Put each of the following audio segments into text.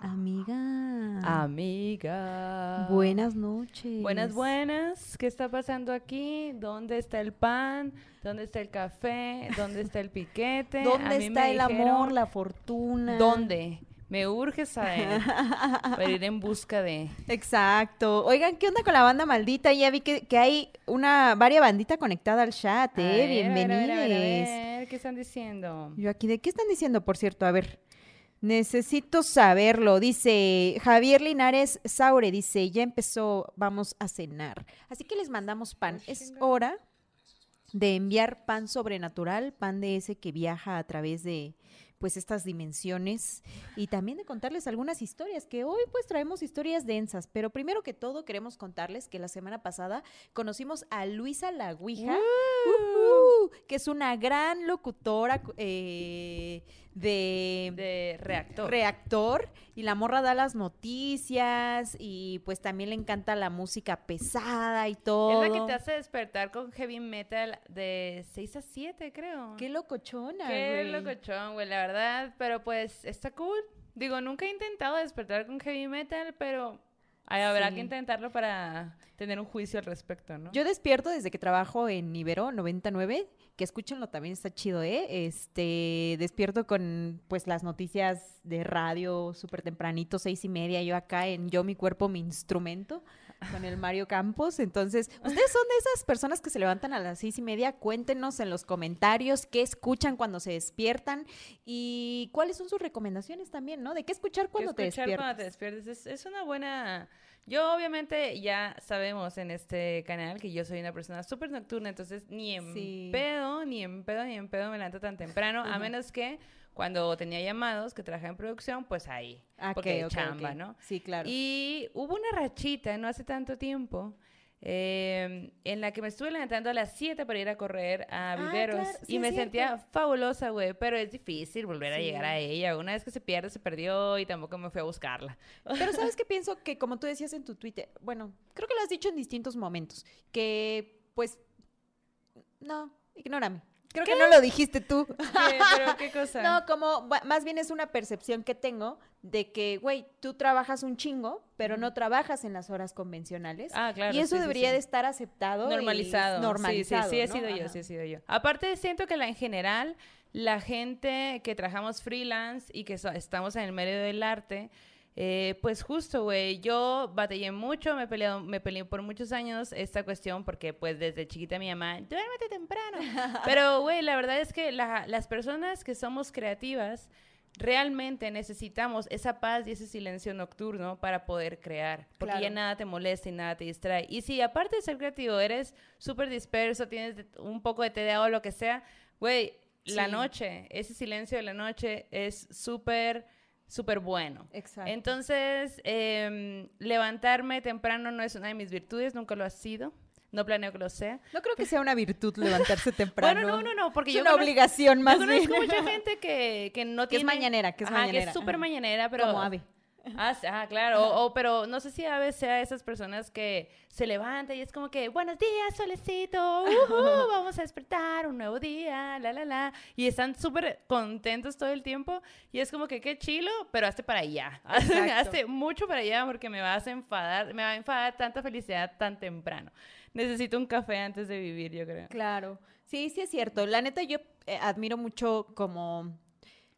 Amiga. Amiga. Buenas noches. Buenas, buenas. ¿Qué está pasando aquí? ¿Dónde está el pan? ¿Dónde está el café? ¿Dónde está el piquete? ¿Dónde está el amor, la fortuna? ¿Dónde? Me urge saber para ir en busca de... Exacto. Oigan, ¿qué onda con la banda maldita? Ya vi que, que hay una varia bandita conectada al chat, ¿eh? Bienvenidos. ¿Qué están diciendo? Yo aquí, ¿de qué están diciendo, por cierto? A ver. Necesito saberlo, dice Javier Linares Saure, dice, ya empezó, vamos a cenar. Así que les mandamos pan. Es hora de enviar pan sobrenatural, pan de ese que viaja a través de pues estas dimensiones y también de contarles algunas historias que hoy pues traemos historias densas, pero primero que todo queremos contarles que la semana pasada conocimos a Luisa La Ouija, que es una gran locutora eh, de, de reactor. reactor y la morra da las noticias y pues también le encanta la música pesada y todo. Es la que te hace despertar con heavy metal de 6 a 7, creo. Qué locochona, Qué güey. locochón, güey, la verdad. Pero pues está cool. Digo, nunca he intentado despertar con heavy metal, pero ay, habrá Sí. que intentarlo para tener un juicio al respecto, ¿no? Yo despierto desde que trabajo en Ibero 99, que escúchenlo también está chido, ¿eh? Este, despierto con pues las noticias de radio súper tempranito, seis y media, yo acá en Yo, mi cuerpo, mi instrumento, con el Mario Campos. Entonces, ustedes son de esas personas que se levantan a las seis y media, cuéntenos en los comentarios qué escuchan cuando se despiertan y cuáles son sus recomendaciones también, ¿no? De qué escuchar cuando ¿Qué te despiertas. cuando te despiertes. Es, es una buena... Yo obviamente ya sabemos en este canal que yo soy una persona súper nocturna, entonces ni en Sí. pedo, ni en pedo, ni en pedo me levanto tan temprano, a menos que cuando tenía llamados, que trabajaba en producción, pues ahí, Ah, porque ok, ok, chamba. ¿no? Sí, claro. Y hubo una rachita no hace tanto tiempo eh, en la que me estuve levantando a las 7 para ir a correr a Ah, Viveros. claro, sí y me sentía fabulosa, güey. Pero es difícil volver a llegar a ella. Una vez que se pierde, se perdió y tampoco me fui a buscarla. Pero sabes qué pienso que como tú decías en tu Twitter, bueno, creo que lo has dicho en distintos momentos, que pues no, ignórame. Creo que no lo dijiste tú. ¿Qué? ¿Pero qué cosa? No, como más bien es una percepción que tengo de que, güey, tú trabajas un chingo, pero no trabajas en las horas convencionales. Ah, claro. y eso sí, debería sí. de estar aceptado. y normalizado. normalizado. Sí, sí, he ¿no? sido yo, sí he sido yo. Aparte, siento que la, en general, la gente que trabajamos freelance y que so- estamos en el medio del arte, eh, pues justo, güey, yo batallé mucho, me peleado, me peleé por muchos años esta cuestión porque pues desde chiquita mi mamá, duérmete temprano. Pero, güey, la verdad es que la- las personas que somos creativas, realmente necesitamos esa paz y ese silencio nocturno para poder crear, porque Claro. ya nada te molesta y nada te distrae. Y si aparte de ser creativo eres súper disperso, tienes un poco de TDA o lo que sea, güey, la Sí. noche, ese silencio de la noche es súper, súper bueno. Exacto. Entonces, em, levantarme temprano no es una de mis virtudes, nunca lo ha sido. No planeo que lo sea. no creo que sea una virtud levantarse temprano. Bueno, no, no, no, porque es yo una conozco- obligación más yo bien. mucha gente que, que no Que es tiene... mañanera, que es Ajá, mañanera, que es súper mañanera, pero... Como ave. Ah, sí, ah, claro. O, o- pero no sé si a veces sea esas personas que se levantan y es como que, buenos días, solecito, vamos a despertar, un nuevo día, la, la, la. Y están súper contentos todo el tiempo. Y es como que, qué chilo, pero hazte para allá. Hazte mucho para allá porque me vas a enfadar, me va a enfadar tanta felicidad tan temprano. Necesito un café antes de vivir, yo creo. Claro, sí, sí es cierto. La neta, yo eh, admiro mucho como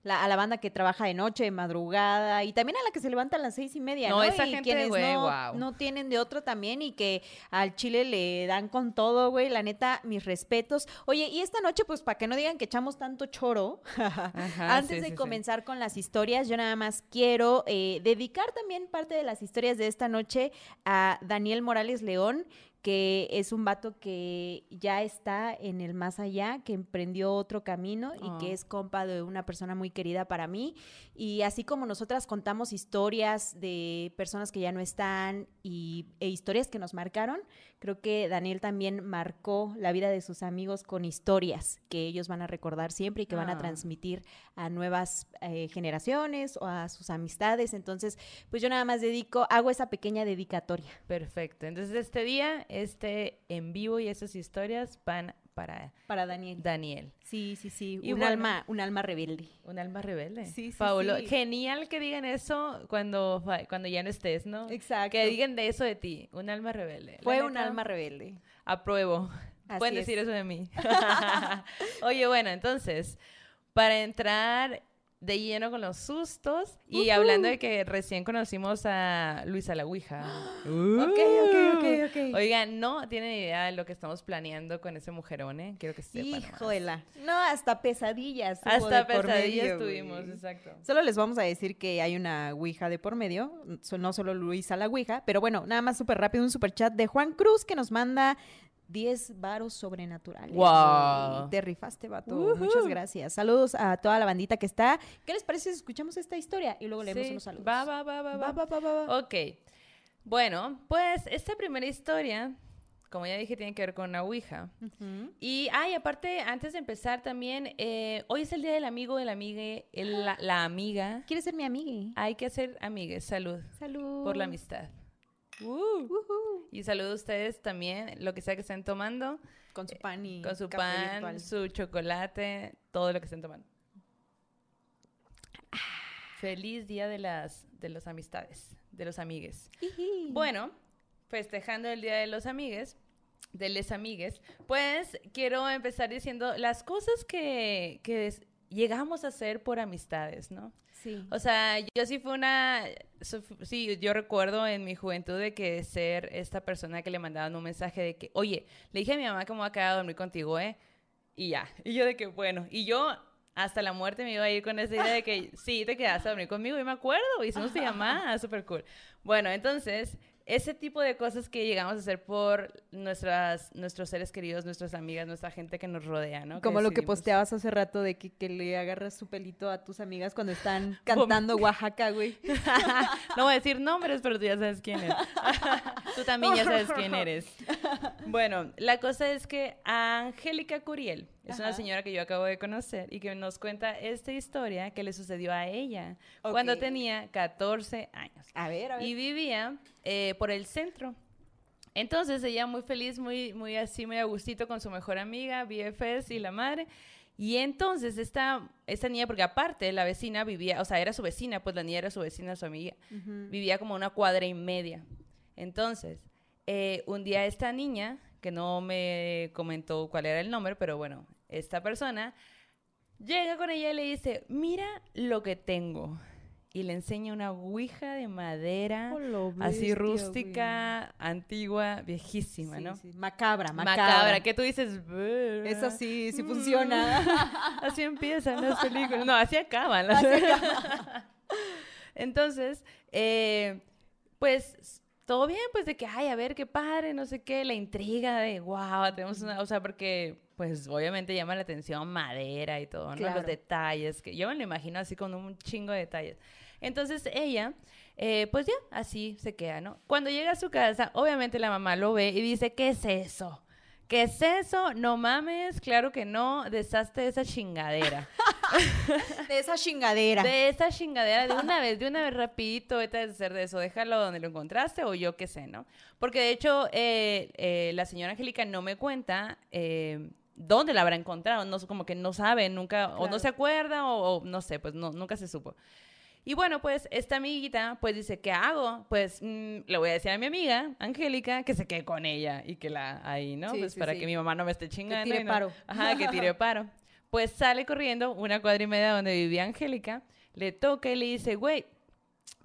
la- a la banda que trabaja de noche, de madrugada, y también a la que se levanta a las seis y media, ¿no? No, esa y gente, quienes güey, no, guau. no tienen de otro también y que al chile le dan con todo, güey. La neta, mis respetos. Oye, y esta noche, pues, para que no digan que echamos tanto choro, Ajá, antes sí, de sí, sí. comenzar con las historias, yo nada más quiero eh, dedicar también parte de las historias de esta noche a Daniel Morales León, que es un vato que ya está en el más allá, que emprendió otro camino y Oh. que es compa de una persona muy querida para mí. Y así como nosotras contamos historias de personas que ya no están y, e historias que nos marcaron, creo que Daniel también marcó la vida de sus amigos con historias que ellos van a recordar siempre y que van a Ah. transmitir a nuevas eh, generaciones o a sus amistades. Entonces, pues yo nada más dedico, hago esa pequeña dedicatoria. Perfecto. Entonces, este día, este en vivo y esas historias van para Para Daniel. Daniel. Sí, sí, sí. Y un bueno. alma, un alma rebelde. Un alma rebelde. Sí, sí, sí. Genial que digan eso cuando, cuando ya no estés, ¿no? Exacto. Que digan de eso de ti. Un alma rebelde. Fue un alma rebelde. Apruebo. Así Pueden es. decir eso de mí. Oye, bueno, entonces, para entrar de lleno con los sustos y hablando de que recién conocimos a Luisa la Ouija. Ok, ok, ok, ok. Oigan, no tienen idea de lo que estamos planeando con ese mujerón, ¿eh? Quiero que sepan. nomás. Híjola. No, hasta pesadillas. Hasta pesadillas tuvimos, güey. exacto. Solo les vamos a decir que hay una Ouija de por medio, no solo Luisa la Ouija, pero bueno, nada más súper rápido, un super chat de Juan Cruz que nos manda 10 varos sobrenaturales. Güey. Te rifaste, vato. Ujú. Muchas gracias. Saludos a toda la bandita que está. ¿Qué les parece si escuchamos esta historia? Y luego leemos Sí, unos saludos. Va, va, va, va, va. Va, va, va, va. Ok. Bueno, pues esta primera historia, como ya dije, tiene que ver con una Ouija. Y, ay, aparte, antes de empezar también, eh, hoy es el día del amigo, del amigue, el- la, la amiga. ¿Quieres ser mi amiga? Hay que hacer amigues. Salud Salud. por la amistad. Uh. Y salud a ustedes también, lo que sea que estén tomando, Con su pan y con su café pan, virtual. su chocolate, todo lo que estén tomando. Feliz día de las de las amistades, de los amigues. Bueno, festejando el Día de los Amigues, de les amigues, pues quiero empezar diciendo las cosas que, que llegamos a hacer por amistades, ¿no? Sí. O sea, yo sí fue una, sí, yo recuerdo en mi juventud de que ser esta persona que le mandaban un mensaje de que, oye, le dije a mi mamá que me voy a quedar a dormir contigo, ¿eh? Y ya, y yo de que, bueno, y yo hasta la muerte me iba a ir con esa idea de que sí, te quedaste a dormir conmigo, y me acuerdo, hicimos llamada, súper cool. Bueno, entonces, ese tipo de cosas que llegamos a hacer por nuestras, nuestros seres queridos, nuestras amigas, nuestra gente que nos rodea, ¿no? Como lo que posteabas hace rato de que, que le agarras su pelito a tus amigas cuando están cantando Oaxaca, güey. no voy a decir nombres, pero tú ya sabes quién es. tú también ya sabes quién eres. Bueno, la cosa es que Angélica Curiel es una señora que yo acabo de conocer y que nos cuenta esta historia que le sucedió a ella cuando tenía 14 años A ver, a y vivía eh, por el centro. Entonces ella muy feliz, muy, muy así, muy a gustito con su mejor amiga, BFS y la madre. Y entonces esta, esta niña, porque aparte la vecina vivía, o sea, era su vecina, pues la niña era su vecina, su amiga, vivía como una cuadra y media. Entonces, eh, un día esta niña, que no me comentó cuál era el nombre, pero bueno, esta persona llega con ella y le dice, mira lo que tengo. Y le enseña una ouija de madera, así rústica, antigua, viejísima, ¿no? Macabra, macabra. Macabra, que tú dices, "Brr". Esa sí, sí Mm. funciona. Así empiezan las películas. No, así acaban. las- Entonces, eh, pues todo bien, pues de que, ay, a ver qué padre, no sé qué, la intriga de, wow, tenemos una, o sea, porque, pues obviamente llama la atención madera y todo, ¿no? Claro. Los detalles, que yo me lo imagino así con un chingo de detalles. Entonces ella, eh, pues ya, así se queda, ¿no? Cuando llega a su casa, obviamente la mamá lo ve y dice, ¿qué es eso? ¿Qué es eso? No mames, claro que no, deshazte de esa chingadera. De esa chingadera. De esa chingadera, de una vez, de una vez rapidito, vete a deshacer de eso, déjalo donde lo encontraste o yo qué sé, ¿no? Porque de hecho, eh, eh, la señora Angélica no me cuenta eh, dónde la habrá encontrado, no, como que no sabe, nunca, o no se acuerda, o, o no sé, pues no, nunca se supo. Y bueno, pues esta amiguita, pues dice, ¿qué hago? Pues mm, le voy a decir a mi amiga, Angélica, que se quede con ella y que la ahí, ¿no? Sí, pues sí, para sí. que mi mamá no me esté chingando. tire y no- paro. Ajá, que tire paro. Pues sale corriendo una cuadra y media donde vivía Angélica, le toca y le dice, güey,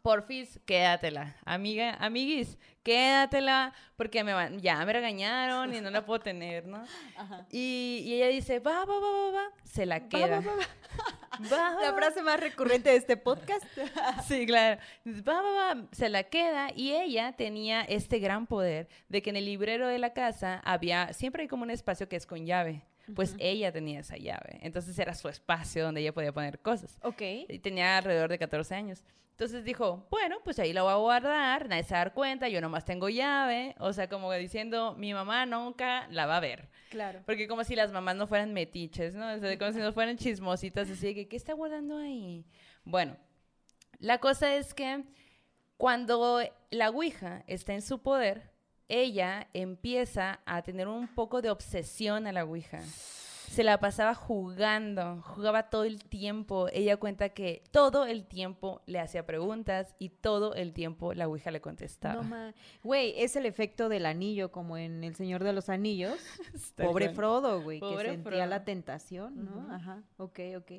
porfis, quédatela. Amiga, amiguis, quédatela, porque me van, ya me regañaron y no la puedo tener, ¿no? Ajá. Y, y ella dice, va, va, va, va, va, se la queda. Va, va, va, va. Va, va, La frase más recurrente de este podcast. Sí, claro. Va, va, va, se la queda y ella tenía este gran poder de que en el librero de la casa había, siempre hay como un espacio que es con llave. Pues ella tenía esa llave. Entonces era su espacio donde ella podía poner cosas. Ok. Y tenía alrededor de 14 años. Entonces dijo, bueno, pues ahí la voy a guardar, nadie se va a dar cuenta, yo nomás tengo llave. O sea, como diciendo, mi mamá nunca la va a ver. Claro. Porque como si las mamás no fueran metiches, ¿no? O sea, como si no fueran chismositas, así de que, ¿qué está guardando ahí? Bueno, la cosa es que cuando la Ouija está en su poder, ella empieza a tener un poco de obsesión a la Ouija. Se la pasaba jugando, jugaba todo el tiempo. Ella cuenta que todo el tiempo le hacía preguntas y todo el tiempo la Ouija le contestaba. No. Güey, es el efecto del anillo, como en El Señor de los Anillos. Pobre. Frodo, güey, que sentía Frodo. la tentación, ¿no? Ujú. Ajá. Ok, ok.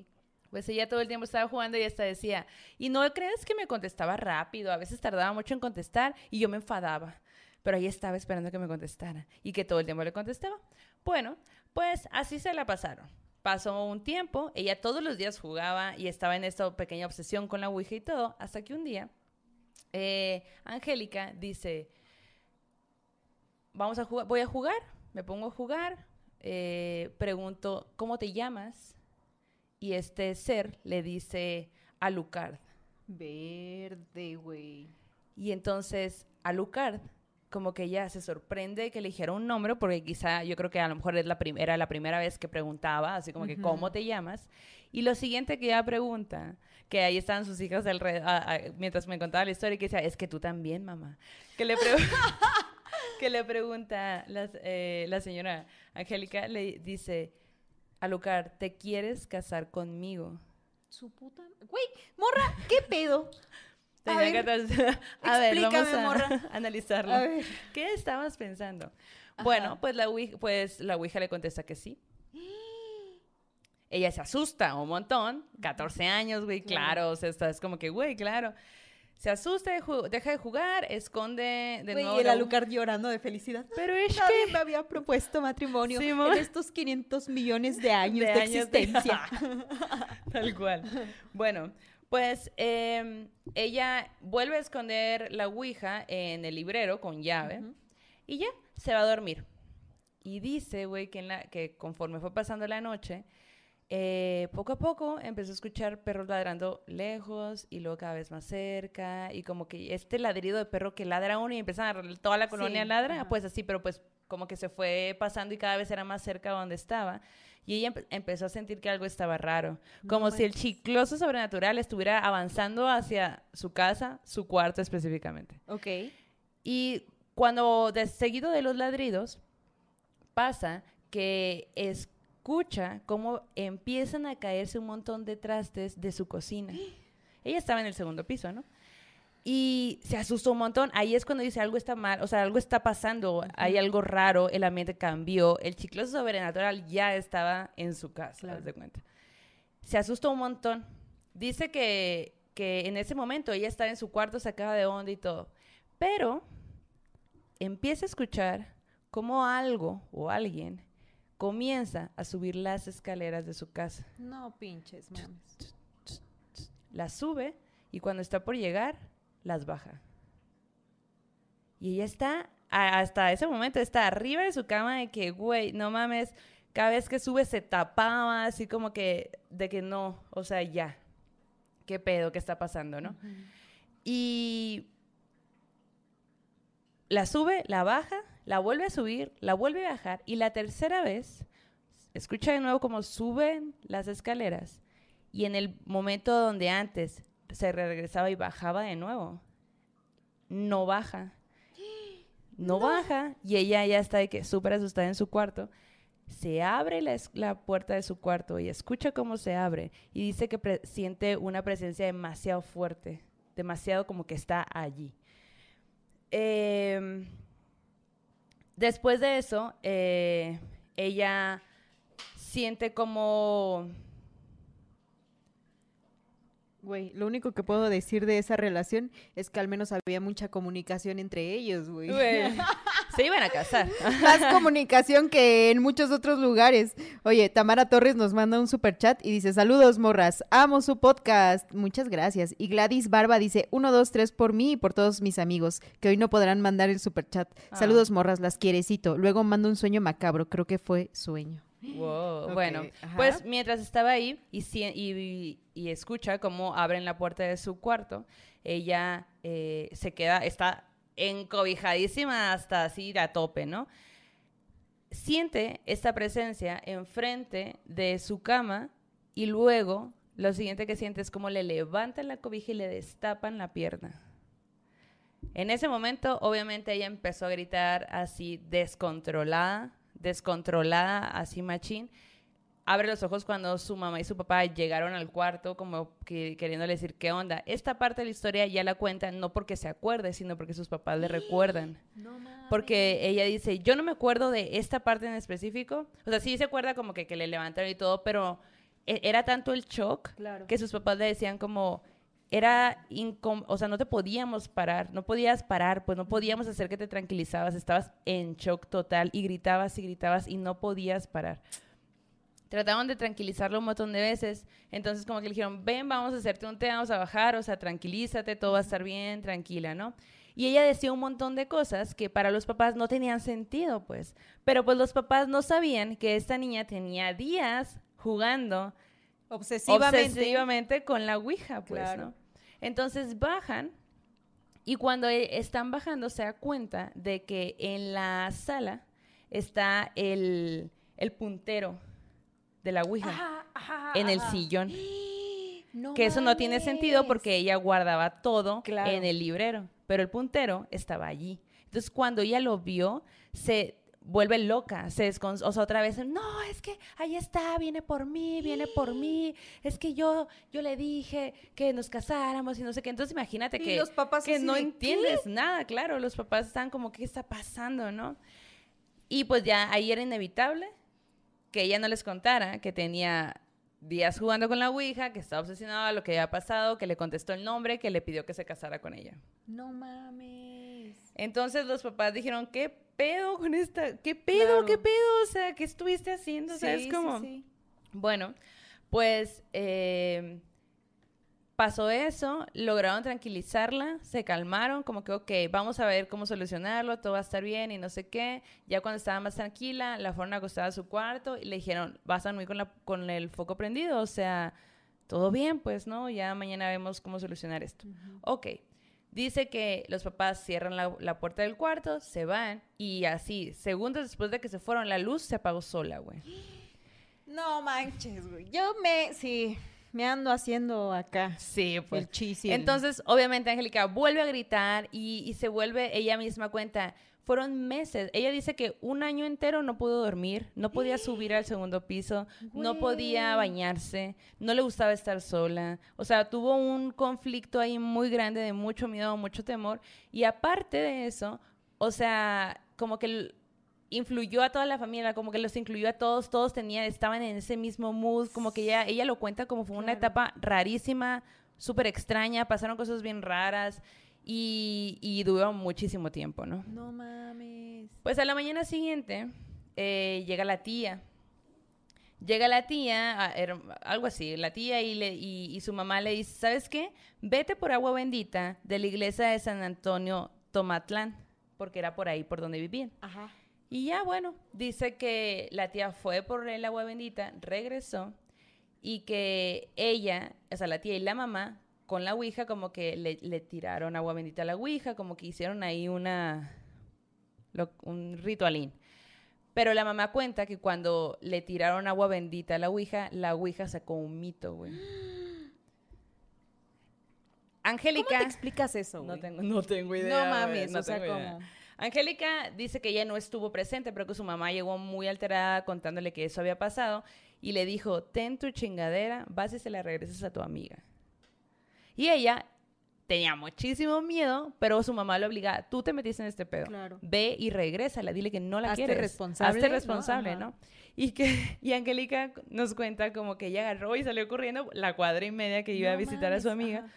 Pues ella todo el tiempo estaba jugando y hasta decía, y no crees que me contestaba rápido, a veces tardaba mucho en contestar y yo me enfadaba, pero ahí estaba esperando que me contestara y que todo el tiempo le contestaba. Bueno, pues así se la pasaron. Pasó un tiempo, ella todos los días jugaba y estaba en esta pequeña obsesión con la Ouija y todo, hasta que un día eh, Angélica dice, vamos a jugar, voy a jugar, me pongo a jugar, eh, pregunto, ¿cómo te llamas? Y este ser le dice Alucard. Verde, güey. Y entonces Alucard, como que ella se sorprende que le dijera un nombre, porque quizá yo creo que a lo mejor es la prim- era la primera vez que preguntaba, así como que, Ujú. ¿cómo te llamas? Y lo siguiente que ella pregunta, que ahí estaban sus hijas alrededor, a- a- mientras me contaba la historia, y que decía, es que tú también, mamá. Que le, pregu- que le pregunta la, eh, la señora Angélica, le dice, Alucard, ¿te quieres casar conmigo? Su puta. Güey, morra, ¿qué pedo? A Tenía ver, que atrás- a ver, vamos a morra. analizarlo. A ver. ¿Qué estabas pensando? Ajá. Bueno, pues la, ouija, pues la Ouija le contesta que sí. Ella se asusta un montón, 14 años, güey, Claro. o sea, está- es como que, güey, claro. Se asusta, de deja de jugar, esconde de Güey, nuevo. y el Alucard llorando de felicidad. Pero es Nadie que... me había propuesto matrimonio Sí, en estos 500 millones de años de, años de- existencia. Tal cual. Bueno, pues em, ella vuelve a esconder la Ouija en el librero con llave y ya se va a dormir. Y dice, güey, que, en la- que conforme fue pasando la noche, eh, poco a poco empezó a escuchar perros ladrando lejos y luego cada vez más cerca y como que este ladrido de perro que ladra uno y empieza a toda la colonia Sí, ladra, pues así, pero pues como que se fue pasando y cada vez era más cerca de donde estaba. Y ella empe- empezó a sentir que algo estaba raro, No como si el chicloso sobrenatural estuviera avanzando hacia su casa, su cuarto específicamente. ok. Y cuando de seguido de los ladridos pasa que escucha cómo empiezan a caerse un montón de trastes de su cocina. Ella estaba en el segundo piso, ¿no? Y se asustó un montón. Ahí es cuando dice algo está mal, o sea, algo está pasando, hay algo raro, el ambiente cambió, el chicloso sobrenatural ya estaba en su casa, Claro. de cuenta. Se asustó un montón. Dice que, que en ese momento ella estaba en su cuarto, sacaba de onda y todo. Pero empieza a escuchar cómo algo o alguien comienza a subir las escaleras de su casa. No pinches, mames. Las sube y cuando está por llegar, las baja. Y ella está, hasta ese momento, está arriba de su cama de que, güey, no mames, cada vez que sube se tapaba, así como que, de que no, o sea, ya. ¿Qué pedo? ¿Qué está pasando, no? Y la sube, la baja, la vuelve a subir, la vuelve a bajar y la tercera vez escucha de nuevo como suben las escaleras y en el momento donde antes se regresaba y bajaba de nuevo, no baja. No, baja y ella ya está de que súper asustada en su cuarto. Se abre la, la puerta de su cuarto y escucha cómo se abre y dice que siente una presencia demasiado fuerte, demasiado como que está allí. Em, después de eso, eh, ella siente como Güey, lo único que puedo decir de esa relación es que al menos había mucha comunicación entre ellos, güey. Se iban a casar. Más comunicación que en muchos otros lugares. Oye, Tamara Torres nos manda un super chat y dice, saludos morras, amo su podcast. Muchas gracias. Y Gladys Barba dice, uno, dos, tres por mí y por todos mis amigos, que hoy no podrán mandar el super chat. Ah. Saludos morras, las quierecito. Luego mando un sueño macabro, creo que fue sueño. Wow. Bueno, ajá. pues mientras estaba ahí y, si- y- y escucha cómo abren la puerta de su cuarto, ella eh, se queda, está encobijadísima hasta así a tope, ¿no? Siente esta presencia enfrente de su cama y luego lo siguiente que siente es como le levantan la cobija y le destapan la pierna. En ese momento, obviamente, ella empezó a gritar así descontrolada, descontrolada, así machín. Abre los ojos cuando su mamá y su papá llegaron al cuarto, como que queriéndole decir qué onda. Esta parte de la historia ya la cuenta no porque se acuerde, sino porque sus papás le recuerdan. Porque ella dice, yo no me acuerdo de esta parte en específico. O sea, sí se acuerda como que, que le levantaron y todo, pero e- era tanto el shock Claro. que sus papás le decían como, era, incom- o sea, no te podíamos parar, no podías parar, pues no podíamos hacer que te tranquilizabas, estabas en shock total y gritabas y gritabas y no podías parar. Trataban de tranquilizarlo un montón de veces, entonces como que le dijeron, ven, vamos a hacerte un té, vamos a bajar, o sea, tranquilízate, todo va a estar bien, tranquila, ¿no? Y ella decía un montón de cosas que para los papás no tenían sentido, pues. Pero pues los papás no sabían que esta niña tenía días jugando Obsesivamente. obsesivamente con la Ouija, pues, Claro. ¿no? Entonces bajan y cuando e- están bajando se da cuenta de que en la sala está el, el puntero de la Ouija Ajá, ajá, en el ajá. sillón. No Que eso no tiene sentido porque ella guardaba todo Claro. en el librero, pero el puntero estaba allí. Entonces, cuando ella lo vio, se vuelve loca, se descon... o sea, otra vez, no, es que ahí está, viene por mí, viene por mí, es que yo, yo le dije que nos casáramos y no sé qué. Entonces, imagínate que, los papás que no de, entiendes nada, claro, los papás están como, ¿qué está pasando, no? Y pues ya ahí era inevitable que ella no les contara que tenía días jugando con la Ouija, que estaba obsesionada lo que había pasado, que le contestó el nombre, que le pidió que se casara con ella. No mames. Entonces los papás dijeron, ¿qué pedo con esta? ¿Qué pedo? Claro. ¿Qué pedo? O sea, ¿qué estuviste haciendo? Sí, es sí, como... sí. Bueno, pues eh, pasó eso, lograron tranquilizarla, se calmaron, como que, ok, vamos a ver cómo solucionarlo, todo va a estar bien y no sé qué. Ya cuando estaba más tranquila, la fueron acostada a su cuarto y le dijeron, vas a dormir con, la, con el foco prendido, o sea, todo bien, pues, ¿no? Ya mañana vemos cómo solucionar esto. Ok. Dice que los papás cierran la, la puerta del cuarto, se van y así, segundos después de que se fueron, la luz se apagó sola, güey. No manches, güey. Yo me, sí, me ando haciendo acá Sí, pues. el Entonces, obviamente, Angélica vuelve a gritar y, y se vuelve, ella misma cuenta, fueron meses. Ella dice que un año entero no pudo dormir, no podía subir al segundo piso, no podía bañarse, no le gustaba estar sola. O sea, tuvo un conflicto ahí muy grande de mucho miedo, mucho temor. Y aparte de eso, o sea, como que influyó a toda la familia, como que los incluyó a todos, todos tenían, estaban en ese mismo mood, como que ella, ella lo cuenta como fue una Claro. etapa rarísima, súper extraña, pasaron cosas bien raras y, y duró muchísimo tiempo, ¿no? No mames. Pues a la mañana siguiente eh, llega la tía. Llega la tía, a- her- algo así, la tía y, le- y- y su mamá le dice, ¿sabes qué? Vete por agua bendita de la iglesia de San Antonio Tomatlán, porque era por ahí por donde vivían. Ajá. Y ya, bueno, dice que la tía fue por el agua bendita, regresó y que ella, o sea, la tía y la mamá, con la Ouija, como que le, le tiraron agua bendita a la Ouija, como que hicieron ahí una, lo- un ritualín. Pero la mamá cuenta que cuando le tiraron agua bendita a la Ouija, la Ouija sacó un mito, güey. ¿Cómo Angélica... te explicas eso, No güey? tengo, no tengo idea. No mames, no o sea, tengo idea. como... Angélica dice que ella no estuvo presente, pero que su mamá llegó muy alterada contándole que eso había pasado y le dijo, ten tu chingadera, vas y se la regresas a tu amiga. Y ella tenía muchísimo miedo, pero su mamá lo obliga, tú te metiste en este pedo. Claro. Ve y regresa, dile que no la Hazte quieres. responsable, Hazte ¿no? responsable, Ajá. ¿no? Y que y Angélica nos cuenta como que ella agarró y salió corriendo la cuadra y media que iba a No visitar a su amiga. ajá.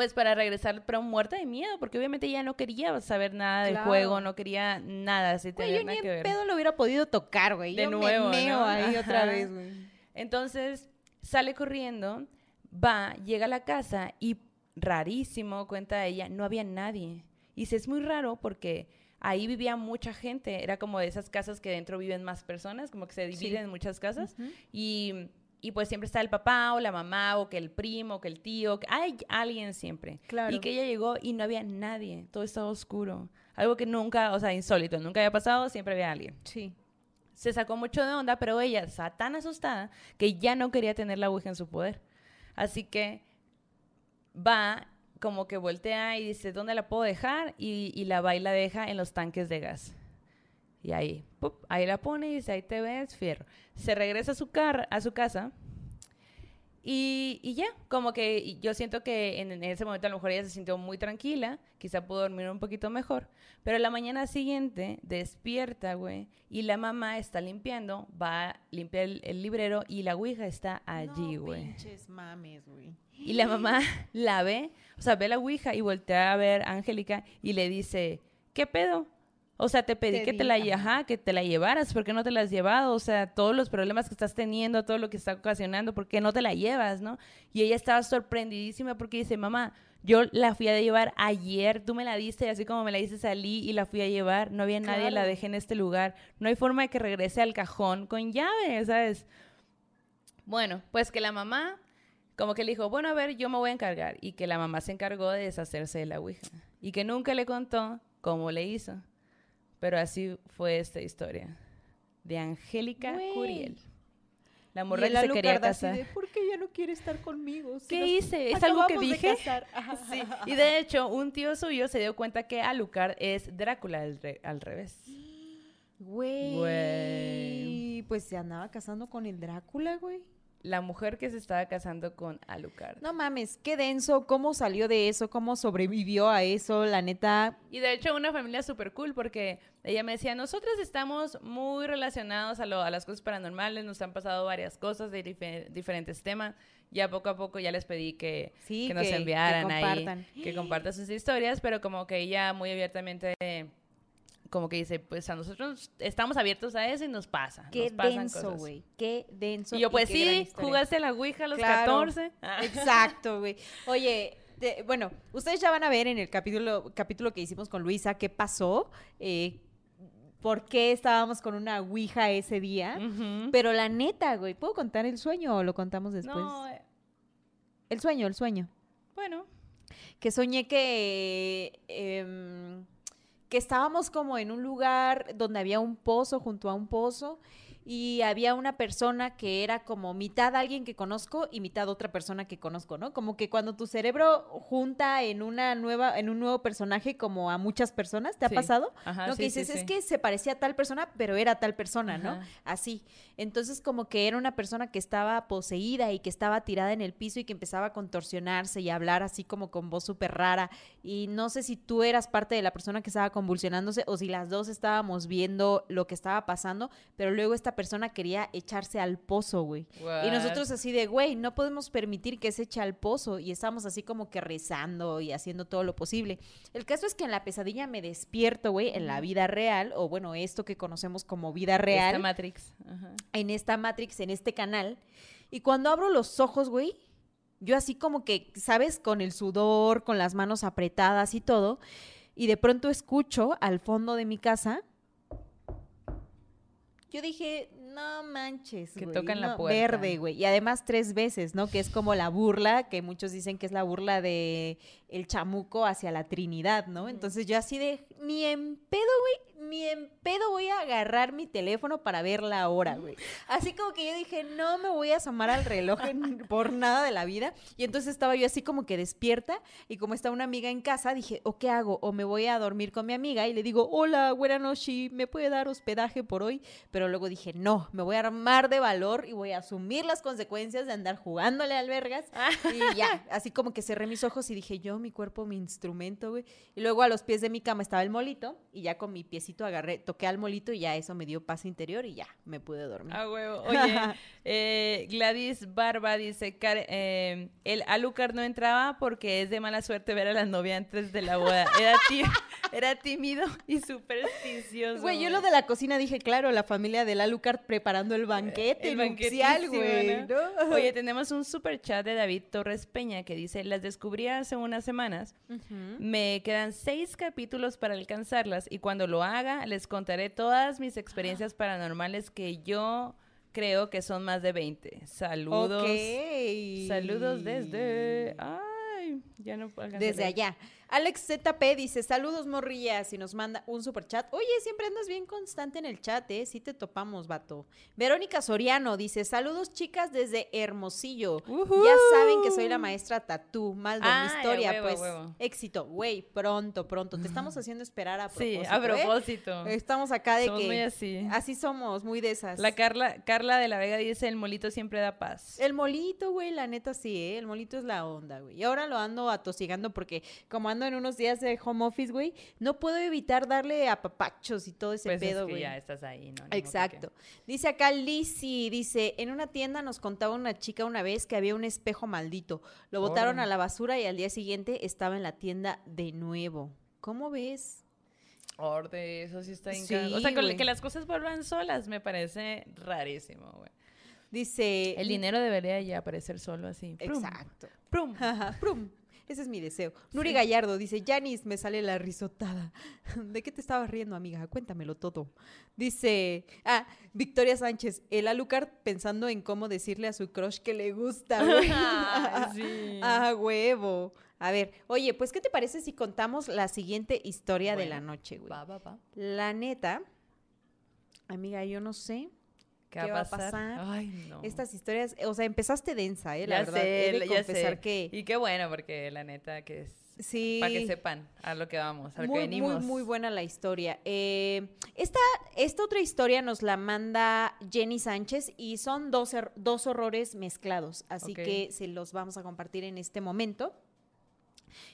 Pues para regresar, pero muerta de miedo, porque obviamente ella no quería saber nada del Claro. juego, no quería nada así Güey, yo nada ni que en ver. pedo lo hubiera podido tocar, güey. De Yo nuevo, me meo ¿no? ahí otra vez, güey. Entonces sale corriendo, va, llega a la casa y rarísimo, cuenta ella, no había nadie. Y dice, es muy raro porque ahí vivía mucha gente, era como de esas casas que dentro viven más personas, como que se dividen Sí. en muchas casas. Y, y pues siempre está el papá o la mamá o que el primo o que el tío, que hay alguien siempre. Claro. Y que ella llegó y no había nadie, todo estaba oscuro. Algo que nunca, o sea, insólito, nunca había pasado, siempre había alguien. Sí. Se sacó mucho de onda, pero ella estaba tan asustada que ya no quería tener la Ouija en su poder. Así que va, como que voltea y dice, ¿dónde la puedo dejar? Y, y la va y la deja en los tanques de gas. Y ahí, ¡pup! ahí la pone y dice, ahí te ves, fierro. Se regresa a su, car a su casa y, y ya, como que yo siento que en, en ese momento a lo mejor ella se sintió muy tranquila, quizá pudo dormir un poquito mejor, pero la mañana siguiente despierta, güey, y la mamá está limpiando, va a limpiar el, el librero y la ouija está allí, No, güey. pinches mames, güey. Y la mamá la ve, o sea, ve la ouija y voltea a ver a Angélica y le dice, ¿qué pedo? O sea, te pedí Te que te la, ajá. que te la llevaras, ¿por qué no te la has llevado? O sea, todos los problemas que estás teniendo, todo lo que está ocasionando, ¿por qué no te la llevas, no? Y ella estaba sorprendidísima porque dice, mamá, yo la fui a llevar ayer, tú me la diste, así como me la diste salí y la fui a llevar, no había nadie, la dejé en este lugar, no hay forma de que regrese al cajón con llave, ¿sabes? Bueno, pues que la mamá como que le dijo, bueno, a ver, yo me voy a encargar. Y que la mamá se encargó de deshacerse de la Ouija. Y que nunca le contó cómo le hizo. Pero así fue esta historia. De Angélica. Curiel. La morra que se quería casar. de, ¿Por qué ya no quiere estar conmigo? Si ¿Qué hice? ¿Es algo que dije? casar". Ajá. Sí. Y de hecho, un tío suyo se dio cuenta que Alucard es Drácula al, re- al revés. Güey. Güey. Pues se andaba casando con el Drácula, güey. La mujer que se estaba casando con Alucard. No mames, qué denso, cómo salió de eso, cómo sobrevivió a eso, la neta. Y de hecho una familia súper cool porque ella me decía, nosotros estamos muy relacionados a, lo- a las cosas paranormales, nos han pasado varias cosas de dife- diferentes temas. Ya poco a poco ya les pedí que, Sí, que nos que- que enviaran compartan. ahí, que compartan sus historias, pero como que ella muy abiertamente, como que dice, pues a nosotros estamos abiertos a eso y nos pasa. Qué nos pasan denso, cosas". güey. Qué denso. Y yo, pues gran sí, jugaste la Ouija a los Claro. 14. Ah. Exacto, güey. Oye, bueno, ustedes ya van a ver en el capítulo, capítulo que hicimos con Luisa qué pasó, eh, por qué estábamos con una Ouija ese día. Pero la neta, güey, ¿puedo contar el sueño o lo contamos después? No, eh, El sueño, el sueño. bueno, que soñé que, em, que estábamos como en un lugar donde había un pozo, junto a un pozo, y había una persona que era como mitad alguien que conozco y mitad otra persona que conozco, ¿no? Como que cuando tu cerebro junta en una nueva, en un nuevo personaje como a muchas personas, ¿te ha Sí. pasado? ajá, no, sí, que dices, sí, es que se parecía a tal persona, pero era tal persona, ¿no? Así. Entonces, como que era una persona que estaba poseída y que estaba tirada en el piso y que empezaba a contorsionarse y a hablar así como con voz súper rara. Y no sé si tú eras parte de la persona que estaba convulsionándose o si las dos estábamos viendo lo que estaba pasando, pero luego esta persona quería echarse al pozo, güey. Y nosotros así de, güey, no podemos permitir que se eche al pozo. Y estábamos así como que rezando y haciendo todo lo posible. El caso es que en la pesadilla me despierto, güey, en la vida real, o bueno, esto que conocemos como vida Esta real, Matrix. Ajá. en esta Matrix, en este canal. Y cuando abro los ojos, güey, yo así como que, ¿sabes? Con el sudor, con las manos apretadas y todo. Y de pronto escucho al fondo de mi casa. Yo dije, no manches. Que tocan la puerta. Verde, güey. Y además tres veces, ¿no? Que es como la burla, que muchos dicen que es la burla de el chamuco hacia la Trinidad, ¿no? Entonces yo así de, ni en pedo, güey, ni en pedo voy a agarrar mi teléfono para ver la hora, güey. Así como que yo dije, no me voy a asomar al reloj en- por nada de la vida. Y entonces estaba yo así como que despierta y como está una amiga en casa, dije, ¿o qué hago? O me voy a dormir con mi amiga y le digo, hola, buena noche, ¿me puede dar hospedaje por hoy? Pero luego dije, no, me voy a armar de valor y voy a asumir las consecuencias de andar jugándole al vergas. Y ya, así como que cerré mis ojos y dije, yo mi cuerpo mi instrumento, güey. Y luego a los pies de mi cama estaba el molito y ya con mi piecito agarré, toqué al molito y ya eso me dio paz interior y ya me pude dormir. Ah, huevo. Oye, eh, Gladys Barba dice, "Care- eh, el Alucard no entraba porque es de mala suerte ver a la novia antes de la boda. Era, era tímido y supersticioso. Güey, yo lo de la cocina dije, claro, la familia del Alucard preparando el banquete El nupcial, güey. Oye, tenemos un super chat de David Torres Peña que dice, las descubrí hace unas semanas. Me quedan seis capítulos para alcanzarlas y cuando lo haga les contaré todas mis experiencias paranormales que yo creo que son más de 20. Saludos. Saludos desde... Ay, ya no a Desde allá. Alex ZP dice, saludos morrillas y nos manda un super chat. Oye, siempre andas bien constante en el chat, ¿eh? Sí te topamos, vato. Verónica Soriano dice, saludos chicas desde Hermosillo. Ya saben que soy la maestra Tatú, mal de mi Ay, a historia, huevo, pues huevo. éxito. Güey, pronto, pronto. Te estamos haciendo esperar a Sí, propósito. a ¿eh? propósito. Estamos acá de Somos que... muy así. Así somos, muy de esas. La Carla, Carla de la Vega dice, el molito siempre da paz. El molito, güey, la neta sí, ¿eh? El molito es la onda, güey. Y ahora lo ando atosigando porque como ando en unos días de home office, güey, no puedo evitar darle a papachos y todo ese Pues pedo, es que güey. ya estás ahí, ¿no? Ni modo que- Exacto. Dice acá Lizzy, dice, en una tienda nos contaba una chica una vez que había un espejo maldito. Lo botaron a la basura y al día siguiente estaba en la tienda de nuevo. ¿Cómo ves? Orde, eso sí está Sí, cagado. O sea, que las cosas vuelvan solas me parece rarísimo, güey. Dice... El dinero debería ya aparecer solo así. Exacto. prum. Ajá, prum. Ese es mi deseo. Nuri Gallardo dice, Janis, me sale la risotada. ¿De qué te estabas riendo, amiga? Cuéntamelo todo. Dice, ah, Victoria Sánchez, el Alucard pensando en cómo decirle a su crush que le gusta. güey. Ay, sí. Ah, huevo. A ver, oye, pues, ¿qué te parece si contamos la siguiente historia de la noche, güey? Va, va, va. La neta, amiga, yo no sé. ¿Qué, ¿Qué va a pasar? pasar? Ay, no. Estas historias, o sea, empezaste densa, ¿eh? La ya verdad. sé, He de ya confesar sé. que... Y qué bueno, porque la neta que es... Sí. Para que sepan a lo que vamos, a lo muy, que venimos. Muy, muy buena la historia. Eh, esta, esta otra historia nos la manda Jenny Sánchez y son dos, er- dos horrores mezclados, así que se los vamos a compartir en este momento.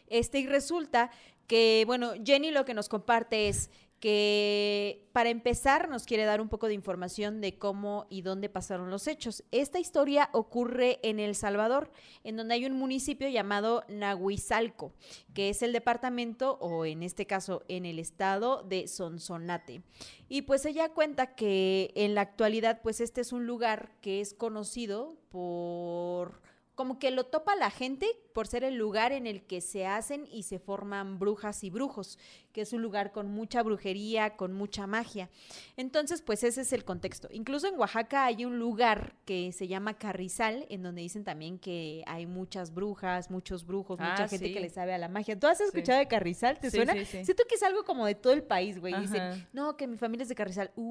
Este, y resulta que, bueno, Jenny lo que nos comparte es que para empezar nos quiere dar un poco de información de cómo y dónde pasaron los hechos. Esta historia ocurre en El Salvador, en donde hay un municipio llamado Nahuizalco, que es el departamento, o en este caso en el estado de Sonsonate. Y pues ella cuenta que en la actualidad, pues este es un lugar que es conocido por como que lo topa la gente por ser el lugar en el que se hacen y se forman brujas y brujos, que es un lugar con mucha brujería, con mucha magia. Entonces, pues ese es el contexto. Incluso en Oaxaca hay un lugar que se llama Carrizal, en donde dicen también que hay muchas brujas, muchos brujos, mucha Ah, gente sí. que le sabe a la magia. ¿Tú has Sí. escuchado de Carrizal? ¿Te Sí, suena? sí, sí. Siento que es algo como de todo el país, güey. Dicen, no, que mi familia es de Carrizal.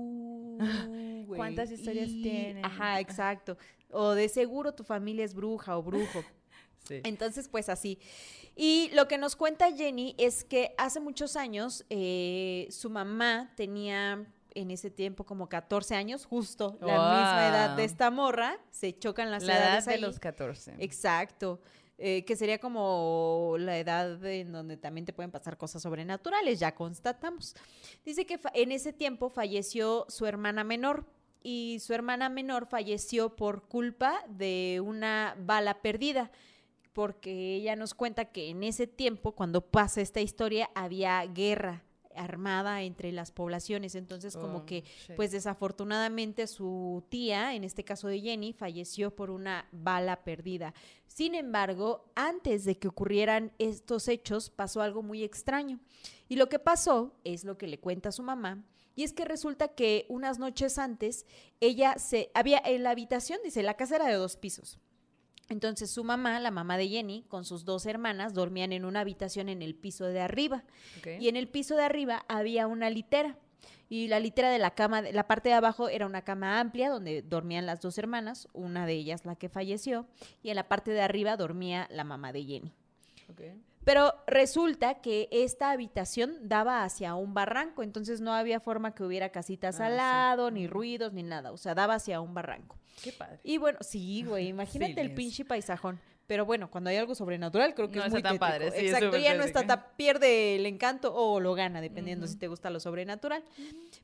Uh, güey, ¿Cuántas historias y- tienen? Ajá, exacto. O de seguro tu familia es bruja o brujo. Sí. Entonces, pues así. Y lo que nos cuenta Jenny es que hace muchos años eh, su mamá tenía en ese tiempo como 14 años, justo la misma edad de esta morra, se chocan las la edad edades de ahí. los 14. Exacto. eh, que sería como la edad en donde también te pueden pasar cosas sobrenaturales, ya constatamos. Dice que en ese tiempo falleció su hermana menor y su hermana menor falleció por culpa de una bala perdida, porque ella nos cuenta que en ese tiempo, cuando pasa esta historia, había guerra armada entre las poblaciones, entonces como Oh, que shit. pues desafortunadamente su tía, en este caso de Jenny, falleció por una bala perdida. Sin embargo, antes de que ocurrieran estos hechos, pasó algo muy extraño. Y lo que pasó es lo que le cuenta su mamá. Y es que resulta que unas noches antes, ella se había en la habitación, dice, la casa era de dos pisos. Entonces su mamá, la mamá de Jenny, con sus dos hermanas, dormían en una habitación en el piso de arriba. Y en el piso de arriba había una litera. Y la litera de la cama, de- la parte de abajo era una cama amplia donde dormían las dos hermanas, una de ellas la que falleció, y en la parte de arriba dormía la mamá de Jenny. Ok. Pero resulta que esta habitación daba hacia un barranco, entonces no había forma que hubiera casitas Ah, al sí. lado, ni ruidos, ni nada, o sea, daba hacia un barranco. Qué padre. Y bueno, sí, güey, imagínate el pinche paisajón. Pero bueno, cuando hay algo sobrenatural, creo que No es está muy tan tétrico. padre, sí, Exacto, ya no está tan, pierde el encanto o lo gana, dependiendo si te gusta lo sobrenatural.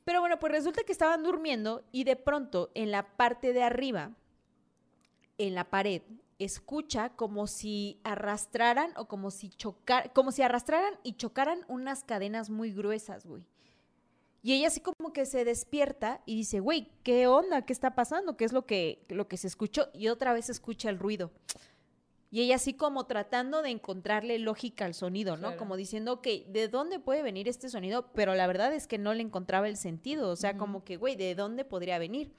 Pero bueno, pues resulta que estaban durmiendo y de pronto en la parte de arriba, en la pared, escucha como si arrastraran o como si chocar, como si arrastraran y chocaran unas cadenas muy gruesas, güey. Y ella así como que se despierta y dice, güey, ¿qué onda? ¿Qué está pasando? ¿Qué es lo que, lo que se escuchó? Y otra vez escucha el ruido. Y ella así como tratando de encontrarle lógica al sonido, ¿no? Claro. Como diciendo, ok, ¿de dónde puede venir este sonido? Pero la verdad es que no le encontraba el sentido. O sea, como que, güey, ¿de dónde podría venir?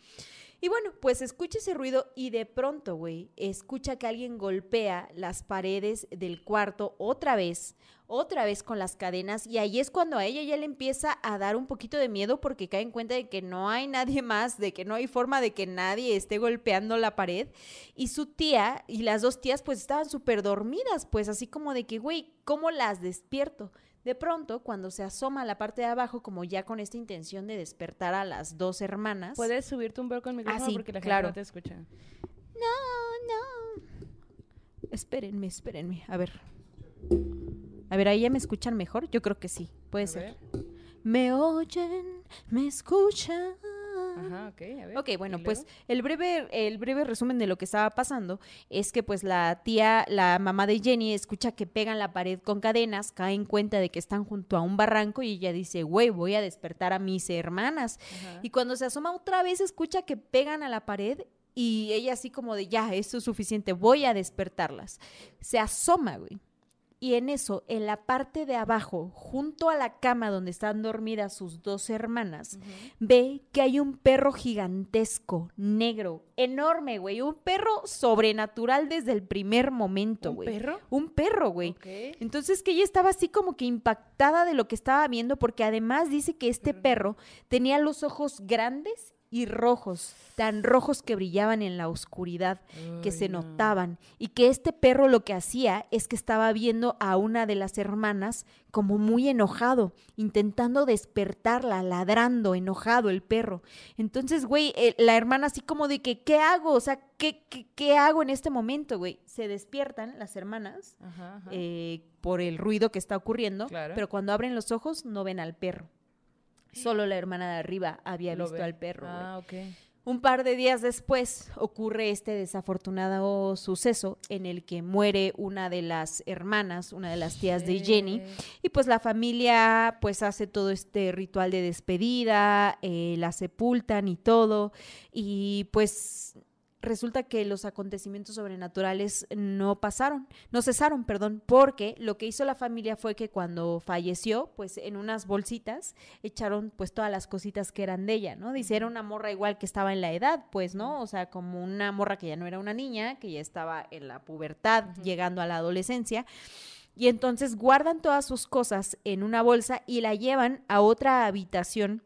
Y bueno, pues escucha ese ruido y de pronto, güey, escucha que alguien golpea las paredes del cuarto otra vez, otra vez con las cadenas y ahí es cuando a ella ya le empieza a dar un poquito de miedo porque cae en cuenta de que no hay nadie más, de que no hay forma de que nadie esté golpeando la pared y su tía y las dos tías pues estaban súper dormidas, pues así como de que, güey, ¿cómo las despierto? De pronto, cuando se asoma a la parte de abajo, como ya con esta intención de despertar a las dos hermanas. ¿Puedes subirte un poco el micrófono Ah, sí, porque la claro. gente no te escucha? No, no. Espérenme, espérenme. A ver. A ver, ahí ya me escuchan mejor. Yo creo que sí. Puede A ser. ver. Me oyen, me escuchan. Ajá, ok, a ver. Ok, bueno, ¿Y pues el breve, el breve resumen de lo que estaba pasando es que pues la tía, la mamá de Jenny escucha que pegan la pared con cadenas, cae en cuenta de que están junto a un barranco y ella dice, güey, voy a despertar a mis hermanas. Ajá. Y cuando se asoma otra vez escucha que pegan a la pared y ella así como de, ya, esto es suficiente, voy a despertarlas. Se asoma, güey. Y en eso, en la parte de abajo, junto a la cama donde están dormidas sus dos hermanas, ve que hay un perro gigantesco, negro, enorme, güey. Un perro sobrenatural desde el primer momento, ¿Un güey. perro? Un perro, güey. Entonces que ella estaba así como que impactada de lo que estaba viendo porque además dice que este perro tenía los ojos grandes y rojos, tan rojos que brillaban en la oscuridad, que se no. notaban, y que este perro lo que hacía es que estaba viendo a una de las hermanas como muy enojado, intentando despertarla, ladrando, enojado el perro. Entonces, güey, eh, la hermana así como de que, ¿qué hago? O sea, ¿qué, qué, qué hago en este momento, güey? Se despiertan las hermanas Ajá, ajá. eh, por el ruido que está ocurriendo, Claro. pero cuando abren los ojos no ven al perro. Solo la hermana de arriba había Lo visto ve. al perro. Ah, ok. Un par de días después ocurre este desafortunado suceso en el que muere una de las hermanas, una de las tías de Jenny, y pues la familia pues hace todo este ritual de despedida, eh, la sepultan y todo, y pues resulta que los acontecimientos sobrenaturales no pasaron, no cesaron, perdón, porque lo que hizo la familia fue que cuando falleció, pues en unas bolsitas echaron pues todas las cositas que eran de ella, ¿no? Dice, era una morra igual que estaba en la edad, pues, ¿no? O sea, como una morra que ya no era una niña, que ya estaba en la pubertad, llegando a la adolescencia. Y entonces guardan todas sus cosas en una bolsa y la llevan a otra habitación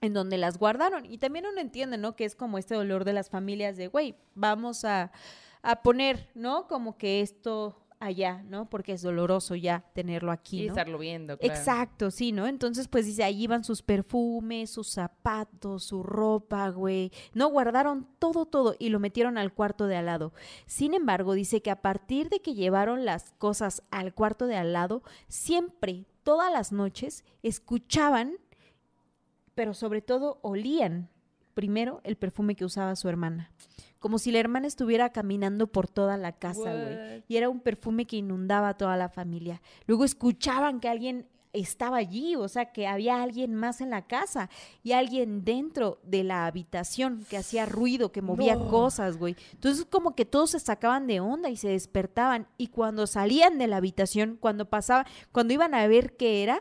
en donde las guardaron. Y también uno entiende, ¿no? Que es como este dolor de las familias de, güey, vamos a, a poner, ¿no? Como que esto allá, ¿no? Porque es doloroso ya tenerlo aquí, Y ¿no? estarlo viendo, claro. Exacto, sí, ¿no? Entonces, pues dice, ahí van sus perfumes, sus zapatos, su ropa, güey. No, guardaron todo, todo y lo metieron al cuarto de al lado. Sin embargo, dice que a partir de que llevaron las cosas al cuarto de al lado, siempre, todas las noches, escuchaban, pero sobre todo olían primero el perfume que usaba su hermana. Como si la hermana estuviera caminando por toda la casa, güey y era un perfume que inundaba a toda la familia. Luego escuchaban que alguien estaba allí, o sea, que había alguien más en la casa y alguien dentro de la habitación que hacía ruido, que movía No. cosas, güey. Entonces como que todos se sacaban de onda y se despertaban y cuando salían de la habitación, cuando pasaba, cuando iban a ver qué era,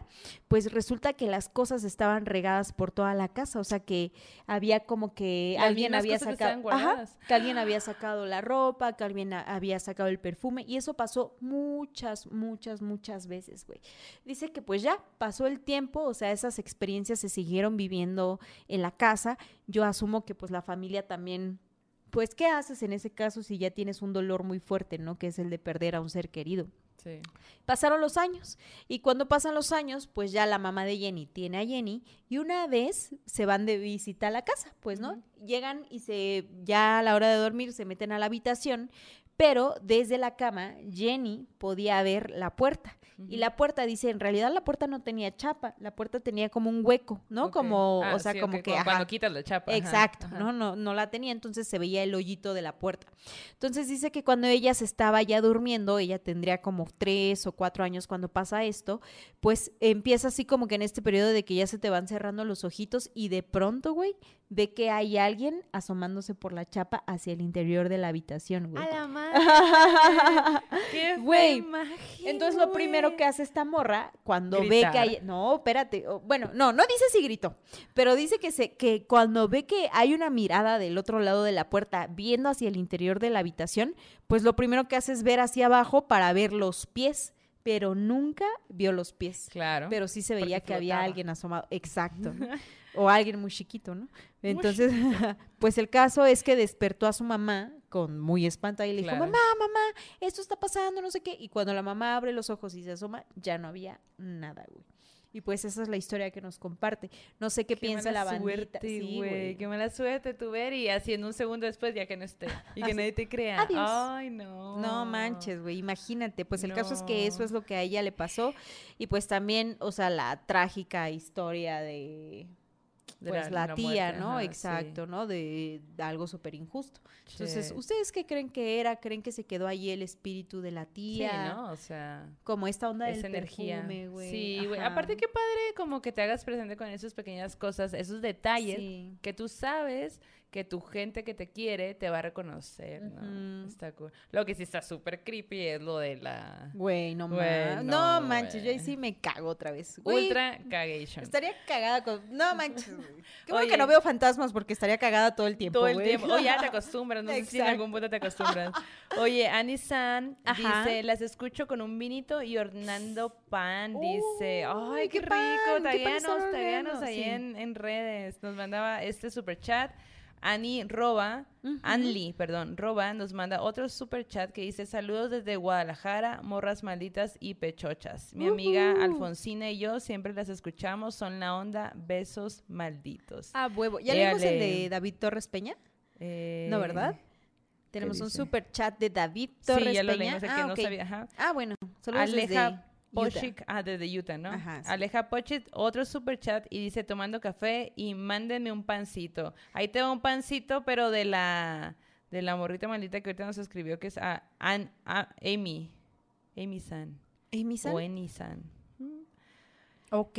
pues resulta que las cosas estaban regadas por toda la casa, o sea que había como que Las alguien había que sacado, Ajá, que alguien había sacado la ropa, que alguien había sacado el perfume y eso pasó muchas, muchas, muchas veces, güey. Dice que pues ya pasó el tiempo, o sea, esas experiencias se siguieron viviendo en la casa. Yo asumo que pues la familia también, pues, ¿qué haces en ese caso si ya tienes un dolor muy fuerte, ¿no? Que es el de perder a un ser querido. Sí. Pasaron los años y cuando pasan los años, pues ya la mamá de Jenny tiene a Jenny y una vez se van de visita a la casa, pues, ¿no? Llegan y se ya a la hora de dormir se meten a la habitación, pero desde la cama Jenny podía ver la puerta. Y la puerta dice, en realidad la puerta no tenía chapa, la puerta tenía como un hueco, ¿no? Como, Ah, o sea, sí, como que... como ajá. cuando quitas la chapa. Exacto, ajá. ¿no? No, no la tenía, entonces se veía el hoyito de la puerta. Entonces dice que cuando ella se estaba ya durmiendo, ella tendría como tres o cuatro años cuando pasa esto, pues empieza así como que en este periodo de que ya se te van cerrando los ojitos y de pronto, güey, ve que hay alguien asomándose por la chapa hacia el interior de la habitación, güey. A la madre. ¡Qué Güey, imagen, Entonces lo primero que hace esta morra cuando ve que hay no, espérate, bueno, no, no dice si gritó, pero dice que se que cuando ve que hay una mirada del otro lado de la puerta viendo hacia el interior de la habitación, pues lo primero que hace es ver hacia abajo para ver los pies, pero nunca vio los pies. Claro. Pero sí se veía que había alguien asomado, exacto. o alguien muy chiquito, ¿no? Entonces, pues el caso es que despertó a su mamá con muy espanto y le dijo, mamá, mamá, esto está pasando, no sé qué. Y cuando la mamá abre los ojos y se asoma, ya no había nada, güey. Y pues esa es la historia que nos comparte. No sé qué, piensa mala la bandita. suerte, Sí, güey. Qué mala suerte tu ver y así en un segundo después ya que no esté. Y que nadie te crea. Adiós. Ay, no. No manches, güey, imagínate. Pues el caso es que eso es lo que a ella le pasó. Y pues también, o sea, la trágica historia de, De pues la- tía, muerte, ¿no? ajá, sí. Exacto, ¿no? De, de algo súper injusto. Entonces. ¿ustedes qué creen que era? ¿Creen que se quedó ahí el espíritu de la Sí, tía? ¿no? O sea, Como esta onda esa energía. güey. Sí, güey. Aparte, qué padre como que te hagas presente con esas pequeñas cosas, esos detalles Sí. que tú sabes que tu gente que te quiere te va a reconocer, ¿no? Está cool. Lo que sí está súper creepy es lo de la Güey, no Güey, manches. no, No, manches, yo ahí sí me cago otra vez. Güey, ultra cagation. Estaría cagada con. No manches, güey. Qué bueno que Oye. no veo fantasmas porque estaría cagada todo el tiempo. Todo el güey. tiempo. O ya te acostumbras, no sé si en algún punto te acostumbras. Oye, Annie San Ajá. dice, las escucho con un vinito y hornando pan, dice. Ay, qué, qué rico, pan, ¿qué pan están tagueanos, tagueanos ahí Sí. en, en redes. Nos mandaba este super chat. Annie Roba, Ujú. Anli, perdón, Roba nos manda otro super chat que dice saludos desde Guadalajara, morras malditas y pechochas. Mi amiga. Alfonsina y yo siempre las escuchamos, son la onda, besos malditos. Ah, huevo. ¿Ya leímos el de David Torres Peña? Eh, No, ¿verdad? Tenemos un super chat de David Torres sí, ya lo Peña. leímos, el que ah, no ok. sabía. Ajá. Ah, bueno. Saludos Aleja desde. Pochik, ah, desde Utah, ¿no? Ajá, sí. Aleja Pochik, otro super chat y dice tomando café y mándenme un pancito. Ahí te va un pancito, pero de la de la morrita maldita que ahorita nos escribió que es a, An- a- Amy. Amy San. Amy San. O Amy San. Ok,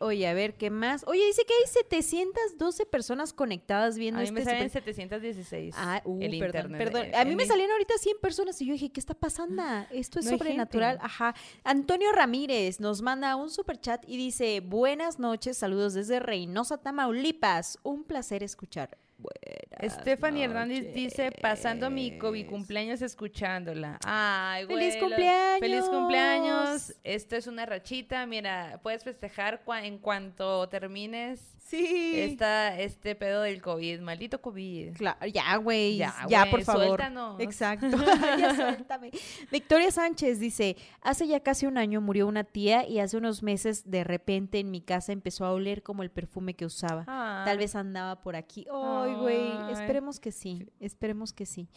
oye, a ver, ¿qué más? Oye, dice que hay 712 personas conectadas viendo A mí este me salen super- 716. Ah, uh, el perdón, internet. perdón. Eh, A mí me salían ahorita 100 personas y yo dije, ¿qué está pasando? Esto es No sobrenatural. Ajá. Antonio Ramírez nos manda un super chat y dice, buenas noches, saludos desde Reynosa, Tamaulipas. Un placer escuchar. Buenas Stephanie Hernández dice, pasando mi noches". COVID cumpleaños escuchándola. Ay, güey. ¡Feliz cumpleaños! ¡Feliz cumpleaños! Esto es una rachita. Mira, puedes festejar en cuanto termines Sí. esta, este pedo del COVID. Maldito COVID. Claro, ya, güey. Ya, Ya, por favor. suéltanos. Exacto. ya suéltame. Victoria Sánchez dice, hace ya casi un año murió una tía y hace unos meses de repente en mi casa empezó a oler como el perfume que usaba. Tal vez andaba por aquí. Ay, güey. Esperemos que sí. Esperemos que sí.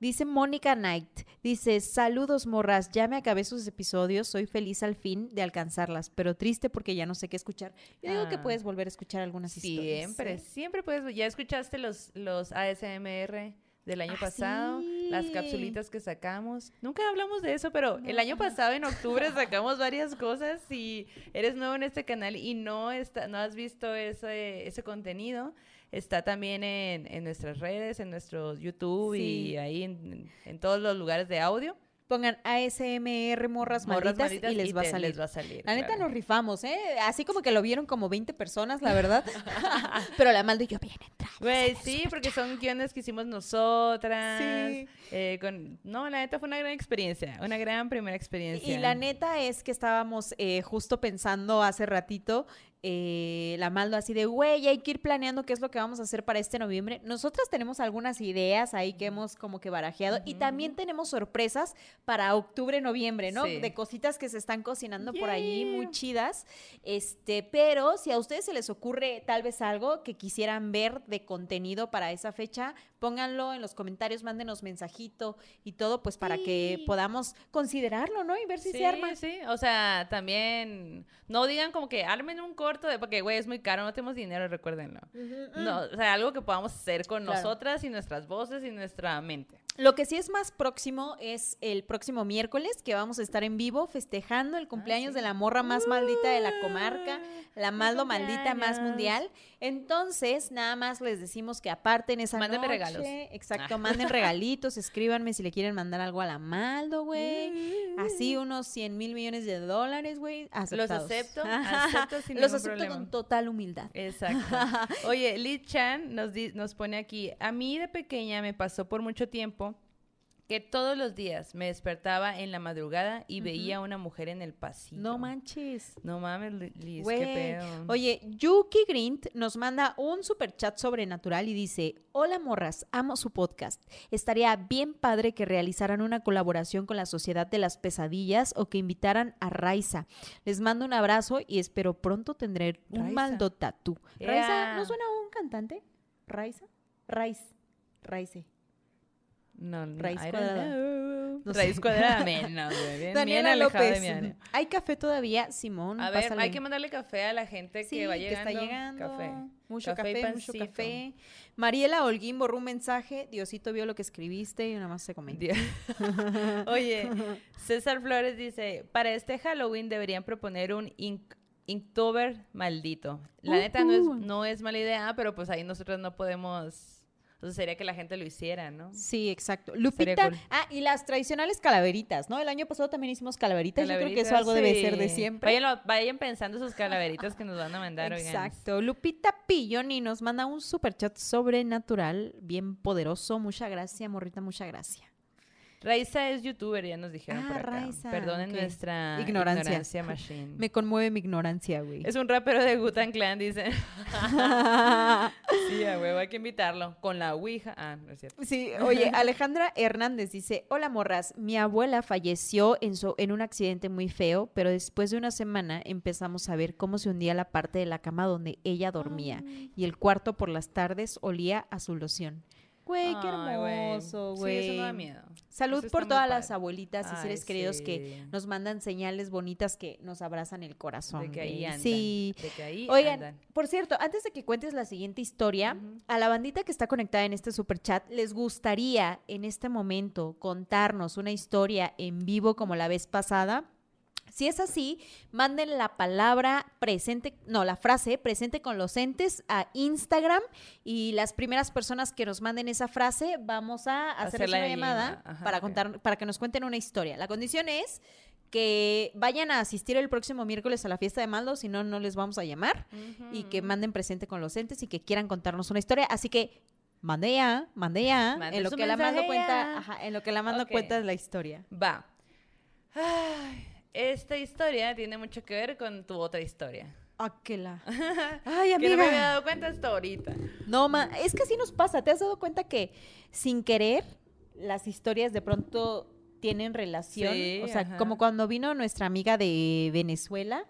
Dice Mónica Knight, dice, saludos morras, ya me acabé sus episodios, soy feliz al fin de alcanzarlas, pero triste porque ya no sé qué escuchar. Yo digo que Ah. puedes volver a escuchar algunas historias. Siempre, ¿eh? siempre puedes. ¿Ya escuchaste los, los ASMR del año Ah, pasado? Las sí. capsulitas que sacamos. Nunca hablamos de eso, pero el año pasado, en octubre, sacamos varias cosas. Si eres nuevo en este canal y no, está, no has visto ese, ese contenido, está también en, en nuestras redes, en nuestro YouTube Sí. y ahí en, en todos los lugares de audio. Pongan ASMR morras, Morras malditas, malditas y les va a te- salir. les va a salir, La neta nos rifamos, ¿eh? Así como que lo vieron como 20 personas, la verdad. Pero la Maldo y yo bien entradas. Güey, sí, porque son guiones que hicimos nosotras. Sí. eh, con... No, la neta fue una gran experiencia, una gran primera experiencia. Y la neta es que estábamos eh, justo pensando hace ratito eh, la Maldo así de, güey, hay que ir planeando qué es lo que vamos a hacer para este noviembre. Nosotras tenemos algunas ideas ahí que hemos como que barajeado y también tenemos sorpresas para octubre, noviembre, ¿no? Sí. De cositas que se están cocinando por allí Yeah. muy chidas. Este, pero si a ustedes se les ocurre tal vez algo que quisieran ver de contenido para esa fecha, pónganlo en los comentarios, mándenos mensajito y todo, pues para que podamos considerarlo, ¿no? Y ver si Sí, se arma. sí. O sea, también no digan como que armen un corto de porque, güey, es muy caro, no tenemos dinero, recuérdenlo. No, o sea, algo que podamos hacer con Claro. nosotras y nuestras voces y nuestra mente. Lo que sí es más próximo es el próximo miércoles, que vamos a estar en vivo festejando el cumpleaños sí. de la morra más maldita de la comarca, la mi maldo maldita más cumpleaños. mundial. Entonces, nada más les decimos que aparten esa Mándenme noche. regalos. Exacto, Ah. manden regalitos, escríbanme si le quieren mandar algo a la maldo, güey. Así unos 100 mil millones de dólares, güey, aceptados. acepto, acepto sin Los acepto problema. con total humildad. Exacto. Oye, Lee Chan nos, di- nos pone aquí, a mí de pequeña me pasó por mucho tiempo que todos los días me despertaba en la madrugada y veía a una mujer en el pasillo. No manches. No mames, Li- Liz, qué pedo. Oye, Yuki Grint nos manda un super chat sobrenatural y dice: Hola morras, amo su podcast. Estaría bien padre que realizaran una colaboración con la Sociedad de las Pesadillas o que invitaran a Raiza. Les mando un abrazo y espero pronto tener un maldo tatú. ¿Raiza no suena a un cantante? ¿Raiza? Raiz. Raice. No, Raíz cuadrada. No Raíz sé. cuadrada, menos, bien Daniela de López. mi área. ¿Hay café todavía, Simón? A ver, Pásale. hay que mandarle café a la gente Sí, que va llegando. está llegando. Café. Mucho Café mucho café. Mariela Holguín borró un mensaje. Diosito vio lo que escribiste y nada más se comentó. Oye, César Flores dice, para este Halloween deberían proponer un Ink- Inktober maldito. La neta no es, no es mala idea, pero pues ahí nosotros no podemos... Sea, sería que la gente lo hiciera, ¿no? Sí, exacto. Lupita. cool. Ah, y las tradicionales calaveritas, ¿no? El año pasado también hicimos calaveritas. Yo creo que eso Calaveritas, algo debe ser de siempre. Vayan, vayan pensando sus calaveritas que nos van a mandar, oigan. Exacto. Lupita Pilloni nos manda un super chat sobrenatural, bien poderoso. Muchas gracias, morrita, muchas gracias. Raiza es youtuber, ya nos dijeron Ah, por acá. Raiza, Perdonen nuestra Ignorancia. ignorancia, machine. Me conmueve mi ignorancia, güey. Es un rapero de Gutan Clan, dicen. sí, a huevo, hay que invitarlo. Con la Ouija. Ah, no es cierto. Sí, oye, Alejandra Hernández dice, hola morras, mi abuela falleció en, su- en un accidente muy feo, pero después de una semana empezamos a ver cómo se hundía la parte de la cama donde ella dormía y el cuarto por las tardes olía a su loción. Güey, qué Ay, güey. hermoso, Sí, eso no da miedo. Salud por todas las abuelitas y Ay, seres queridos que nos mandan señales bonitas que nos abrazan el corazón. De que ahí andan. Sí. De que ahí Oigan, andan. por cierto, antes de que cuentes la siguiente historia, a la bandita que está conectada en este super chat, ¿les gustaría en este momento contarnos una historia en vivo como la vez pasada? Si es así, manden la palabra presente, no, la frase presente con los entes a Instagram y las primeras personas que nos manden esa frase vamos a hacerles Hacerla una llamada ajá, para contar, para que nos cuenten una historia. La condición es que vayan a asistir el próximo miércoles a la fiesta de Maldo, si no, no les vamos a llamar y que manden presente con los entes y que quieran contarnos una historia. Así que mande ya, mande ya, Mande en lo que la mando cuenta, ajá, en lo que la mando cuenta la historia. Va. Ay, esta historia tiene mucho que ver con tu otra historia. Ah, que la. Ay, Que no me había amiga. dado cuenta hasta ahorita. No, ma, es que así nos pasa. ¿Te has dado cuenta que sin querer las historias de pronto tienen relación? Sí, o sea, ajá. como cuando vino nuestra amiga de Venezuela,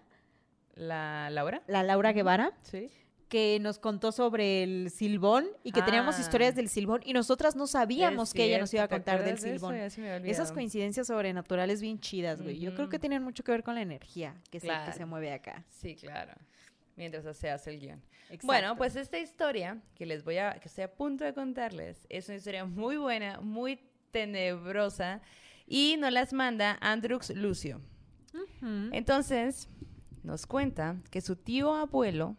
¿La Laura? la Laura Guevara, Sí. Que nos contó sobre el silbón y que teníamos Ah. historias del silbón y nosotras no sabíamos Es que ella nos iba a cierto, ¿te contar del eso? silbón. Esas coincidencias sobrenaturales bien chidas, güey. Yo creo que tienen mucho que ver con la energía que, se, que se mueve acá. Sí, claro. Mientras se hace el guion. Exacto. Bueno, pues esta historia que les voy a, que estoy a punto de contarles, es una historia muy buena, muy tenebrosa y nos las manda Andrux Lucio. Entonces, nos cuenta que su tío abuelo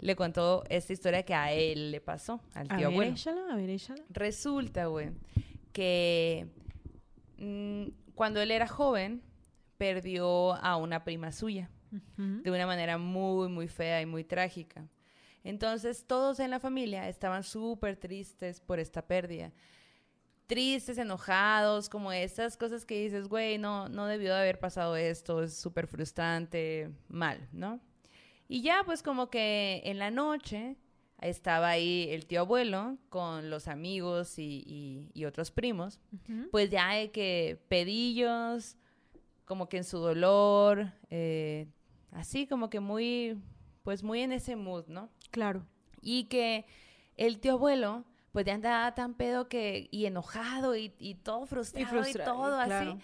le contó esta historia que a él le pasó, al A tío ver, abuelo. échala, a ver, échala. Resulta, güey, que mm, cuando él era joven, perdió a una prima suya de una manera muy, muy fea y muy trágica. Entonces, todos en la familia estaban súper tristes por esta pérdida. Tristes, enojados, como esas cosas que dices, güey, no, no debió de haber pasado esto, es súper frustrante, mal, ¿no? Y ya, pues como que en la noche estaba ahí el tío abuelo con los amigos y, y- y otros primos. Pues ya de que pedillos, como que en su dolor, eh, así como que muy, pues muy en ese mood, ¿no? Claro. Y que el tío abuelo, pues ya andaba tan pedo que, y enojado y, y todo frustrado y, frustrado, todo claro. así,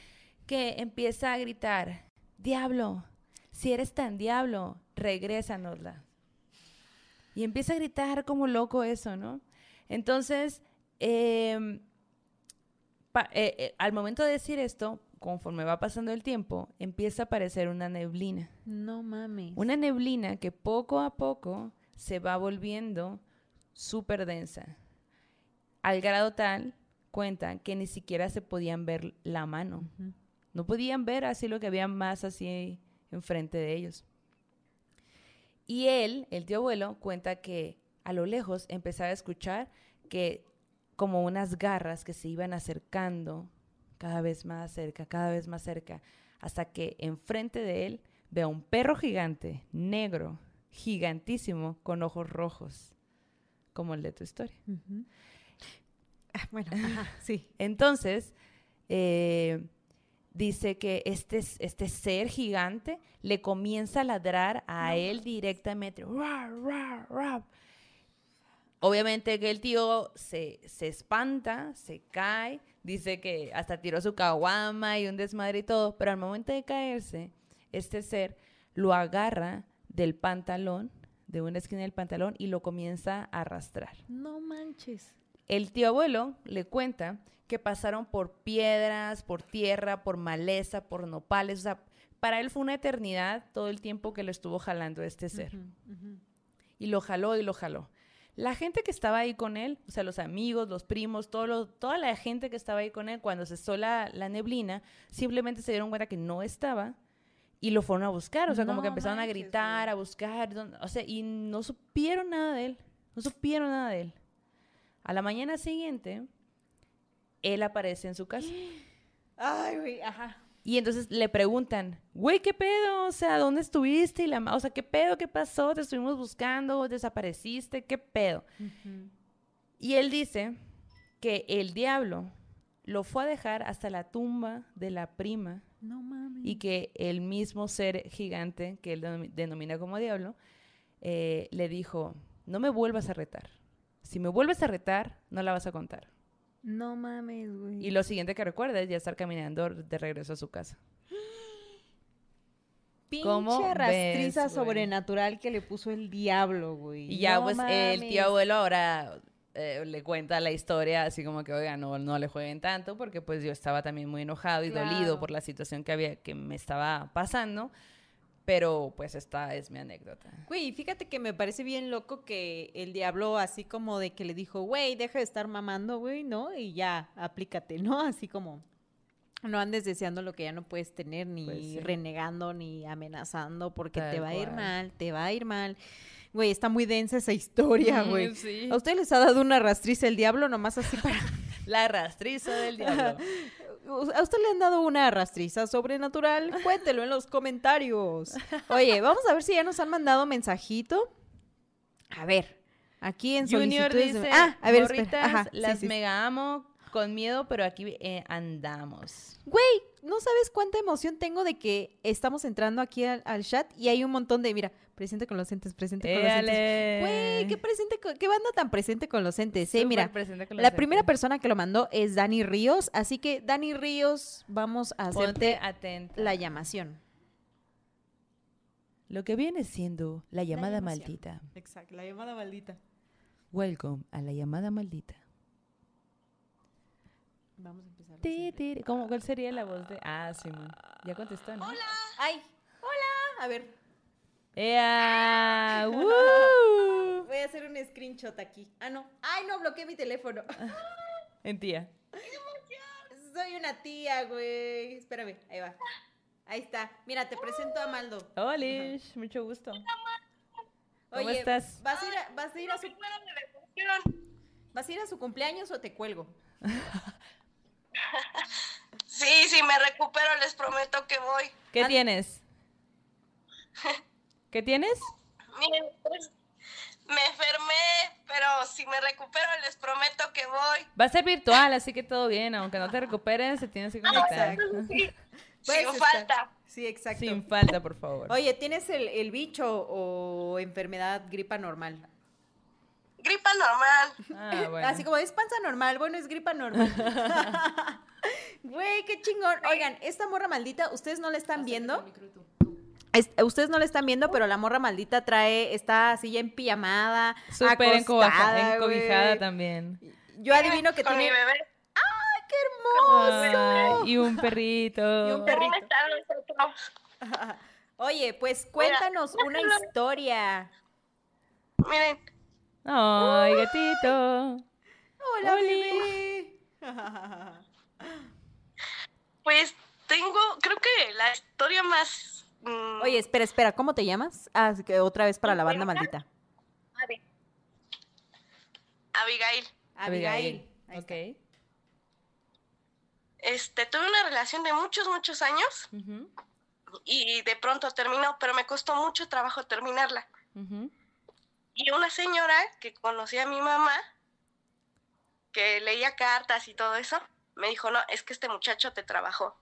que empieza a gritar, diablo, si eres tan diablo, regrésanosla. Y empieza a gritar como loco eso, ¿no? Entonces, em, pa- eh, eh, al momento de decir esto, conforme va pasando el tiempo, empieza a aparecer una neblina. No mames. Una neblina que poco a poco se va volviendo súper densa. Al grado tal, cuentan, que ni siquiera se podían ver la mano. No podían ver así lo que había más así enfrente de ellos. Y él, el tío abuelo, cuenta que a lo lejos empezaba a escuchar que como unas garras que se iban acercando cada vez más cerca, cada vez más cerca, hasta que enfrente de él ve a un perro gigante, negro, gigantísimo, con ojos rojos, como el de tu historia. Ah, bueno, ajá, sí. Entonces, eh, dice que este, este ser gigante le comienza a ladrar a él directamente. Obviamente que el tío se, se espanta, se cae, dice que hasta tiró su caguama y un desmadre y todo, pero al momento de caerse, este ser lo agarra del pantalón, de una esquina del pantalón, y lo comienza a arrastrar. No manches. El tío abuelo le cuenta que pasaron por piedras, por tierra, por maleza, por nopales. O sea, para él fue una eternidad todo el tiempo que lo estuvo jalando este ser. Y lo jaló y lo jaló. La gente que estaba ahí con él, o sea, los amigos, los primos, todo lo- toda la gente que estaba ahí con él, cuando cesó la, la neblina, simplemente se dieron cuenta que no estaba y lo fueron a buscar. O sea, como que empezaron a gritar, a buscar, o sea, y no supieron nada de él. No supieron nada de él. A la mañana siguiente, él aparece en su casa. Ay, güey, ajá. Y entonces le preguntan, güey, ¿qué pedo? O sea, ¿dónde estuviste? Y la, o sea, ¿qué pedo? ¿Qué pasó? ¿Te estuvimos buscando? ¿Desapareciste? ¿Qué pedo? Y él dice que el diablo lo fue a dejar hasta la tumba de la prima No mames. y que el mismo ser gigante que él denom- denomina como diablo eh, le dijo, no me vuelvas a retar. Si me vuelves a retar, no la vas a contar. No mames, güey. Y lo siguiente que recuerda es ya estar caminando de regreso a su casa. ¿Cómo Pinche rastriza ves, sobrenatural que le puso el diablo, güey. Y ya, No pues, el tío abuelo ahora eh, le cuenta la historia así como que, oiga, no, no le jueguen tanto porque pues yo estaba también muy enojado y dolido por la situación que había, que me estaba pasando. Pero pues esta es mi anécdota. Güey, fíjate que me parece bien loco que el diablo así como de que le dijo, güey, deja de estar mamando, güey, ¿no? Y ya, aplícate, ¿no? Así como, no andes deseando lo que ya no puedes tener, ni Pues sí. renegando, ni amenazando, porque Tal te va a ir mal, te va a ir mal. Güey, está muy densa esa historia, güey. Sí. ¿A ustedes les ha dado una rastriza el diablo nomás así para... La rastriza del diablo. ¿A usted le han dado una rastriza sobrenatural? Cuéntelo en los comentarios. Oye, vamos a ver si ya nos han mandado mensajito. A ver, aquí en Junior solicitudes dice, Ah, a ver, espera. "Morritas, Ajá, sí, las sí, sí. mega amo con miedo, pero aquí eh, andamos. Güey, no sabes cuánta emoción tengo de que estamos entrando aquí al, al chat y hay un montón de, mira, presente con los entes, presente con los entes. Güey, qué presente, con- qué banda tan presente con los entes, eh, mira. presente con los La primera persona que lo mandó es Dani Ríos, así que Dani Ríos, vamos a hacerte la llamación. Lo que viene siendo la llamada maldita. Exacto, la llamada maldita. Welcome a la llamada maldita. Vamos a empezar. ¿Cómo, ¿Cuál sería la voz de...? Ah, Simón. Ya contestó, ¿no? ¡Ay! ¡Hola! A ver, ¡Ea! ¡Woo! voy a hacer un screenshot aquí. Ah, no. ¡Ay, no! Bloqueé mi teléfono. En tía. Soy una tía, güey. Espérame, ahí va. Ahí está. Mira, te presento a Maldo. Hola, mucho gusto. ¿Cómo Oye, estás? ¿vas a ir a, vas a ir a su ¿Vas a ir a su cumpleaños o te cuelgo? Sí, sí, me recupero, les prometo que voy. ¿Qué tienes? ¿Qué tienes? Miren, pues, me enfermé, pero si me recupero les prometo que voy. Va a ser virtual, así que todo bien. Aunque no te recuperes, se tienes que conectar. Sí, sin estar- falta. Sí, exacto. Sin falta, por favor. Oye, ¿tienes el, el bicho o enfermedad gripa normal? Gripa normal. Ah, bueno. Así como es panza normal, bueno, es gripa normal. Güey, qué chingón. Oigan, esta morra maldita, ustedes no la están viendo. Es- ustedes no la están viendo, pero la morra maldita trae, está así ya en pijamada, Súper encobijada también. Yo adivino que Con tiene... mi bebé. ¡Ay, qué hermoso! Ay, y un perrito. Y un perrito. ¿Cómo están nosotros? Oye, pues cuéntanos una historia. Miren, Ay, gatito. Hola, Oli. pues tengo, creo que la historia más... mm, Oye, espera, espera, ¿cómo te llamas? Ah, que otra vez para la banda maldita. Abi- Abigail. Abigail. Ok. Este, tuve una relación de muchos, muchos años y de pronto terminó, pero me costó mucho trabajo terminarla. Y una señora que conocía a mi mamá, que leía cartas y todo eso, me dijo, no, es que este muchacho te trabajó.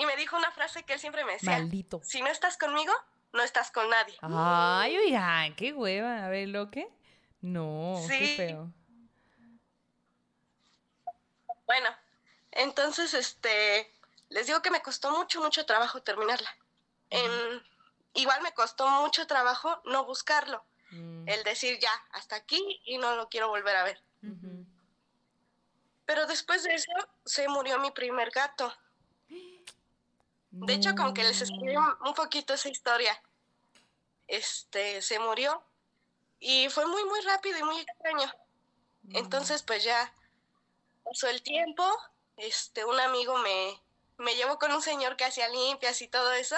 Y me dijo una frase que él siempre me decía, Maldito. si no estás conmigo, no estás con nadie. Ay, oigan, qué hueva. A ver, ¿lo qué? No, qué Sí. feo. Bueno, entonces, este, les digo que me costó mucho, mucho trabajo terminarla. En- igual me costó mucho trabajo no buscarlo, Mm, el decir ya, hasta aquí y no lo quiero volver a ver. Pero después de eso se murió mi primer gato. De hecho, como que les escribí No. un poquito esa historia. Este, se murió y fue muy, muy rápido y muy extraño. Entonces, pues ya pasó el tiempo. Este, un amigo me, me llevó con un señor que hacía limpias y todo eso.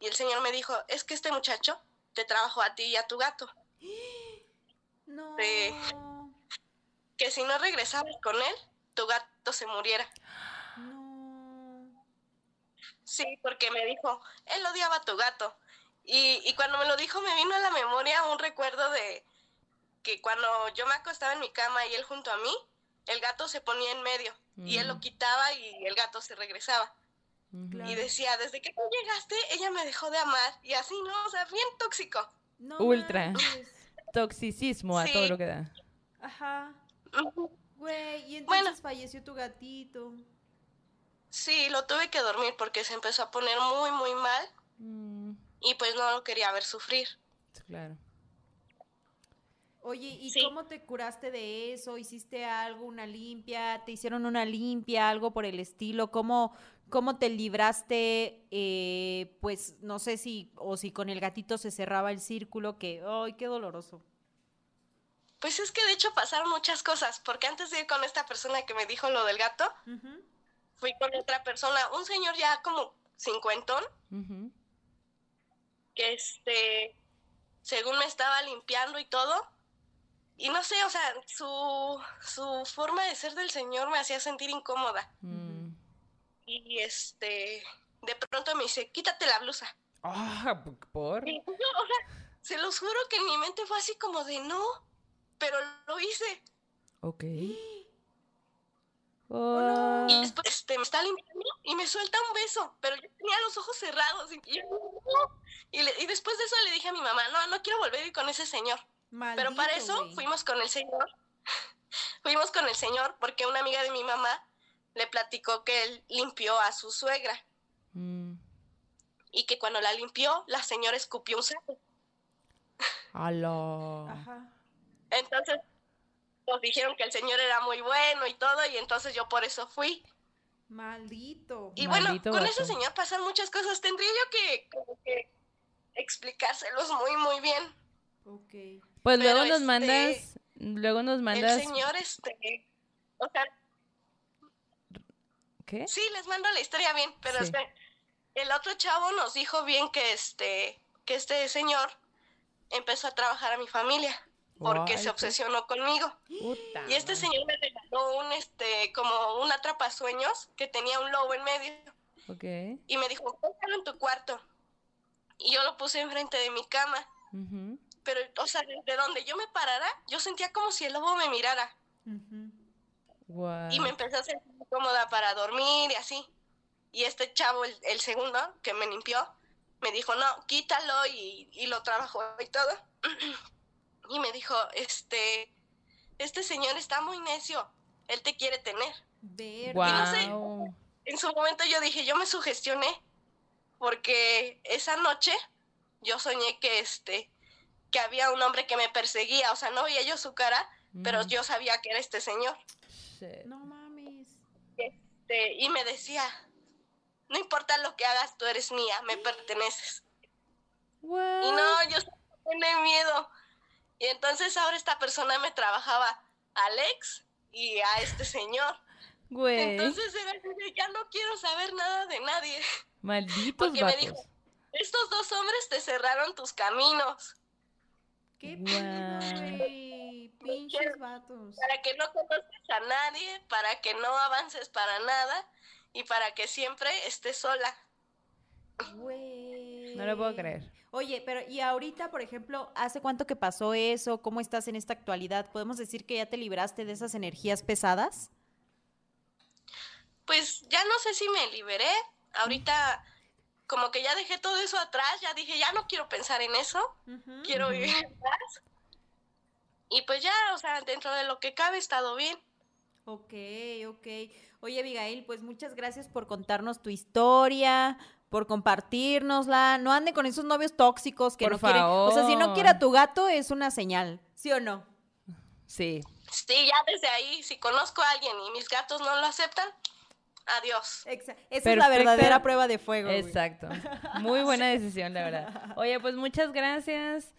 Y el señor me dijo, es que este muchacho te trabajó a ti y a tu gato. No. Sí. Que si no regresabas con él, tu gato se muriera. Sí, porque me dijo, él odiaba a tu gato. Y, y cuando me lo dijo me vino a la memoria un recuerdo de que cuando yo me acostaba en mi cama y él junto a mí, el gato se ponía en medio y él lo Mm. quitaba y el gato se regresaba. Claro. Y decía, desde que tú llegaste, ella me dejó de amar y así, ¿no? O sea, bien tóxico. No Ultra. Toxicismo a Sí. todo lo que da. Ajá. Güey, y entonces Bueno. falleció tu gatito. Sí, lo tuve que dormir porque se empezó a poner muy, muy mal Mm, y pues no lo quería ver sufrir. claro. Oye, ¿y Sí. cómo te curaste de eso? ¿Hiciste algo, una limpia? ¿Te hicieron una limpia, algo por el estilo? ¿Cómo, cómo te libraste? eh, pues no sé si, o si con el gatito se cerraba el círculo, que, ¡ay, qué doloroso! Pues es que de hecho pasaron muchas cosas, porque antes de ir con esta persona que me dijo lo del gato. Fui con otra persona, un señor ya como cincuentón, que este, según me estaba limpiando y todo, y no sé, o sea, su, su forma de ser del señor me hacía sentir incómoda. Mm. Y este, de pronto me dice, quítate la blusa. Ah, ¿por? Y yo, o sea, se los juro que en mi mente fue así como de no, pero lo hice. Ok. Y Oh. después este, me está limpiando y me suelta un beso, pero yo tenía los ojos cerrados. Y, después de eso le dije a mi mamá, no, no quiero volver a ir con ese señor. Pero para eso fuimos con el señor. fuimos con el señor porque una amiga de mi mamá le platicó que él limpió a su suegra Mm. y que cuando la limpió, la señora escupió un saco. Aló. Ajá. Entonces nos dijeron que el señor era muy bueno y todo, y entonces yo por eso fui. Maldito. Y Maldito bueno, con ese señor pasan muchas cosas. Tendría yo que, como que explicárselos muy, muy bien. Ok. Pues Pero, luego nos este, mandas, luego nos mandas, El señor, este, o sea, ¿qué? sí, les mando la historia bien, pero Sí. esperen, el otro chavo nos dijo bien que este, que este señor empezó a trabajar a mi familia porque se qué- obsesionó conmigo. Puta Y este señor me regaló un, este, como un atrapasueños que tenía un lobo en medio Ok. y me dijo, póngalo en tu cuarto. Y yo lo puse enfrente de mi cama pero, o sea, de donde yo me parara, yo sentía como si el lobo me mirara. Guau. Y me empecé a sentir cómoda para dormir y así. Y este chavo, el, el segundo, que me limpió, me dijo, no, quítalo y, y lo trabajó y todo. Y me dijo, este, este señor está muy necio, él te quiere tener. Verde. no sé. En su momento yo dije, yo me sugestioné, porque esa noche yo soñé que este, que había un hombre que me perseguía, o sea, no veía yo su cara, pero yo sabía que era este señor. Shit. No mames. Este, y me decía, no importa lo que hagas, tú eres mía, me perteneces. Y no, yo tenía miedo. Y entonces ahora esta persona me trabajaba a Alex y a este señor. Güey. Entonces era así ya no quiero saber nada de nadie. Malditos porque me vatos. dijo, Estos dos hombres te cerraron tus caminos Qué güey. Pinches vatos. para que no conozcas a nadie, para que no avances para nada y para que siempre estés sola. Güey. No lo puedo creer. Oye, pero y ahorita, por ejemplo, ¿hace cuánto que pasó eso? ¿Cómo estás en esta actualidad? ¿Podemos decir que ya te libraste de esas energías pesadas? Pues ya no sé si me liberé. Ahorita como que ya dejé todo eso atrás, ya dije, ya no quiero pensar en eso, quiero vivir en paz. Y pues ya, o sea, dentro de lo que cabe he estado bien. Ok, ok. Oye, Abigail, pues muchas gracias por contarnos tu historia, por compartirnosla. No ande con esos novios tóxicos que Por no quieren. O sea, si no quiere a tu gato, es una señal, ¿sí o no? Sí. Sí, ya desde ahí, si conozco a alguien y mis gatos no lo aceptan, adiós. Esa es la verdadera prueba de fuego. güey. Exacto. Muy buena decisión, la verdad. Oye, pues muchas gracias.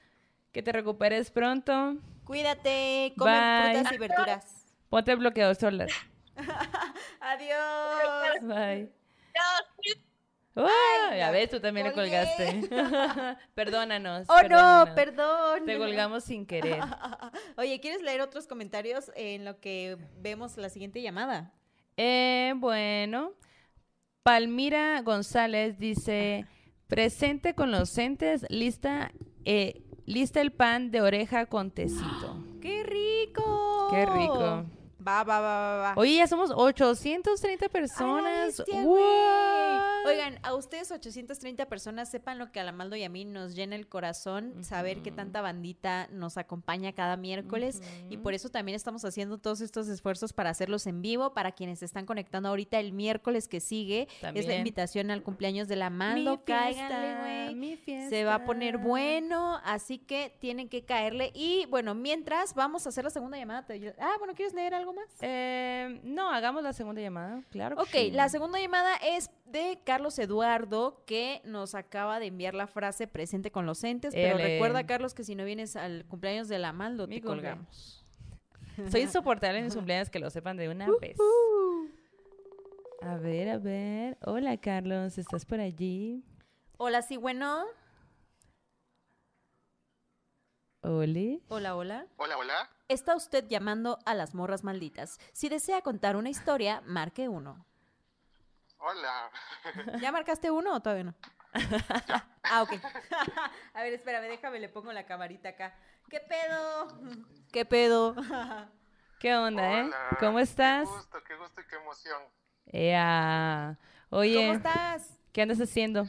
Que te recuperes pronto. Cuídate, come Bye. frutas y verduras. Ponte bloqueador solar. Adiós. Bye. Adiós. ¡Ah! Ay, ya ves, tú también le colgué. colgaste. Perdónanos. Oh, no, perdón. Te colgamos sin querer. Oye, ¿quieres leer otros comentarios en lo que vemos la siguiente llamada? Eh, bueno, Palmira González dice, presente con los entes, lista, eh, lista el pan de oreja con tecito. ¡Qué rico! Qué rico. Va, va, va, va, va. Oye, ya somos 830 ¡A la personas. Oigan, a ustedes 830 personas sepan lo que a la Maldo y a mí nos llena el corazón saber que tanta bandita nos acompaña cada miércoles y por eso también estamos haciendo todos estos esfuerzos para hacerlos en vivo para quienes se están conectando ahorita el miércoles que sigue. Es la invitación al cumpleaños de la Maldo. Cáiganle, güey. Se va a poner bueno, así que tienen que caerle. Y bueno, mientras vamos a hacer la segunda llamada. Ah, bueno, ¿quieres leer algo más? Eh, no, hagamos la segunda llamada, claro. Ok, sí. la segunda llamada es de Carlos Eduardo, que nos acaba de enviar la frase presente con los entes, pero recuerda, Carlos, que si no vienes al cumpleaños de la Maldo, te colgamos. Soy insoportable en mis cumpleaños, que lo sepan de una vez. A ver, a ver. Hola, Carlos, ¿estás por allí? Hola, sí, bueno. Oli. Hola, hola. Hola, hola. Está usted llamando a las morras malditas. Si desea contar una historia, marque uno. Hola. ¿Ya marcaste uno o todavía no? ah, ok. a ver, espérame, déjame, le pongo la camarita acá. ¿Qué pedo? ¿Qué pedo? ¿Qué onda, eh? ¿Cómo estás? Qué gusto, qué gusto y qué emoción. Ea. ¿Cómo Oye, estás? ¿qué andas haciendo?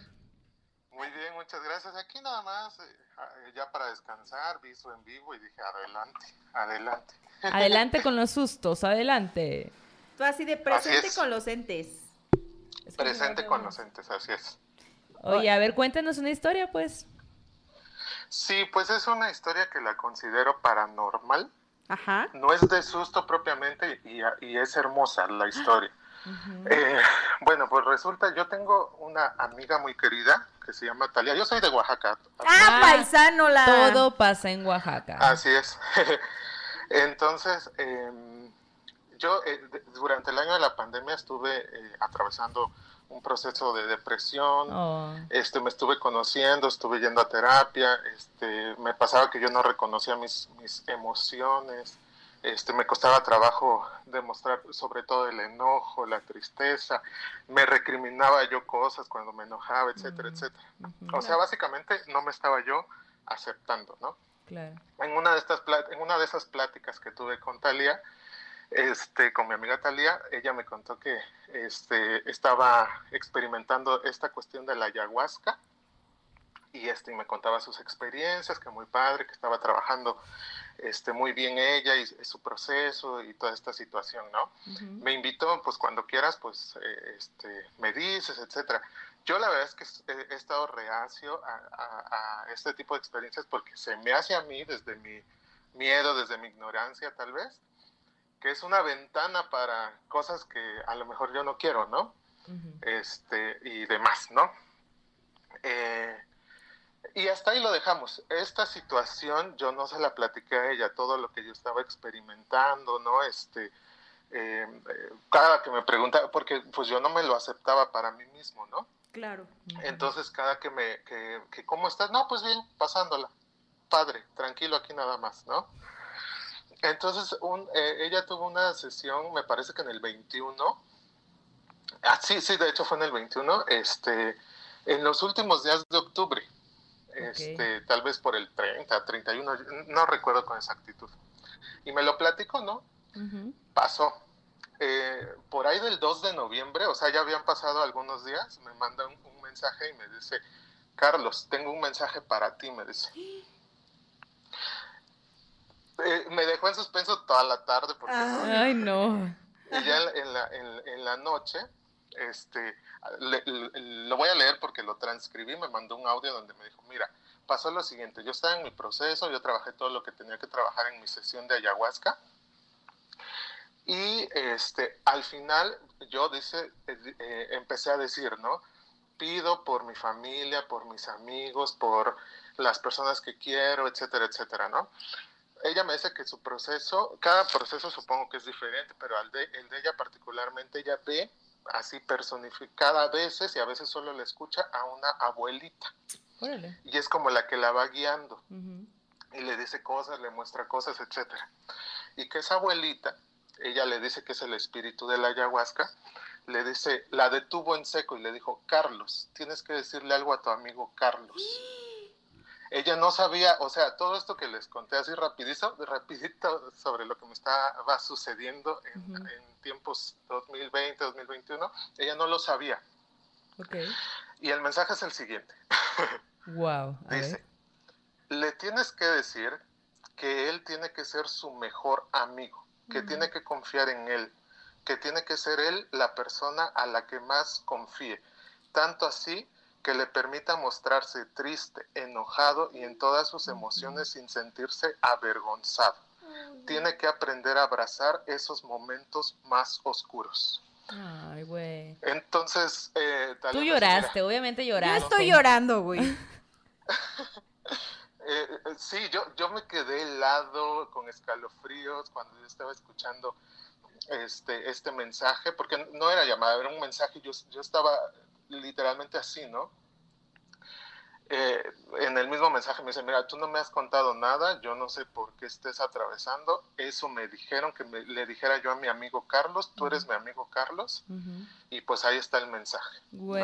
Muy bien, muchas gracias. Aquí nada más, eh, ah, ya para descansar, vi su en vivo y dije, adelante, adelante. Adelante con los sustos, adelante. Tú así de presente es. con los entes. Presente con los entes, así es. Oye, a ver, cuéntanos una historia, pues. Sí, pues es una historia que la considero paranormal. Ajá. No es de susto propiamente y, y es hermosa la historia. Eh, bueno, pues resulta, yo tengo una amiga muy querida que se llama Talia. Yo soy de Oaxaca. ¡Ah, Ah, paisano la! Todo pasa en Oaxaca. Así es. Entonces, em, yo eh, durante el año de la pandemia estuve eh, atravesando un proceso de depresión. Oh. Este, me estuve conociendo, estuve yendo a terapia. Este, me pasaba que yo no reconocía mis, mis emociones. Este, me costaba trabajo demostrar sobre todo el enojo, la tristeza. Me recriminaba yo cosas cuando me enojaba, etcétera, Mm. etcétera. O sea, básicamente no me estaba yo aceptando, ¿no? Claro. En una de estas en una de esas pláticas que tuve con Talía, este, con mi amiga Talía, ella me contó que este, estaba experimentando esta cuestión de la ayahuasca y este, me contaba sus experiencias, que muy padre, que estaba trabajando este, muy bien ella y, y su proceso y toda esta situación, ¿no? Me invitó, pues cuando quieras, pues eh, este, me dices, etcétera. Yo la verdad es que he, he estado reacio a, a- a este tipo de experiencias porque se me hace a mí desde mi miedo, desde mi ignorancia tal vez, que es una ventana para cosas que a lo mejor yo no quiero, ¿no? Ujú. este, y demás, ¿no? Eh, y hasta ahí lo dejamos. Esta situación yo no se la platiqué a ella, todo lo que yo estaba experimentando, ¿no? Este, eh, cada que me preguntaba, porque pues yo no me lo aceptaba para mí mismo, ¿no? Claro. Entonces cada que me, que, que ¿cómo estás? No, pues bien, pasándola. Padre, tranquilo aquí nada más, ¿no? Entonces un, eh, ella tuvo una sesión, me parece que en el 21, ah, sí, sí, de hecho fue en el 21, este, en los últimos días de octubre, este, tal vez por el 30, 31, no recuerdo con exactitud. Y me lo platicó, ¿no? Pasó. Eh, por ahí del 2 de noviembre, o sea, ya habían pasado algunos días, me manda un, un mensaje y me dice, Carlos, tengo un mensaje para ti, me dice. Eh, me dejó en suspenso toda la tarde porque no- Ay, no. y ya en, en la, en- en la noche, este, le- le- lo voy a leer porque lo transcribí, me mandó un audio donde me dijo, mira, pasó lo siguiente, yo estaba en mi proceso, yo trabajé todo lo que tenía que trabajar en mi sesión de ayahuasca, y este, al final yo dice, eh, eh, empecé a decir, ¿no? Pido por mi familia, por mis amigos, por las personas que quiero, etcétera, etcétera, ¿no? Ella me dice que su proceso, cada proceso supongo que es diferente, pero el de, el de ella particularmente, ella ve así personificada a veces y a veces solo le escucha a una abuelita Órale. y es como la que la va guiando y le dice cosas, le muestra cosas, etcétera. Y que esa abuelita, ella le dice que es el espíritu de la ayahuasca, le dice, la detuvo en seco y le dijo, Carlos, tienes que decirle algo a tu amigo Carlos. Ella no sabía, o sea, todo esto que les conté así rapidito, rapidito sobre lo que me estaba sucediendo en, tiempos 2020, 2021, ella no lo sabía. Ok. Y el mensaje es el siguiente. Wow. Dice, le tienes que decir que él tiene que ser su mejor amigo, que tiene que confiar en él, que tiene que ser él la persona a la que más confíe. Tanto así que le permita mostrarse triste, enojado y en todas sus emociones sin sentirse avergonzado. Tiene que aprender a abrazar esos momentos más oscuros. Ay, güey. Entonces, eh, tal Tú vez me dice, "Mira, lloraste, obviamente Yo lloraste. estoy llorando, güey. Eh, eh, sí, yo, yo me quedé helado, con escalofríos, cuando yo estaba escuchando este, este mensaje, porque no era llamada, era un mensaje, yo, yo estaba literalmente así, ¿no? Eh, en el mismo mensaje me dice, mira, tú no me has contado nada, yo no sé por qué estés atravesando, eso me dijeron que me- le dijera yo a mi amigo Carlos, tú eres mi amigo Carlos, y pues ahí está el mensaje. Güey.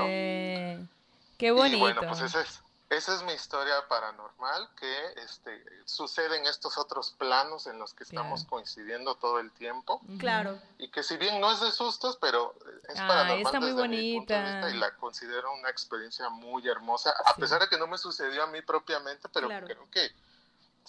Qué bonito. Y bueno, pues esa es, esa es mi historia paranormal que este, sucede en estos otros planos en los que estamos Claro. coincidiendo todo el tiempo. Claro. y que si bien no es de sustos, pero es Ay, paranormal está muy desde mi punto de bonita. vista y la considero una experiencia muy hermosa, a Sí. pesar de que no me sucedió a mí propiamente, pero Claro. creo que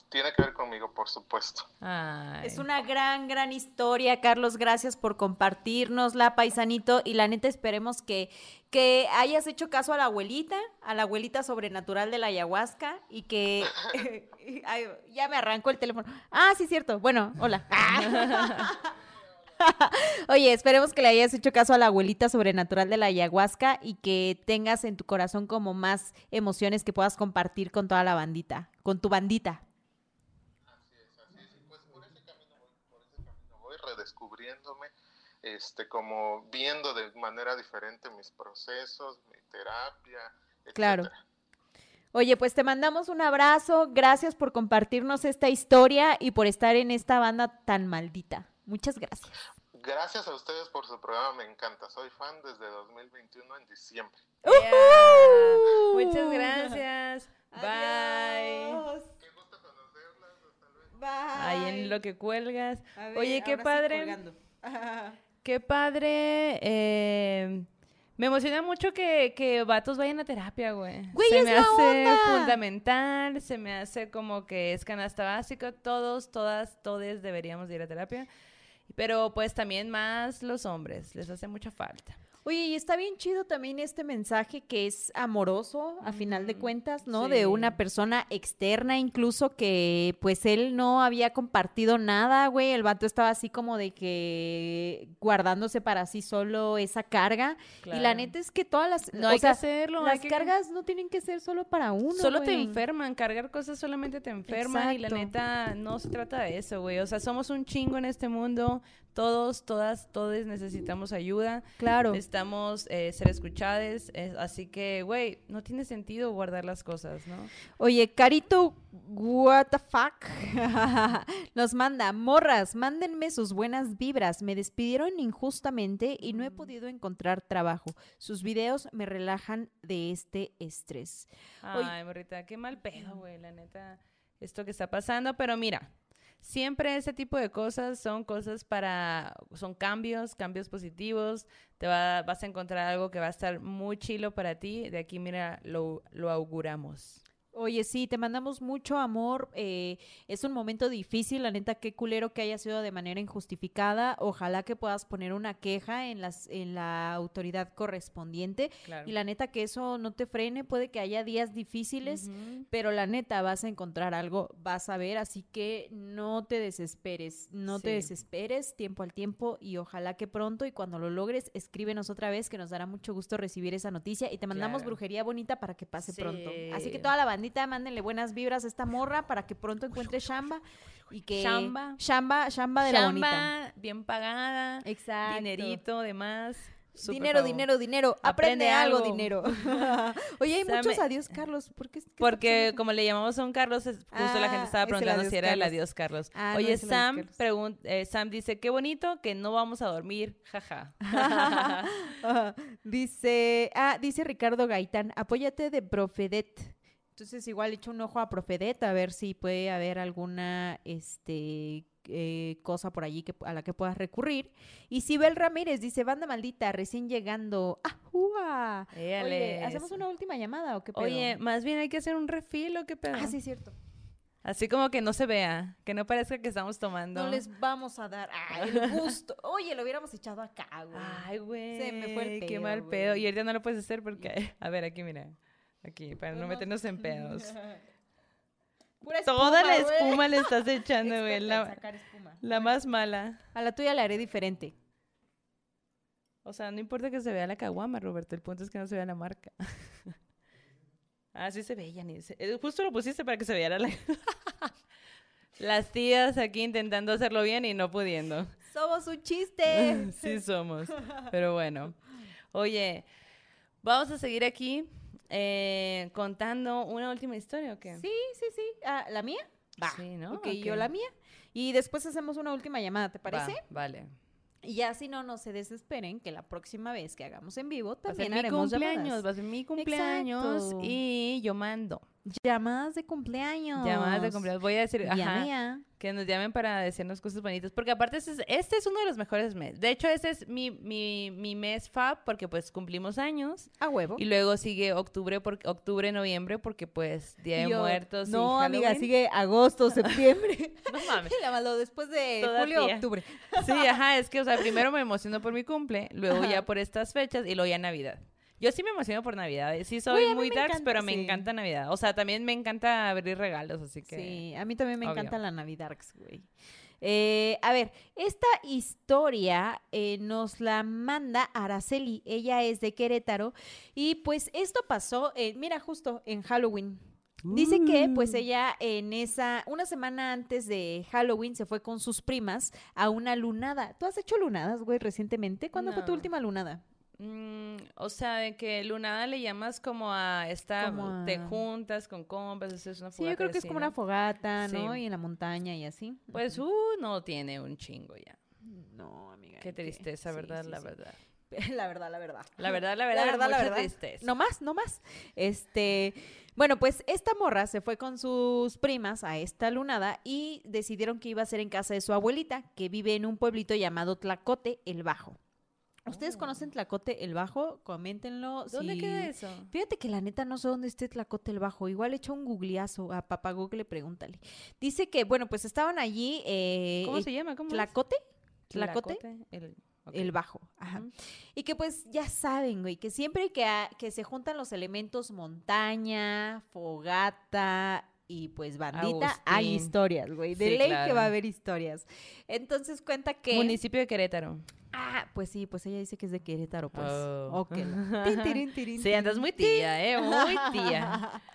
tiene que ver conmigo, por supuesto. Ay. Es una gran, gran historia, Carlos. Gracias por compartirnosla, paisanito. Y la neta, esperemos que, que hayas hecho caso a la abuelita, a la abuelita sobrenatural de la ayahuasca y que... Ay, ya me arrancó el teléfono. Ah, sí, cierto. Bueno, hola. Oye, esperemos que le hayas hecho caso a la abuelita sobrenatural de la ayahuasca y que tengas en tu corazón como más emociones que puedas compartir con toda la bandita, con tu bandita. Así es, así es. Y pues por ese camino voy, por ese camino voy redescubriéndome, este, como viendo de manera diferente mis procesos, mi terapia, Claro. etcétera. Oye, pues te mandamos un abrazo. Gracias por compartirnos esta historia y por estar en esta banda tan maldita. Muchas gracias. Gracias a ustedes por su programa, me encanta. Soy fan desde 2021 en diciembre. Yeah. ¡Uhú! Muchas gracias. Bye. Adiós. Qué gusto conocerlas. Hasta luego. Bye. Ahí en lo que cuelgas. A ver, Oye, qué padre. Qué padre. eh, me emociona mucho que, que vatos vayan a terapia, güey. Güey, se es me la hace onda. fundamental, se me hace como que es canasta básica. Todos, todas, todes deberíamos de ir a terapia. Pero pues también más los hombres, les hace mucha falta. Oye, y está bien chido también este mensaje que es amoroso, a final de cuentas, ¿no? sí. De una persona externa, incluso que pues él no había compartido nada, güey. El vato estaba así como de que guardándose para sí solo esa carga. Y la neta es que todas las... No hay sea, que hacerlo. hay Las que- cargas no tienen que ser solo para uno. Solo te enferman, cargar cosas solamente te enferman y la neta no se trata de eso, güey. O sea, somos un chingo en este mundo, todos, todas, todos necesitamos ayuda, Claro. Necesitamos eh, ser escuchados, eh, así que, güey, no tiene sentido guardar las cosas, ¿no? Oye, Carito, what the fuck, nos manda, morras, mándenme sus buenas vibras. Me despidieron injustamente y no he podido encontrar trabajo. Sus videos me relajan de este estrés. Oye. Ay, morrita, qué mal pedo, güey, la neta, esto que está pasando, pero mira, siempre ese tipo de cosas son cosas para, son cambios, cambios positivos, te va- vas a encontrar algo que va a estar muy chilo para ti, de aquí, mira, lo, lo auguramos. Oye, sí, te mandamos mucho amor. eh, es un momento difícil, la neta, qué culero que haya sido de manera injustificada. Ojalá que puedas poner una queja en, las, en la autoridad correspondiente. Claro. Y la neta, que eso no te frene. Puede que haya días difíciles, pero la neta vas a encontrar algo, vas a ver. Así que no te desesperes, no te desesperes, tiempo al tiempo. Y ojalá que pronto y cuando lo logres, escríbenos otra vez, que nos dará mucho gusto recibir esa noticia. Y te mandamos Claro. brujería bonita para que pase pronto. Así que toda la bandita, mándenle buenas vibras a esta morra para que pronto encuentre chamba y que Chamba. chamba, chamba de la bonita. Bien pagada, Exacto. dinerito, demás. Dinero, favor. dinero, dinero. Aprende, Aprende algo, algo. dinero. Oye, hay muchos adiós, Carlos. ¿Por qué? qué está Porque como le llamamos a un Carlos, justo la Ah, gente estaba es el preguntando si era el adiós Carlos. Ah, Oye, Sam, Carlos. pregun- eh, Sam dice, qué bonito que no vamos a dormir, jaja. Ajá. dice, ah, dice Ricardo Gaitán, apóyate de Profedet. Entonces igual echo un ojo a Profedet a ver si puede haber alguna este eh, cosa por allí que, a la que puedas recurrir. Y Sibel Ramírez dice, banda maldita, recién llegando. ¡Ajúa! Oye, Éale, ¿hacemos una última llamada o qué pedo? Oye, más bien hay que hacer un refil o qué pedo. ah, sí, cierto. Así como que no se vea, que no parezca que estamos tomando. No les vamos a dar ay, el gusto. Oye, lo hubiéramos echado acá, güey. Ay, güey. Se me fue el Qué pedo, mal güey. pedo. Y ahorita no lo puedes hacer porque... A ver, aquí, mira. Aquí, para no meternos en pedos. Pura Toda la güey. espuma le estás echando, güey. La, sacar espuma. la más mala. A la tuya la haré diferente. O sea, no importa que se vea la caguama, Roberto. El punto es que no se vea la marca. ah, sí se veía, ni se- eh, Justo lo pusiste para que se viera la... Las tías aquí intentando hacerlo bien y no pudiendo. Somos un chiste. sí somos. Pero bueno. Oye, vamos a seguir aquí eh, contando una última historia, ¿o qué? Sí, sí, sí. Ah, ¿La mía? Va. Sí, yo la mía. Y después hacemos una última llamada, ¿te parece? Va, vale. Y ya si no, no se desesperen que la próxima vez que hagamos en vivo Va a ser también mi haremos cumpleaños, llamadas. va a ser mi cumpleaños Exacto. y yo mando. Llamadas de cumpleaños. Llamadas de cumpleaños. Voy a decir, ajá, ya. que nos llamen para decirnos cosas bonitas. Porque aparte, este es, este es uno de los mejores meses. De hecho, este es mi, mi, mi mes fab porque pues cumplimos años. A huevo. Y luego sigue octubre, por, octubre, noviembre porque pues Día de yo, Muertos y No, amiga, sigue agosto, septiembre. No mames. La mandó después de Todavía. julio, octubre. Sí, ajá, es que, o sea, primero me emociono por mi cumple, luego Ajá. ya por estas fechas y luego ya Navidad. Yo sí me emociono por Navidad, sí soy muy darks, encanta, pero me encanta Navidad. O sea, también me encanta abrir regalos, así que... Sí, a mí también me obvio. encanta la Navidarks, güey. Eh, a ver, esta historia eh, nos la manda Araceli. Ella es de Querétaro. Y pues esto pasó, eh, mira, justo en Halloween. Dice que pues Uh. ella en esa, una semana antes de Halloween se fue con sus primas a una lunada. ¿Tú has hecho lunadas, güey, recientemente? ¿Cuándo fue tu última lunada? Mm, o sea, de que lunada le llamas como a Como te juntas con compas, haces una Sí, fogata yo creo que es como una fogata, ¿no? Sí. Y en la montaña y así. Pues, uh, no tiene un chingo ya. no, amiga. Qué que- tristeza, sí, ¿verdad? sí, la sí. verdad. La verdad, la verdad. La verdad, la verdad, la verdad, la verdad. tristeza. No más, no más. Este, Bueno, pues esta morra se fue con sus primas a esta lunada y decidieron que iba a ser en casa de su abuelita, que vive en un pueblito llamado Tlacote, el Bajo. ¿Ustedes Oh. conocen Tlacote, el Bajo? Coméntenlo. ¿Dónde si- queda eso? Fíjate que la neta no sé dónde esté Tlacote el Bajo. Igual echa un googleazo a papá Google, pregúntale. Dice que, bueno, pues estaban allí. Eh, ¿Cómo eh, se llama? ¿Cómo es? ¿Tlacote? ¿Tlacote? El. El Bajo. Ajá. Y que pues ya saben, güey, que siempre que, que se juntan los elementos montaña, fogata y pues bandita, hay Agustín. historias, güey. De Sí, ley que va a haber historias. Entonces cuenta que... Municipio de Querétaro. Ah, pues sí, pues ella dice que es de Querétaro, pues. Oh. Ok. Tin, tirin, tirin, Sí, andas muy tía, ¿eh? Muy tía.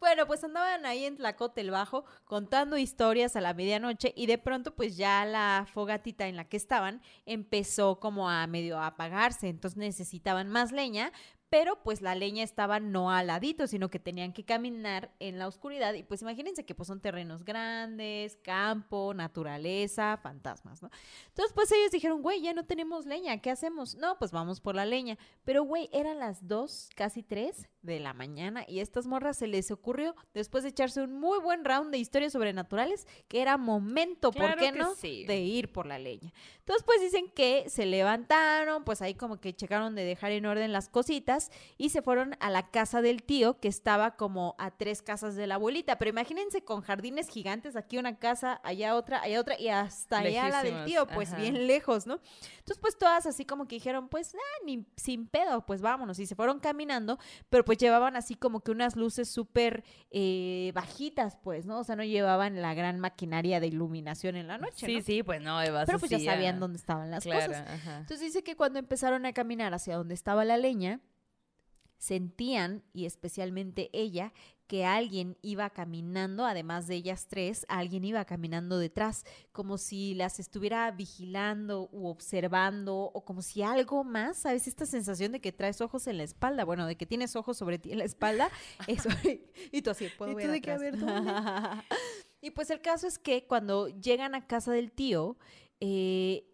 Bueno, pues andaban ahí en Tlacote el Bajo contando historias a la medianoche y de pronto pues ya la fogatita en la que estaban empezó como a medio apagarse, entonces necesitaban más leña, pero pues la leña estaba no al ladito, sino que tenían que caminar en la oscuridad y pues imagínense que pues son terrenos grandes, campo, naturaleza, fantasmas, ¿no? Entonces pues ellos dijeron, güey, ya no tenemos leña, ¿qué hacemos? No, pues vamos por la leña, pero güey, eran las dos, casi tres de la mañana y a estas morras se les ocurrió, después de echarse un muy buen round de historias sobrenaturales, que era momento, ¿por qué no? sí. De ir por la leña. Entonces, pues dicen que se levantaron, pues ahí como que checaron de dejar en orden las cositas y se fueron a la casa del tío que estaba como a tres casas de la abuelita. Pero imagínense con jardines gigantes, aquí una casa, allá otra, allá otra y hasta allá la del tío, pues ajá. bien lejos, ¿no? Entonces, pues todas así como que dijeron, pues, ah, ni sin pedo, pues vámonos. Y se fueron caminando, pero pues llevaban así como que unas luces súper eh, bajitas, pues, ¿no? O sea, no llevaban la gran maquinaria de iluminación en la noche, Sí, ¿no? sí, pues no, Eva. Pero pues ya sabían dónde estaban las claro, cosas. ajá. Entonces dice que cuando empezaron a caminar hacia donde estaba la leña, sentían, y especialmente ella, que alguien iba caminando, además de ellas tres, alguien iba caminando detrás, como si las estuviera vigilando u observando, o como si algo más, ¿sabes? Esta sensación de que traes ojos en la espalda, bueno, de que tienes ojos sobre ti en la espalda, eso, y tú así, puedo ¿Y ver y pues el caso es que cuando llegan a casa del tío, eh,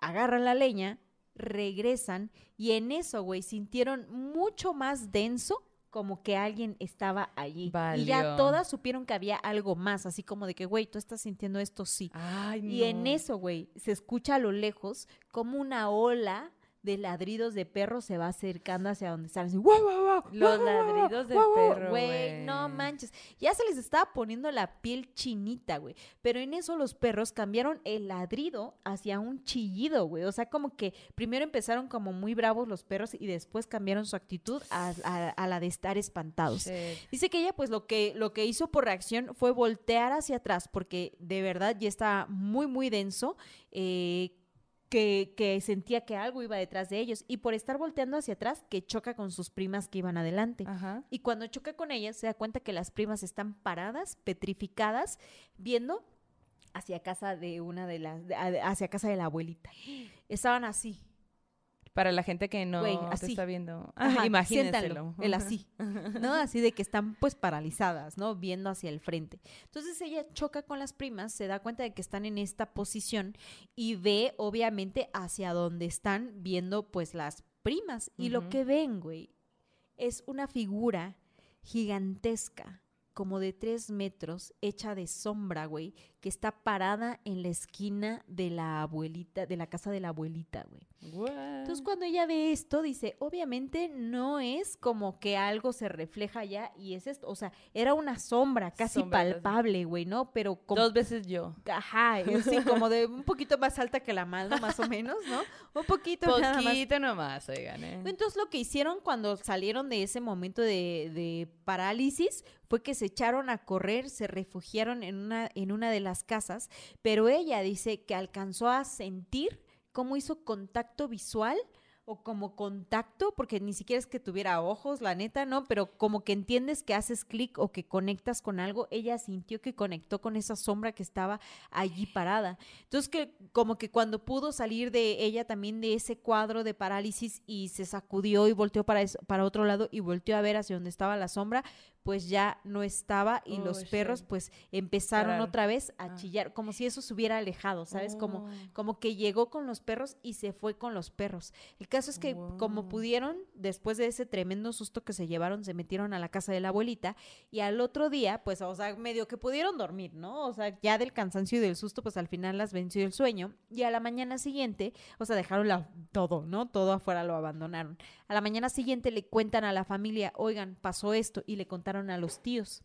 agarran la leña, regresan y en eso, güey, sintieron mucho más denso como que alguien estaba allí. Y ya todas supieron que había algo más, así como de que, güey, tú estás sintiendo esto, sí. Ay, Y en eso, güey, se escucha a lo lejos como una ola de ladridos de perro se va acercando hacia donde están. Así, guau, guau, guau, Los ladridos de guau, guau". perro, Güey, no manches. Ya se les estaba poniendo la piel chinita, güey. Pero en eso los perros cambiaron el ladrido hacia un chillido, güey. O sea, como que primero empezaron como muy bravos los perros y después cambiaron su actitud a, a- a la de estar espantados. Dice que ella pues lo que, lo que hizo por reacción fue voltear hacia atrás porque de verdad ya estaba muy muy denso, eh, que, que sentía que algo iba detrás de ellos y por estar volteando hacia atrás que choca con sus primas que iban adelante. Ajá. Y cuando choca con ellas se da cuenta que las primas están paradas, petrificadas, viendo hacia casa de una de las, hacia casa de la abuelita. Estaban así. Para la gente que no te así. está viendo. Ajá, Ah, imagínenselo. siéntanlo, el así, ¿no? Así de que están pues paralizadas, ¿no? Viendo hacia el frente. Entonces ella choca con las primas, se da cuenta de que están en esta posición y ve obviamente hacia donde están viendo pues las primas. Y lo que ven, güey, es una figura gigantesca, como de tres metros, hecha de sombra, güey, que está parada en la esquina de la abuelita, de la casa de la abuelita, güey. Entonces cuando ella ve esto, dice, obviamente no es como que algo se refleja allá y es esto, o sea, era una sombra casi Sombra, palpable, güey, ¿no? Pero como... Dos veces yo. Ajá, y así como de un poquito más alta que la mano, más o menos, ¿no? Un poquito nada más. Poquito nomás, oigan, ¿eh? Entonces lo que hicieron cuando salieron de ese momento de, de parálisis fue que se echaron a correr, se refugiaron en una, en una de las casas, pero ella dice que alcanzó a sentir cómo hizo contacto visual o como contacto, porque ni siquiera es que tuviera ojos, la neta, ¿no? Pero como que entiendes que haces clic o que conectas con algo, ella sintió que conectó con esa sombra que estaba allí parada. Entonces que como que cuando pudo salir de ella también de ese cuadro de parálisis y se sacudió y volteó para, eso- para otro lado y volteó a ver hacia donde estaba la sombra, pues ya no estaba y Oh, los perros shit. pues empezaron Parar. otra vez a Ah. chillar, como si eso se hubiera alejado, ¿sabes? Como, Oh. como que llegó con los perros y se fue con los perros. El caso es que como pudieron, después de ese tremendo susto que se llevaron, se metieron a la casa de la abuelita y al otro día, pues, o sea, medio que pudieron dormir, ¿no? O sea, ya del cansancio y del susto, pues al final las venció el sueño y a la mañana siguiente, o sea, dejaron la- todo, ¿no? Todo afuera lo abandonaron. A la mañana siguiente le cuentan a la familia, oigan, pasó esto y le contaron a los tíos.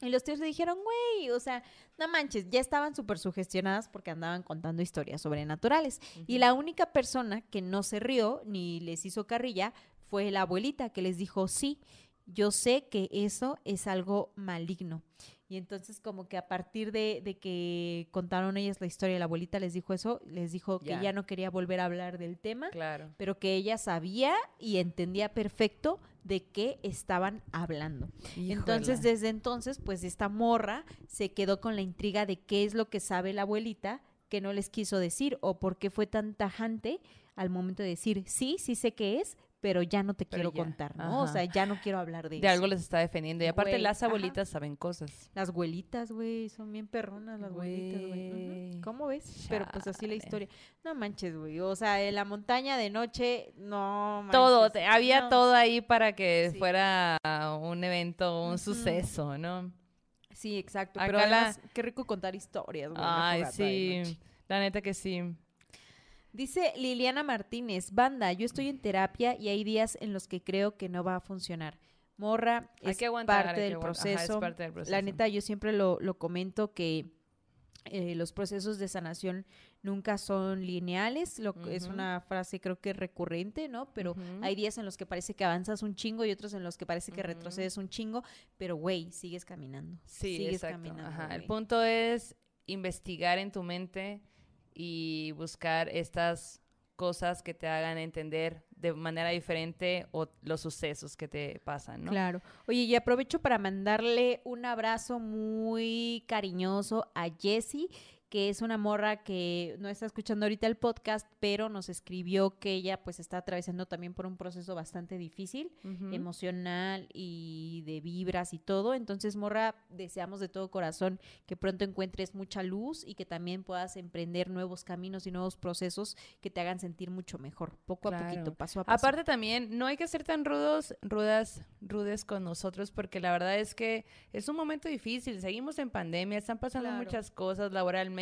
Y los tíos le dijeron, güey, o sea, no manches, ya estaban súper sugestionadas porque andaban contando historias sobrenaturales. Y la única persona que no se rió ni les hizo carrilla fue la abuelita que les dijo, sí, yo sé que eso es algo maligno. Y entonces como que a partir de, de que contaron ellas la historia, la abuelita les dijo eso, les dijo que Ya. ya no quería volver a hablar del tema Claro. pero que ella sabía y entendía perfecto de qué estaban hablando. Entonces, desde entonces, pues esta morra se quedó con la intriga de qué es lo que sabe la abuelita que no les quiso decir o por qué fue tan tajante al momento de decir, sí, sí sé qué es, pero ya no te Pero quiero ya, contar, ¿no? O sea, ya no quiero hablar de, de eso. algo les está defendiendo. Y aparte Güey, las ajá. abuelitas saben cosas. Las abuelitas, güey, son bien perronas las abuelitas, güey. ¿Cómo ves? Pero pues así la historia. No manches, güey. O sea, en la montaña de noche, no manches. Todo, te- había No. todo ahí para que Sí. fuera un evento, un suceso, ¿no? Sí, exacto. Acá Pero la- qué rico contar historias, güey. Ay, de sí. La neta que sí. Dice Liliana Martínez, banda, yo estoy en terapia y hay días en los que creo que no va a funcionar. Morra, es que aguantar, parte que del. Ajá, proceso. es parte del proceso. La neta, yo siempre lo, lo comento que eh, los procesos de sanación nunca son lineales. Lo, que- Es una frase creo que recurrente, ¿no? Pero hay días en los que parece que avanzas un chingo y otros en los que parece que retrocedes un chingo. Pero, güey, sigues caminando. Sí, sigues exacto. caminando. Ajá. El punto es investigar en tu mente y buscar estas cosas que te hagan entender de manera diferente o los sucesos que te pasan, ¿no? Claro. Oye, y aprovecho para mandarle un abrazo muy cariñoso a Jessie, que es una morra que no está escuchando ahorita el podcast, pero nos escribió que ella pues está atravesando también por un proceso bastante difícil, emocional y de vibras y todo. Entonces, morra, deseamos de todo corazón que pronto encuentres mucha luz y que también puedas emprender nuevos caminos y nuevos procesos que te hagan sentir mucho mejor, poco a poquito, paso a paso. Aparte también, no hay que ser tan rudos, rudas, rudes con nosotros, porque la verdad es que es un momento difícil. Seguimos en pandemia, están pasando Claro. muchas cosas laboralmente,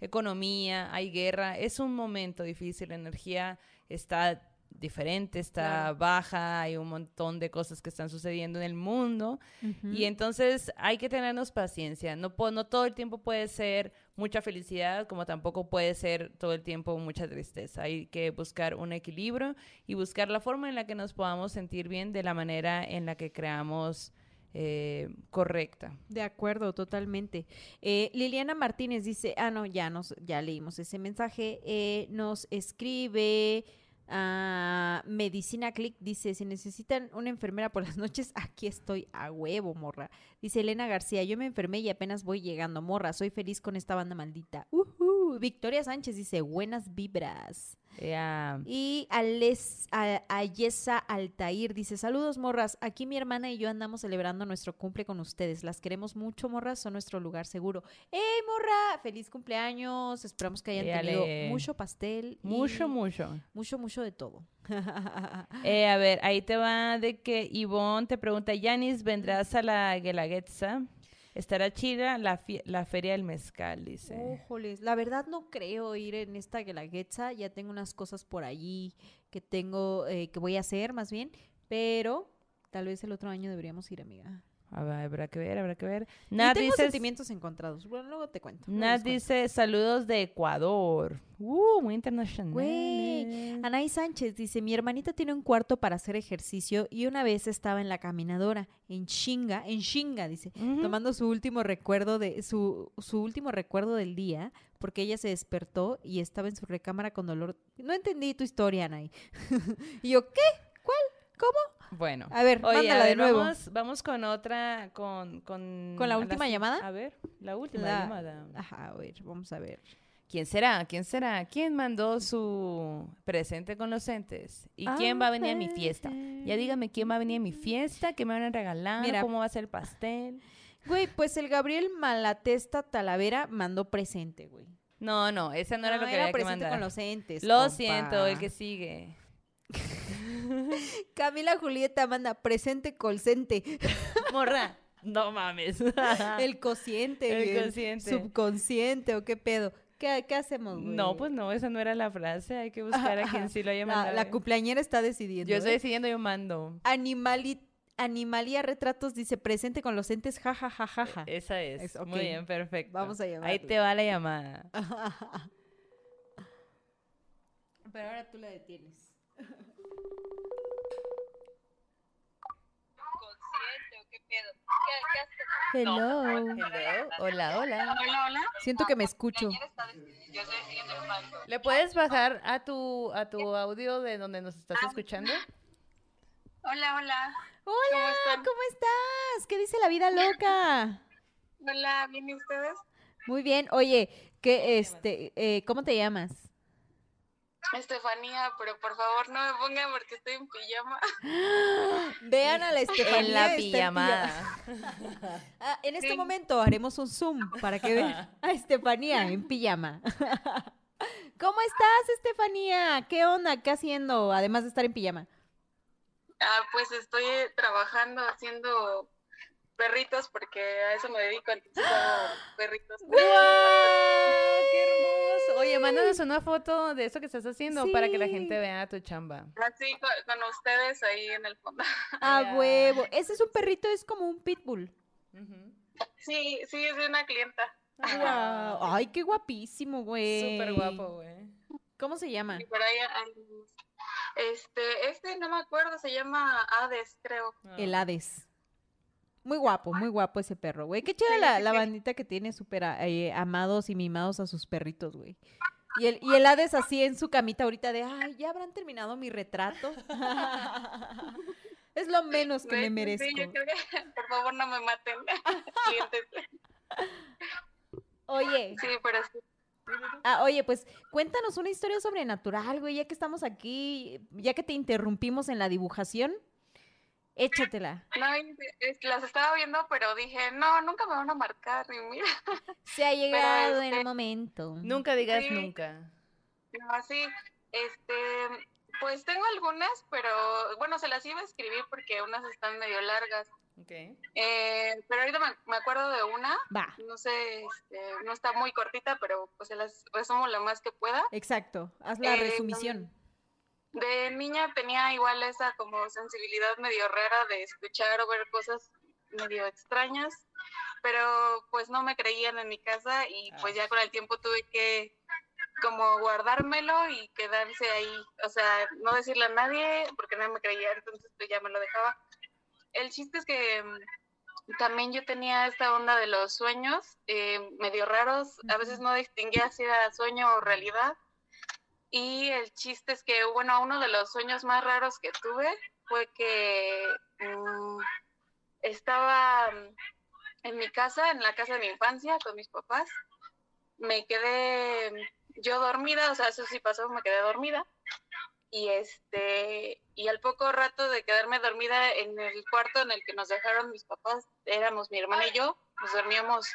economía, hay guerra. Es un momento difícil, la energía está diferente, está Claro. baja, hay un montón de cosas que están sucediendo en el mundo. Y entonces hay que tenernos paciencia. No todo el tiempo puede ser mucha felicidad, como tampoco puede ser todo el tiempo mucha tristeza. Hay que buscar un equilibrio y buscar la forma en la que nos podamos sentir bien de la manera en la que creamos eh, correcta. De acuerdo, totalmente. Eh, Liliana Martínez dice, ah, no, ya nos, ya leímos ese mensaje. Eh, nos escribe a Medicina Click, dice, si necesitan una enfermera por las noches, aquí estoy a huevo, morra. Dice Elena García, yo me enfermé y apenas voy llegando, morra, soy feliz con esta banda maldita. Ujú. Victoria Sánchez dice, buenas vibras. Y Ales, a, Ayesa Altair dice, saludos morras, aquí mi hermana y yo andamos celebrando nuestro cumple con ustedes. Las queremos mucho, morras, son nuestro lugar seguro. ¡Ey, morra! ¡Feliz cumpleaños! Esperamos que hayan tenido mucho pastel. y Mucho, mucho. Mucho, mucho de todo. Eh, a ver, ahí te va de que Ivonne te pregunta, Yanis, ¿vendrás a la Guelaguetza? Estará chida la, la feria del mezcal, dice. Ójoles, la verdad no creo ir en esta guelaguetza, ya tengo unas cosas por allí que tengo, eh, que voy a hacer más bien, pero tal vez el otro año deberíamos ir, amiga. Habrá que ver, habrá que ver. y Nat tengo dice, sentimientos encontrados. Bueno, luego te cuento. Nat dice, saludos de Ecuador. Uh, muy internacional. Güey, Anaí Sánchez dice, mi hermanita tiene un cuarto para hacer ejercicio y una vez estaba en la caminadora, en chinga, en chinga, dice, tomando su último recuerdo de su, su último recuerdo del día, porque ella se despertó y estaba en su recámara con dolor. No entendí tu historia, Anaí. y yo, ¿qué? ¿Cuál? ¿Cómo? Bueno. A ver, Oye, mándala a ver, de nuevo. Vamos, vamos con otra, con... ¿Con, ¿Con la a última llamada? A ver, la última La- llamada. Ajá, a ver, vamos a ver. ¿Quién será? ¿Quién será? ¿Quién mandó su presente con los entes? ¿Y quién va a venir a mi fiesta? Ya dígame quién va a venir a mi fiesta, qué me van a regalar, Mira. cómo va a ser el pastel. Güey, pues el Gabriel Malatesta Talavera mandó presente, güey. No, no, esa no, era lo que había que presente mandar. con los entes. Lo compa. siento, el que sigue. Camila Julieta manda presente colcente. Morra, no mames. el cociente. El güey, cociente. subconsciente o qué pedo. ¿Qué, qué hacemos, güey? No, pues no, esa no era la frase. Hay que buscar a quien sí lo haya La, mandado. la cumpleañera está decidiendo. Yo estoy ¿eh? decidiendo, yo mando. Animali- Animalía Retratos dice presente con los entes, ja, ja, ja, ja, ja. Esa es. Muy bien, perfecto. Vamos a Ahí llamarle. te va la llamada. Pero ahora tú la detienes. Hello. Hello. Hola, hola. Hola, hola. Siento que me escucho. ¿Le puedes bajar a tu, a tu audio de donde nos estás escuchando? Hola, hola. Hola? ¿cómo estás? ¿Qué dice la vida loca? Hola, ¿bien y ustedes? Muy bien. Oye, ¿qué, este, eh, ¿cómo te llamas? Estefanía, pero por favor no me pongan porque estoy en pijama. Vean a la Estefanía. en la pijamada. pijama. Ah, en este Sí. momento haremos un zoom para que vean a Estefanía en pijama. ¿Cómo estás, Estefanía? ¿Qué onda? ¿Qué haciendo? Además de estar en pijama. Ah, pues estoy trabajando haciendo perritos porque a eso me dedico, entonces hago perritos. ¡Guau! ¡Qué hermoso! Oye, mándanos una foto de eso que estás haciendo para que la gente vea tu chamba. Así con, con ustedes ahí en el fondo. A Ya. huevo. Ese es un perrito, es como un pitbull. Sí, sí, es de una clienta. Guau. Ay, qué guapísimo, güey. Súper guapo, güey. ¿Cómo se llama? Y por ahí hay- este, este no me acuerdo, se llama Hades, creo. El Hades. Muy guapo, muy guapo ese perro, güey. Qué chida la, la bandita que tiene súper eh, amados y mimados a sus perritos, güey. Y el, y el Hades así en su camita ahorita de, ay, ya habrán terminado mi retrato. es lo menos que me merezco. Sí, yo creo que, por favor, no me maten. Oye, Sí, pero sí. ah, oye, pues cuéntanos una historia sobrenatural, güey, ya que estamos aquí, ya que te interrumpimos en la dibujación, échatela. No, las estaba viendo, pero dije, no, nunca me van a marcar. Y mira, Se ha llegado este, el momento. Nunca digas Sí. nunca. no, así, este, pues tengo algunas, pero bueno, se las iba a escribir porque unas están medio largas. Ok. Eh, pero ahorita me, me acuerdo de una, Va, no sé, este, no está muy cortita, pero pues se las resumo lo más que pueda. exacto, haz la Eh, resumisión. De niña tenía igual esa como sensibilidad medio rara de escuchar o ver cosas medio extrañas, pero pues no me creían en mi casa y pues ya con el tiempo tuve que como guardármelo y quedarse ahí, o sea, no decirle a nadie porque no me creía, entonces pues ya me lo dejaba. El chiste es que mm, también yo tenía esta onda de los sueños eh, medio raros, a veces no distinguía si era sueño o realidad. Y el chiste es que, bueno, uno de los sueños más raros que tuve fue que mm, estaba mm, en mi casa, en la casa de mi infancia, con mis papás. Me quedé mm, yo dormida, o sea, eso sí pasó, me quedé dormida. Y este, y al poco rato de quedarme dormida en el cuarto en el que nos dejaron mis papás, éramos mi hermana y yo, nos dormíamos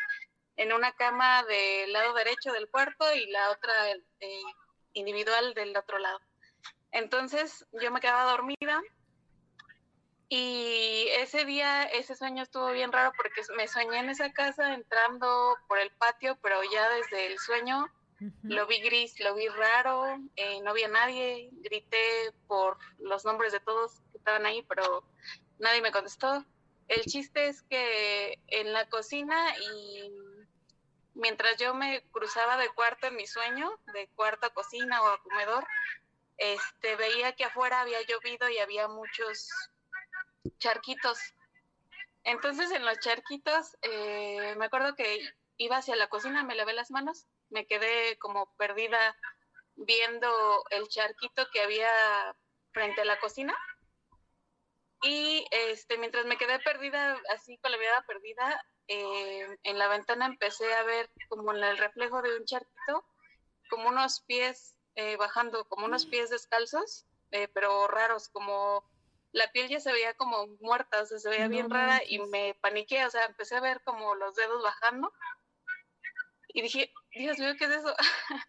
en una cama del lado derecho del cuarto y la otra eh, individual del otro lado. Entonces yo me quedaba dormida y ese día, ese sueño estuvo bien raro porque me soñé en esa casa entrando por el patio, pero ya desde el sueño lo vi gris, lo vi raro, eh, no vi a nadie, grité por los nombres de todos que estaban ahí, pero nadie me contestó. El chiste es que en la cocina y mientras yo me cruzaba de cuarto en mi sueño, de cuarto a cocina o a comedor, este, veía que afuera había llovido y había muchos charquitos. Entonces en los charquitos, eh, me acuerdo que iba hacia la cocina, me lavé las manos, me quedé como perdida viendo el charquito que había frente a la cocina. Y este, mientras me quedé perdida, así con la mirada perdida, eh, en la ventana empecé a ver como en el reflejo de un charquito como unos pies eh, bajando, como unos pies descalzos, eh, pero raros, como la piel ya se veía como muerta, o sea, se veía No bien rara y me paniqué, o sea, empecé a ver como los dedos bajando y dije, Dios mío, ¿qué es eso?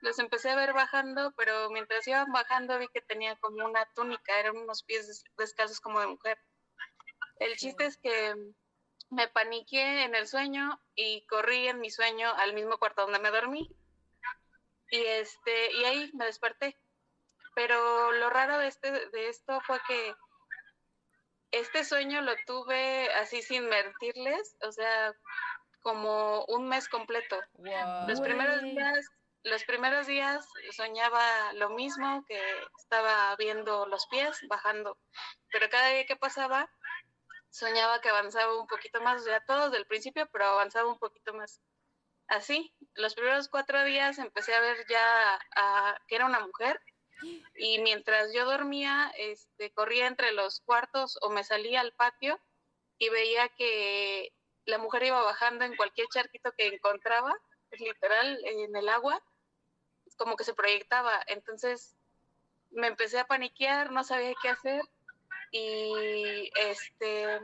los empecé a ver bajando, pero mientras iban bajando vi que tenía como una túnica, eran unos pies des- descalzos como de mujer. El chiste es que me paniqué en el sueño y corrí en mi sueño al mismo cuarto donde me dormí. Y este, y ahí me desperté. Pero lo raro de este, de esto fue que este sueño lo tuve así sin mentirles, o sea, como un mes completo. Wow. Los primeros días, los primeros días soñaba lo mismo, que estaba viendo los pies bajando, pero cada día que pasaba soñaba que avanzaba un poquito más, o sea, todos del principio, pero avanzaba un poquito más. Así, los primeros cuatro días empecé a ver ya que era una mujer y mientras yo dormía, este, corría entre los cuartos o me salía al patio y veía que la mujer iba bajando en cualquier charquito que encontraba, literal, en el agua, como que se proyectaba. Entonces me empecé a paniquear, no sabía qué hacer y este...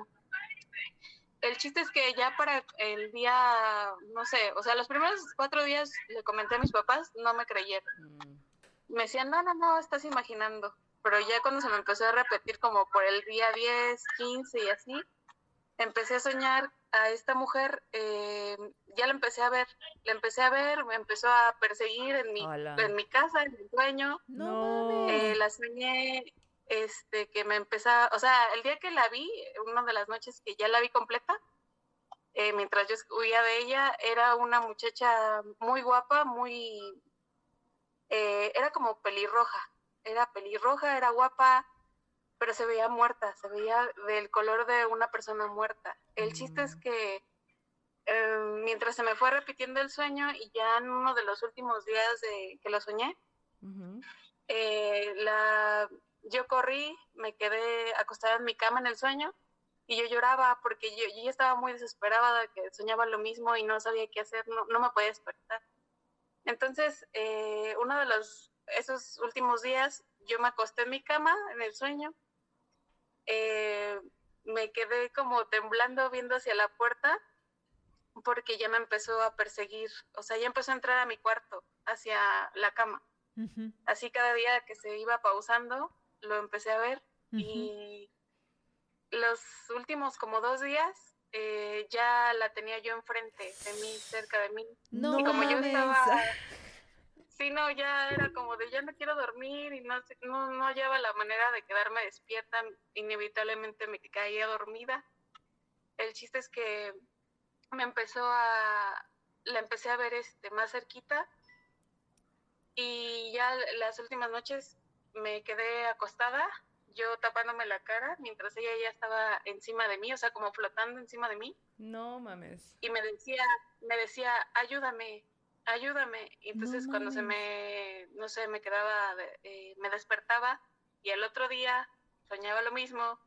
El chiste es que ya para el día, no sé, o sea, los primeros cuatro días le comenté a mis papás, no me creyeron Mm. me decían, no, no, no, estás imaginando. Pero ya cuando se me empezó a repetir como por el día 10, 15 y así, empecé a soñar a esta mujer, eh, ya la empecé a ver, la empecé a ver, me empezó a perseguir en mi, en mi casa, en mi sueño, No, eh, la soñé, este, que me empezaba, o sea, el día que la vi, una de las noches que ya la vi completa, eh, mientras yo huía de ella, era una muchacha muy guapa, muy, eh, era como pelirroja, era pelirroja, era guapa, pero se veía muerta, se veía del color de una persona muerta. El chiste es Mm. que eh, mientras se me fue repitiendo el sueño y ya en uno de los últimos días de que lo soñé, eh, la, yo corrí, me quedé acostada en mi cama en el sueño y yo lloraba porque yo, yo estaba muy desesperada de que soñaba lo mismo y no sabía qué hacer, no, no me podía despertar. Entonces, eh, uno de los, esos últimos días, yo me acosté en mi cama en el sueño, eh, me quedé como temblando viendo hacia la puerta porque ya me empezó a perseguir, o sea, ya empezó a entrar a mi cuarto, hacia la cama así cada día que se iba pausando, lo empecé a ver ujú. y los últimos como dos días eh, ya la tenía yo enfrente de mí, cerca de mí. No y como yo estaba, sí, no, ya era como de ya no quiero dormir y no, no, no hallaba la manera de quedarme despierta, inevitablemente me caía dormida. El chiste es que me empezó a, la empecé a ver este, más cerquita y ya las últimas noches me quedé acostada, yo tapándome la cara, mientras ella ya estaba encima de mí, o sea, como flotando encima de mí, No mames. y me decía, me decía, ayúdame, ayúdame. Y entonces cuando se me, no sé, me quedaba, eh, me despertaba y al otro día soñaba lo mismo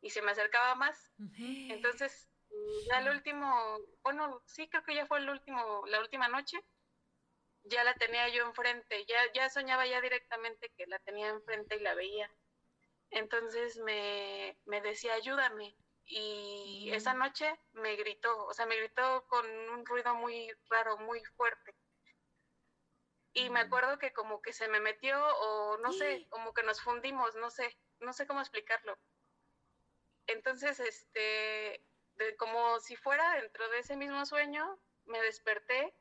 y se me acercaba más. Entonces, ya el último, bueno, sí creo que ya fue el último, la última noche, ya la tenía yo enfrente, ya, ya soñaba ya directamente que la tenía enfrente y la veía. Entonces me, me decía, ayúdame. Y esa noche me gritó, o sea, me gritó con un ruido muy raro, muy fuerte. Y me acuerdo que como que se me metió o no sé, como que nos fundimos, no sé, no sé cómo explicarlo. Entonces, este, de- como si fuera dentro de ese mismo sueño, me desperté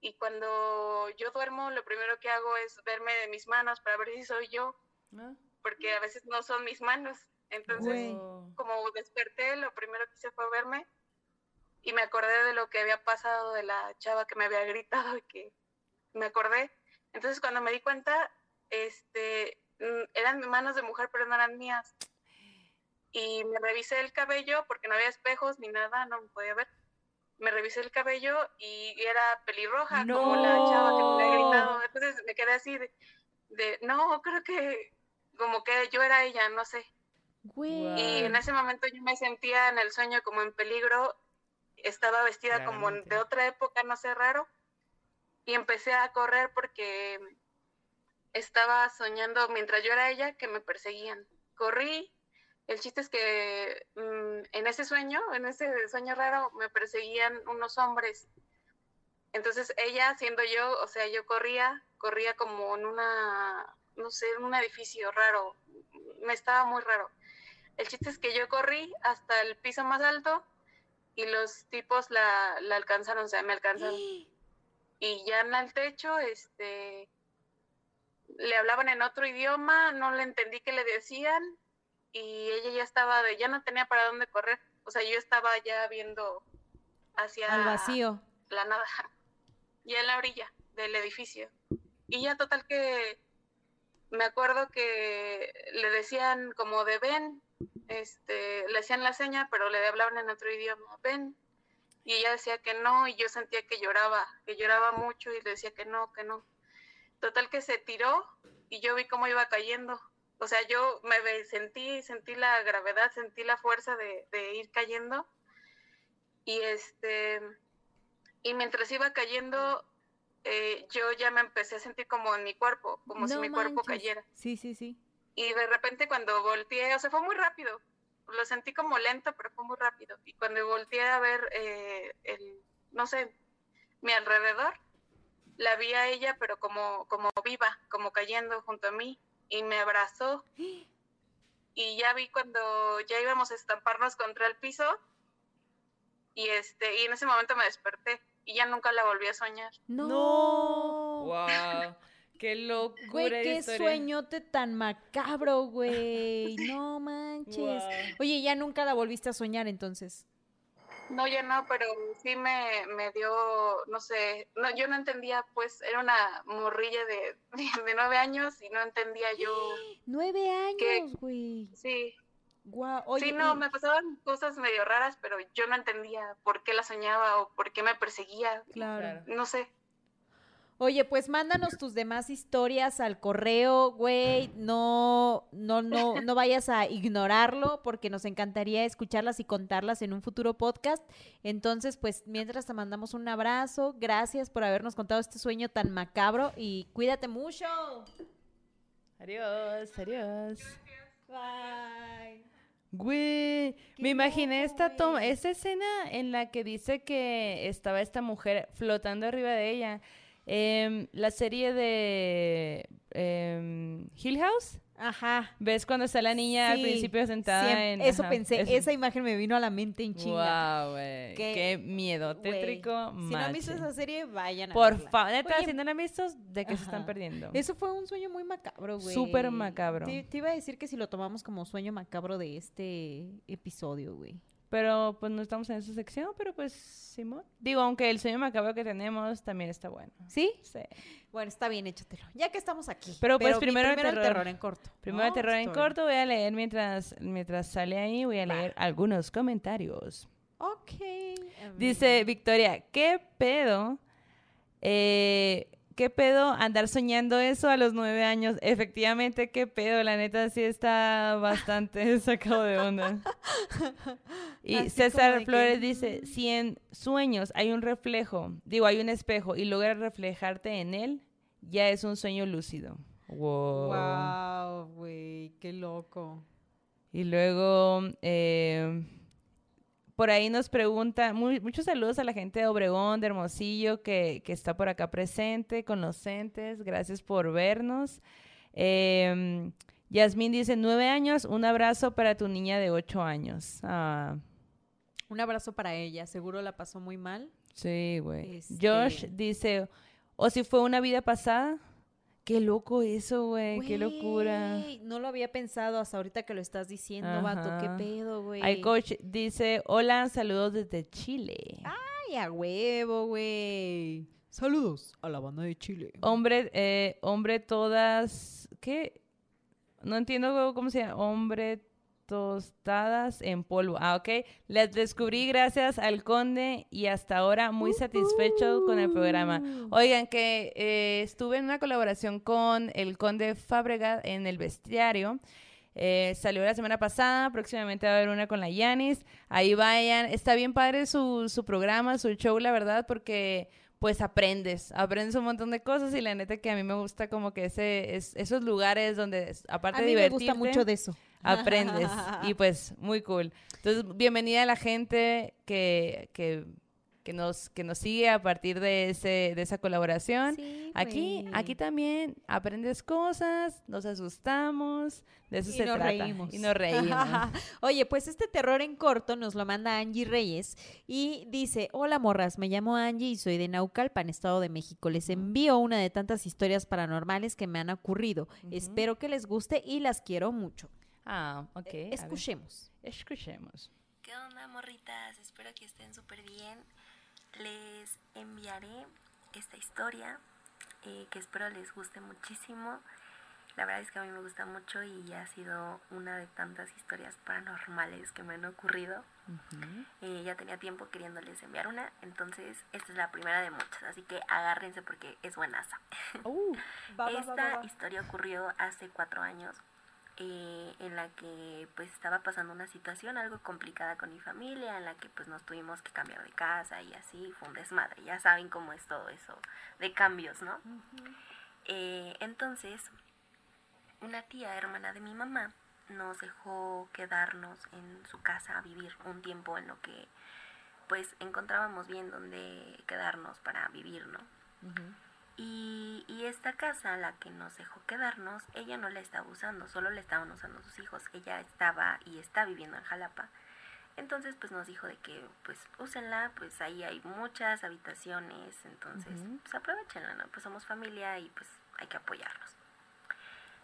y cuando yo duermo, lo primero que hago es verme de mis manos para ver si soy yo, Ah. porque a veces no son mis manos. Entonces, como desperté, lo primero que hice fue verme y me acordé de lo que había pasado de la chava que me había gritado y que me acordé. Entonces, cuando me di cuenta, este, mm, eran manos de mujer, pero no eran mías. Y me revisé el cabello porque no había espejos ni nada, no me podía ver. Me revisé el cabello y era pelirroja, como la chava que me había gritado. Entonces me quedé así de, de, no, creo que como que yo era ella, no sé. Güey. Y en ese momento yo me sentía en el sueño como en peligro, estaba vestida como de otra época, no sé, raro. y empecé a correr porque estaba soñando mientras yo era ella que me perseguían. Corrí, el chiste es que mm, en ese sueño, en ese sueño raro, me perseguían unos hombres. Entonces ella, siendo yo, o sea, yo corría, corría como en una, no sé, en un edificio raro, me estaba muy raro. El chiste es que yo corrí hasta el piso más alto y los tipos la, la alcanzaron, o sea, me alcanzaron. Y ya en el techo, este, le hablaban en otro idioma, no le entendí qué le decían y ella ya estaba de, ya no tenía para dónde correr. O sea, yo estaba ya viendo hacia Al vacío. la nada, ya en la orilla del edificio. Y ya total que me acuerdo que le decían como de ven, este, le hacían la seña, pero le hablaban en otro idioma, ven. Y ella decía que no, y yo sentía que lloraba, que lloraba mucho y le decía que no, que no. Total que se tiró y yo vi cómo iba cayendo. O sea, yo me sentí, sentí la gravedad, sentí la fuerza de, de ir cayendo. Y este, y mientras iba cayendo, eh, yo ya me empecé a sentir como en mi cuerpo, como si No mi cuerpo manches. cayera. Sí, sí, sí. Y de repente cuando volteé, o sea, fue muy rápido. Lo sentí como lento, pero fue muy rápido. Y cuando volteé a ver eh, el, no sé, mi alrededor, la vi a ella, pero como, como viva, como cayendo junto a mí. Y me abrazó. Y ya vi cuando ya íbamos a estamparnos contra el piso. Y este, y en ese momento me desperté. Y ya nunca la volví a soñar. No. Wow. Qué locura Güey, qué historia. sueñote tan macabro, güey. No manches. Oye, ya nunca la volviste a soñar entonces. No, ya no, pero sí me, me dio, no sé, no, yo no entendía, pues era una morrilla de, de nueve años y no entendía yo, Nueve años, güey. sí. Oye, sí, no, y- me pasaban cosas medio raras, pero yo no entendía por qué la soñaba o por qué me perseguía. Claro. no sé. Oye, pues mándanos tus demás historias al correo, güey. No, no, no, no vayas a ignorarlo porque nos encantaría escucharlas y contarlas en un futuro podcast. Entonces, pues mientras te mandamos un abrazo, gracias por habernos contado este sueño tan macabro y cuídate mucho. Adiós, adiós. Bye. Güey, me imaginé esta toma, esta escena en la que dice que estaba esta mujer flotando arriba de ella. Em, la serie de em, Hill House. Ajá. ¿Ves cuando está la niña al principio sentada en... eso ajá, pensé, eso. esa imagen me vino a la mente en chinga. Wow, güey. Qué- Qué, miedo. Tétrico, Si no han visto esa serie, vayan a Por favor, si no la han visto, ¿de qué se están perdiendo? Eso fue un sueño muy macabro, güey. Súper macabro. Te, te iba a decir que si lo tomamos como sueño macabro de este episodio, güey. Pero pues no estamos en esa sección, pero pues Simón. Digo, aunque el sueño macabro que tenemos también está bueno. ¿Sí? Sí. Bueno, está bien, échatelo. Ya que estamos aquí. Pero, pues, mi primero el primero terror. en corto. Primero ¿no? el terror en corto, voy a leer mientras, mientras sale ahí, voy a Va. leer algunos comentarios. Ok. Dice Victoria, ¿qué pedo? Eh, ¿Qué pedo andar soñando eso a los nueve años? Efectivamente, ¿qué pedo? La neta sí está bastante sacado de onda. Y Así César que, Flores dice, si en sueños hay un reflejo, digo, hay un espejo y logras reflejarte en él, ya es un sueño lúcido. Wow. Wow, güey, qué loco. Y luego, eh, por ahí nos pregunta, mu- muchos saludos a la gente de Obregón, de Hermosillo, que, que está por acá presente, con los entes, gracias por vernos. Eh, Yasmín dice, nueve años, un abrazo para tu niña de ocho años. Ah, Un abrazo para ella, seguro la pasó muy mal. sí, güey. Este- Josh dice, o si fue una vida pasada. Qué loco eso, güey, qué locura. No lo había pensado hasta ahorita que lo estás diciendo, vato. ¿Qué Ajá. pedo, güey? El coach dice, hola, saludos desde Chile. Ay, a huevo, güey. Saludos a la banda de Chile. Hombre, eh, hombre todas, ¿qué? No entiendo cómo se llama. Hombre tostadas en polvo. Ah, ok. Las descubrí gracias al conde y hasta ahora muy satisfecho con el programa. Oigan, que eh, estuve en una colaboración con el conde Fábregas en el bestiario. Eh, salió la semana pasada, próximamente va a haber una con la Yanis. Ahí vayan. Está bien padre su, su programa, su show, la verdad, porque pues aprendes, aprendes un montón de cosas y la neta que a mí me gusta como que ese, es, esos lugares donde aparte a mí de me gusta mucho de eso. Aprendes y pues muy cool. Entonces, bienvenida a la gente que, que, que nos, que nos sigue a partir de, ese, de esa colaboración. Sí, Aquí, aquí también aprendes cosas, nos asustamos, de eso Y se nos trata. reímos. Y nos reímos. Oye, pues este terror en corto nos lo manda Angie Reyes y dice, hola morras, me llamo Angie y soy de Naucalpan, Estado de México. Les envío una de tantas historias paranormales que me han ocurrido. Espero que les guste y las quiero mucho. Ah, ok. ver. Escuchemos. Escuchemos. ¿Qué onda, morritas? Espero que estén súper bien. Les enviaré esta historia eh, que espero les guste muchísimo. La verdad es que a mí me gusta mucho y ha sido una de tantas historias paranormales que me han ocurrido. Eh, ya tenía tiempo queriéndoles enviar una, entonces esta es la primera de muchas, así que agárrense porque es buenaza. Esta historia ocurrió hace cuatro años, eh, en la que pues estaba pasando una situación algo complicada con mi familia, en la que pues nos tuvimos que cambiar de casa y así, fue un desmadre. Ya saben cómo es todo eso de cambios, ¿no? Eh, entonces, una tía hermana de mi mamá nos dejó quedarnos en su casa a vivir un tiempo en lo que pues encontrábamos bien donde quedarnos para vivir, ¿no? Y, y esta casa, la que nos dejó quedarnos, ella no la estaba usando, solo la estaban usando sus hijos. Ella estaba y está viviendo en Jalapa. Entonces, pues nos dijo de que, pues, úsenla, pues ahí hay muchas habitaciones, entonces, pues aprovechenla, ¿no? Pues somos familia y pues hay que apoyarnos.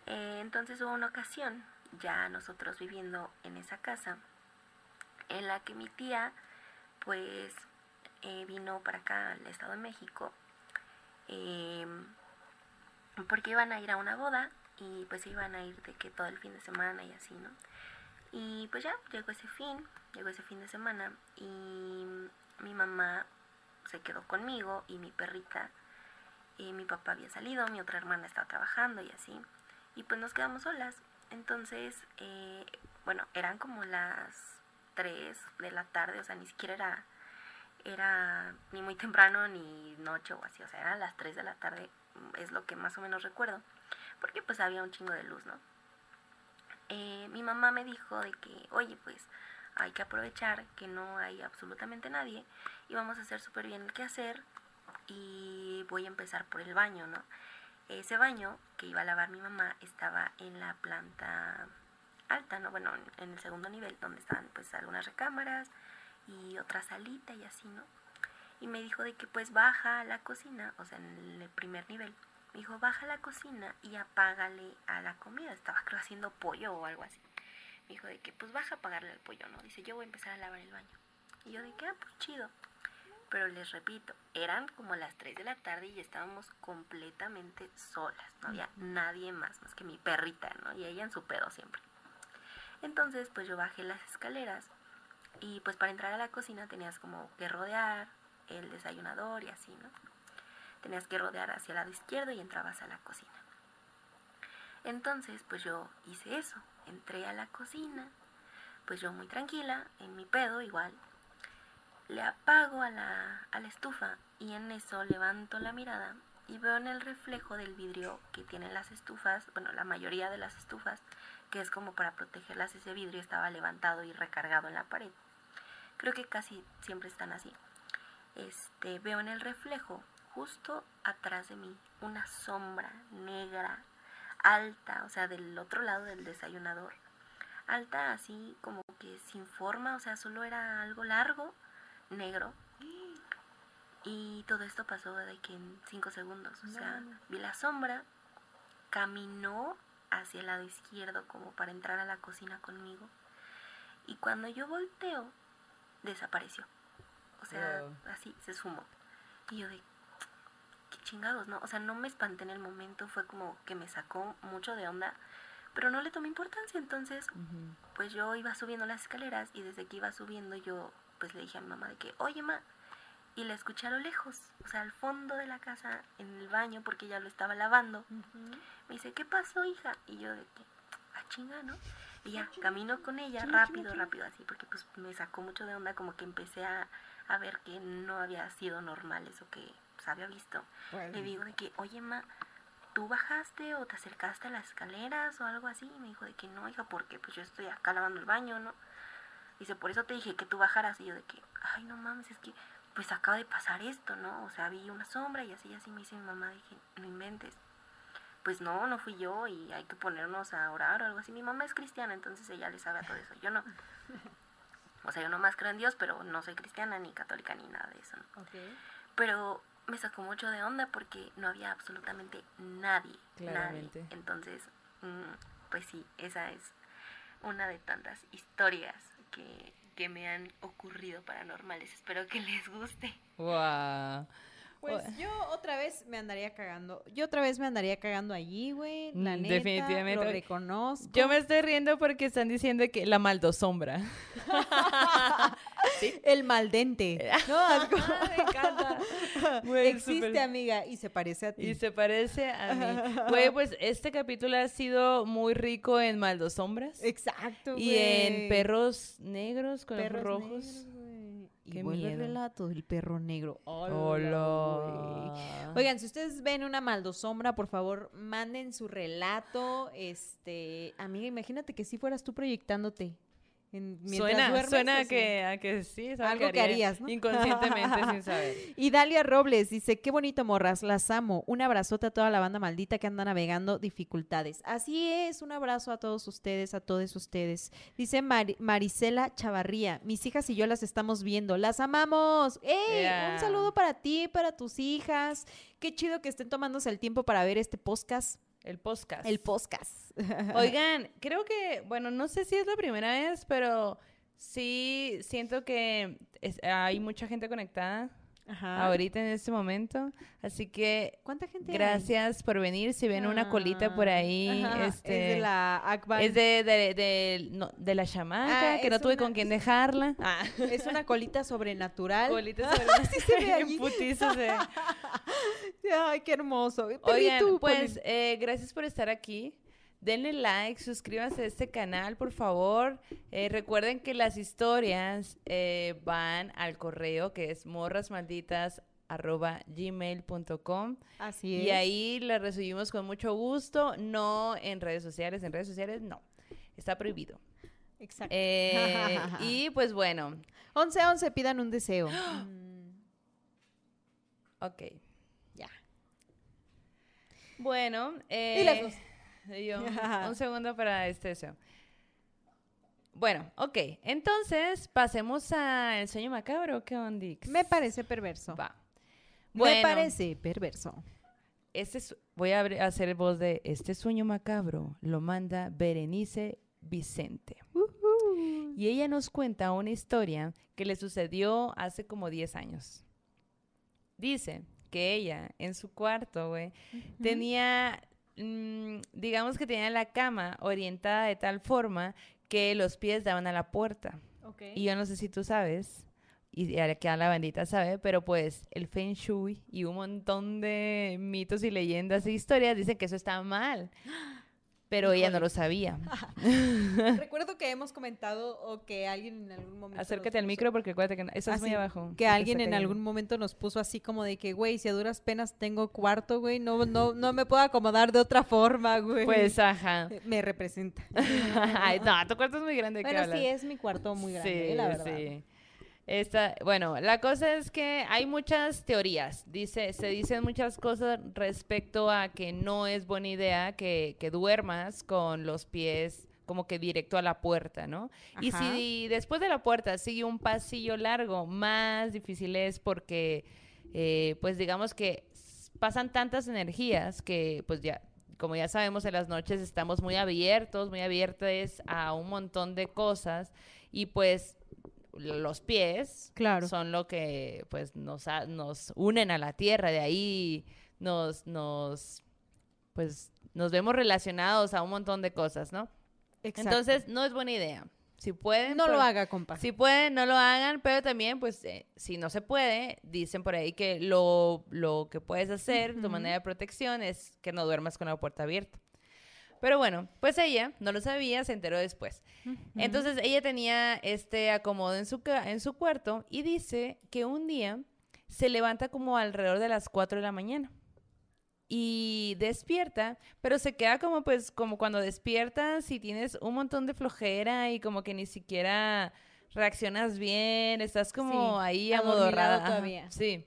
Eh, entonces hubo una ocasión, ya nosotros viviendo en esa casa, en la que mi tía, pues, eh, vino para acá al Estado de México eh, porque iban a ir a una boda y pues iban a ir de que todo el fin de semana y así, ¿no? Y pues ya llegó ese fin, llegó ese fin de semana y mi mamá se quedó conmigo y mi perrita, y mi papá había salido, mi otra hermana estaba trabajando y así, y pues nos quedamos solas. Entonces, eh, bueno, eran como las 3 de la tarde, o sea, ni siquiera era era ni muy temprano ni noche o así, o sea, eran las 3 de la tarde, es lo que más o menos recuerdo, porque pues había un chingo de luz, ¿no? Eh, mi mamá me dijo de que, oye, pues hay que aprovechar que no hay absolutamente nadie y vamos a hacer súper bien el que hacer y voy a empezar por el baño, ¿no? Ese baño que iba a lavar mi mamá estaba en la planta alta, ¿no? Bueno, en el segundo nivel, donde estaban pues algunas recámaras, y otra salita y así, ¿no? Y me dijo de que pues baja a la cocina, o sea, en el primer nivel. Me dijo, baja a la cocina y apágale a la comida. Estaba creo haciendo pollo o algo así. Me dijo de que pues baja a apagarle al pollo, ¿no? Dice, yo voy a empezar a lavar el baño. Y yo de que, ah, pues chido. Pero les repito, eran como las 3 de la tarde y estábamos completamente solas. No había nadie más, más que mi perrita, ¿no? Y ella en su pedo siempre. Entonces, pues yo bajé las escaleras y pues para entrar a la cocina tenías como que rodear el desayunador y así, ¿no? Tenías que rodear hacia el lado izquierdo y entrabas a la cocina. Entonces, pues yo hice eso. Entré a la cocina, pues yo muy tranquila, en mi pedo igual. Le apago a la, a la estufa y en eso levanto la mirada y veo en el reflejo del vidrio que tienen las estufas, bueno, la mayoría de las estufas, que es como para protegerlas, ese vidrio estaba levantado y recargado en la pared. Creo que casi siempre están así. Este, veo en el reflejo, justo atrás de mí, una sombra negra, alta, o sea, del otro lado del desayunador. Alta así como que sin forma, o sea, solo era algo largo, negro. Y todo esto pasó de que en cinco segundos, o sea, vi la sombra, caminó hacia el lado izquierdo como para entrar a la cocina conmigo. Y cuando yo volteo, desapareció. O sea, así se sumó. Y yo de, qué chingados, ¿no? O sea, no me espanté en el momento, fue como que me sacó mucho de onda, pero no le tomé importancia. Entonces, pues yo iba subiendo las escaleras y desde que iba subiendo yo, pues le dije a mi mamá de que, oye, ma, y la escuché a lo lejos, o sea, al fondo de la casa, en el baño, porque ella lo estaba lavando. Me dice, ¿qué pasó, hija? Y yo de que, chinga, ¿no? Y ya, camino con ella rápido, rápido, así, porque pues me sacó mucho de onda, como que empecé a, a ver que no había sido normal eso que pues había visto. Le digo de que, oye, ma, ¿tú bajaste o te acercaste a las escaleras o algo así? Y me dijo de que no, hija, porque pues yo estoy acá lavando el baño, ¿no? Dice, por eso te dije que tú bajaras. Y yo de que, ay, no mames, es que pues acaba de pasar esto, ¿no? O sea, vi una sombra y así, y así me dice mi mamá, dije, no inventes. Pues no, no fui yo y hay que ponernos a orar o algo así. Mi mamá es cristiana, entonces ella le sabe a todo eso. Yo no. O sea, yo no más creo en Dios, pero no soy cristiana ni católica ni nada de eso. ¿no? Pero me sacó mucho de onda porque no había absolutamente nadie. Claramente. Nadie. Entonces, mm, pues sí, esa es una de tantas historias que, que me han ocurrido paranormales. Espero que les guste. Wow. Pues yo otra vez me andaría cagando. Yo otra vez me andaría cagando allí, güey. La Mm, neta, definitivamente. Lo reconozco. Yo me estoy riendo porque están diciendo que la maldosombra. El maldente. No, como- me encanta. Güey, Existe, amiga, y se parece a ti. Y se parece a mí. Güey, pues este capítulo ha sido muy rico en maldosombras. Exacto, Y en perros negros con Perros ojos rojos. negros, güey. Y Qué vuelve el miedo. relato del perro negro. Hola. Oigan, si ustedes ven una maldosombra, por favor, manden su relato. Este, amiga, imagínate que si fueras tú proyectándote. En- Suena, duermes, suena a que, a que sí, es Algo que haría harías, ¿no? Inconscientemente sin saber. Y Dalia Robles dice, qué bonito morras, las amo. Un abrazote a toda la banda maldita que anda navegando dificultades. Así es, un abrazo a todos ustedes, a todos ustedes. Dice Mari- Marisela Chavarría, mis hijas y yo las estamos viendo, las amamos. ¡Ey! Yeah. Un saludo para ti, para tus hijas. Qué chido que estén tomándose el tiempo para ver este podcast. El podcast. El podcast. Oigan, creo que, bueno, no sé si es la primera vez, pero sí siento que es- hay mucha gente conectada Ajá. ahorita en este momento. Así que ¿Cuánta gente hay? gracias por venir. Si ven una colita por Ah, ahí, este, Es de la Akbar. es de, de, de- no, de la chamaca, Ah, que no tuve una- con quién dejarla. Ah. Es una colita sobrenatural. Colita sobre Así se ve allí. Ay, qué hermoso. Pero ¿y Oigan, tú, pues eh, gracias por estar aquí. Denle like, suscríbanse a este canal, por favor. Eh, recuerden que las historias eh, van al correo que es morrasmalditas.gmail.com Así es. y ahí las recibimos con mucho gusto, no en redes sociales. En redes sociales no, está prohibido. Exacto. Eh, y pues bueno, 11 11 pidan un deseo. Mm, ok. ya. Bueno, eh, Y las dos. yo, un segundo para este. Bueno, ok. Entonces, pasemos al sueño macabro. ¿Qué ondix? Me parece perverso. Va. Me parece perverso. Este voy a hacer voz de este sueño macabro. Lo manda Berenice Vicente. Y ella nos cuenta una historia que le sucedió hace como 10 años. Dice que ella en su cuarto, güey, tenía, mm, digamos que tenía la cama orientada de tal forma que los pies daban a la puerta. Y yo no sé si tú sabes, y aquí a la bandita sabe, pero pues el Feng Shui y un montón de mitos y leyendas e historias dicen que eso está mal. Pero ella no lo sabía. Recuerdo que hemos comentado o que alguien en algún momento. Acércate al micro porque acuérdate que estás muy así, abajo. Que alguien en algún momento nos puso así como de que, güey, si a duras penas tengo cuarto, güey, no, no, no me puedo acomodar de otra forma, güey. Pues, ajá. Me representa. Ay, no, tu cuarto es muy grande. ¿de qué bueno, sí, hablas? es mi cuarto muy grande, Sí, eh, la verdad. sí. Esta, bueno, la cosa es que hay muchas teorías. Dice, se dicen muchas cosas respecto a que no es buena idea que, que duermas con los pies como que directo a la puerta, ¿no? Y si después de la puerta sigue un pasillo largo, más difícil es porque, eh, pues digamos que pasan tantas energías que, pues ya, como ya sabemos, en las noches estamos muy abiertos, muy abiertos a un montón de cosas y pues los pies Claro. son lo que pues nos, ha- nos unen a la tierra, de ahí nos, nos, pues nos vemos relacionados a un montón de cosas, ¿no? Exacto. Entonces, no es buena idea. Si pueden, no lo pues, haga, compa. Si pueden, no lo hagan, pero también, pues, eh, si no se puede, dicen por ahí que lo, lo que puedes hacer, tu Ujú. manera de protección, es que no duermas con la puerta abierta. Pero bueno, pues ella no lo sabía, se enteró después. Entonces ella tenía este acomodo en su, en su cuarto y dice que un día se levanta como alrededor de las 4 de la mañana y despierta, pero se queda como pues como cuando despiertas y tienes un montón de flojera y como que ni siquiera reaccionas bien, estás como Sí, ahí amodorrada. Ajá, todavía. Sí.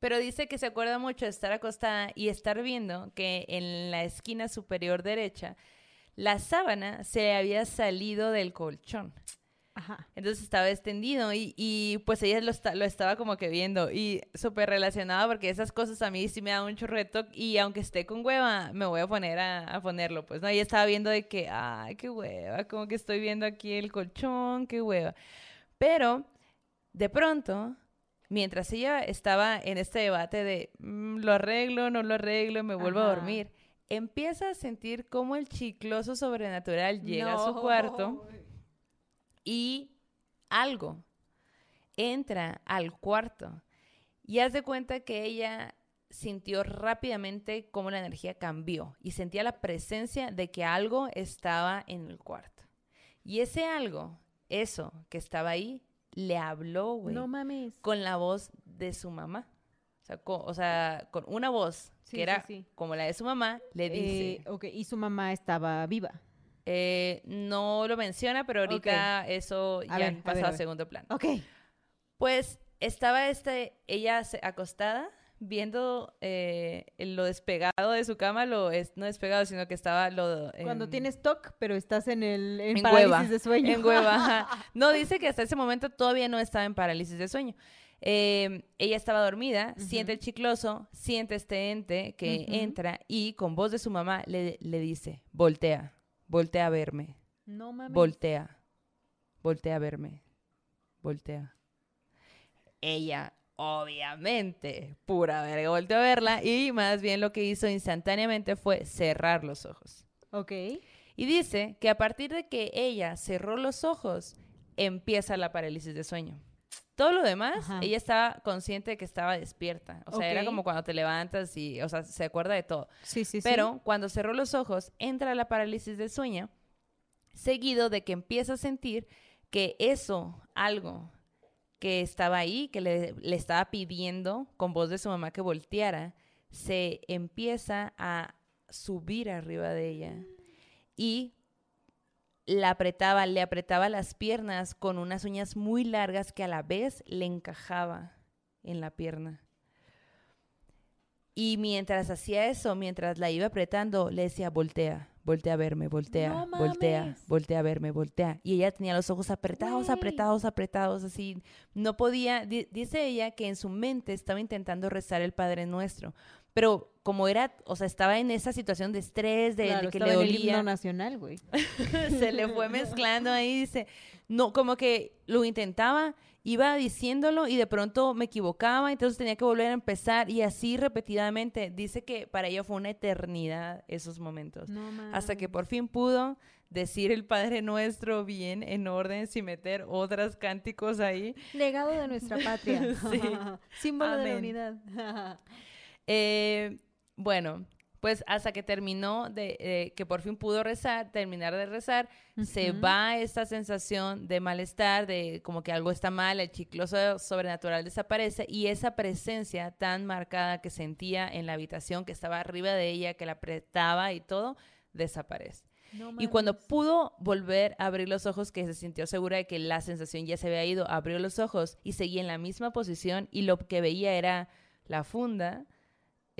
Pero dice que se acuerda mucho de estar acostada y estar viendo que en la esquina superior derecha la sábana se le había salido del colchón. Ajá. Entonces estaba extendido y, y, pues ella lo, lo estaba como que viendo y súper relacionado porque esas cosas a mí sí me dan un toque y aunque esté con hueva me voy a poner a, a ponerlo pues no ella estaba viendo de que ay qué hueva como que estoy viendo aquí el colchón qué hueva pero de pronto mientras ella estaba en este debate de "Mm, lo arreglo no lo arreglo me vuelvo a dormir empieza a sentir como el chicloso sobrenatural llega a su cuarto y algo entra al cuarto. Y haz de cuenta que ella sintió rápidamente cómo la energía cambió y sentía la presencia de que algo estaba en el cuarto. Y ese algo, eso que estaba ahí, le habló, güey, No mames. con la voz de su mamá. O sea, co- o sea, con una voz Sí, que era sí. como la de su mamá, le dice... Eh, ok, y su mamá estaba viva. Eh, no lo menciona, pero ahorita eso ya ver, a ver, pasó a ver. segundo plano. Ok. Pues estaba este, ella acostada viendo eh, lo despegado de su cama, lo es, no despegado, sino que estaba lo... Cuando tienes TOC, pero estás en el en en parálisis hueva, de sueño. En hueva. No, dice que hasta ese momento todavía no estaba en parálisis de sueño. Eh, ella estaba dormida, siente el chicloso, siente este ente que entra y con voz de su mamá le, le dice, voltea, voltea a verme. No mames. Voltea. Voltea a verme. Voltea. Ella, obviamente, pura verga, volteó a verla y más bien lo que hizo instantáneamente fue cerrar los ojos. ok. Y dice que a partir de que ella cerró los ojos, empieza la parálisis de sueño. Todo lo demás, Ajá. ella estaba consciente de que estaba despierta. O sea, era Ok. como cuando te levantas y, o sea, se acuerda de todo. Sí, sí, sí. Pero cuando cerró los ojos, entra la parálisis del sueño, seguido de que empieza a sentir que eso, algo que estaba ahí, que le, estaba pidiendo con voz de su mamá que volteara, se empieza a subir arriba de ella y la apretaba, le apretaba las piernas con unas uñas muy largas que a la vez le encajaba en la pierna. Y mientras hacía eso, mientras la iba apretando, le decía, voltea, voltea a verme, voltea, No voltea, voltea a verme, voltea. Y ella tenía los ojos apretados, apretados, apretados, así. No podía, di- dice ella que en su mente estaba intentando rezar el Padre Nuestro. Pero como era, o sea, estaba en esa situación de estrés, de, de Claro, que estaba le en el himno dolía, nacional, güey. se le fue mezclando ahí, dice, no, como que lo intentaba, iba diciéndolo y de pronto me equivocaba, entonces tenía que volver a empezar y así repetidamente. Dice que para ella fue una eternidad esos momentos. No Hasta que por fin pudo decir el Padre Nuestro bien, en orden, sin meter otras cánticos ahí. Legado de nuestra patria. Sí. Símbolo de la Amén. unidad. Eh, bueno, pues hasta que terminó de eh, que por fin pudo rezar, terminar de rezar, se va esta sensación de malestar, de como que algo está mal, el chicloso sobrenatural desaparece y esa presencia tan marcada que sentía en la habitación, que estaba arriba de ella, que la apretaba y todo, desaparece. No Y cuando pudo volver a abrir los ojos, que se sintió segura de que la sensación ya se había ido, abrió los ojos y seguía en la misma posición y lo que veía era la funda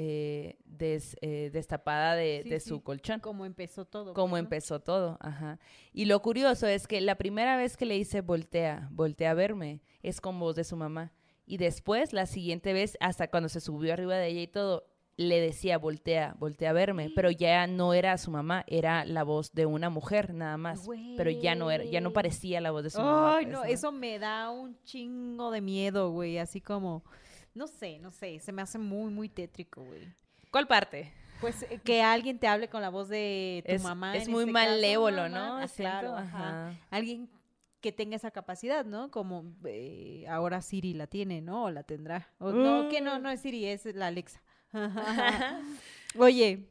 eh, des- eh, destapada de, Sí, de sí. su colchón. Cómo empezó todo. Como pues, ¿no? empezó todo, ajá. Y lo curioso es que la primera vez que le hice voltea, voltea a verme, es con voz de su mamá. Y después, la siguiente vez, hasta cuando se subió arriba de ella y todo, le decía voltea, voltea a verme, pero ya no era su mamá, era la voz de una mujer nada más. Pero ya no era, ya no parecía la voz de su mamá. Ay, pues, no, eso me da un chingo de miedo, güey. Así como, no sé, no sé, se me hace muy, muy tétrico, güey. ¿Cuál parte? Pues eh, que alguien te hable con la voz de tu Es, mamá. es muy este malévolo, no claro, ajá. ajá. Alguien que tenga esa capacidad, ¿no? Como eh, ahora Siri la tiene, ¿no? O la tendrá. O, No, que no, no es Siri, es la Alexa. Oye,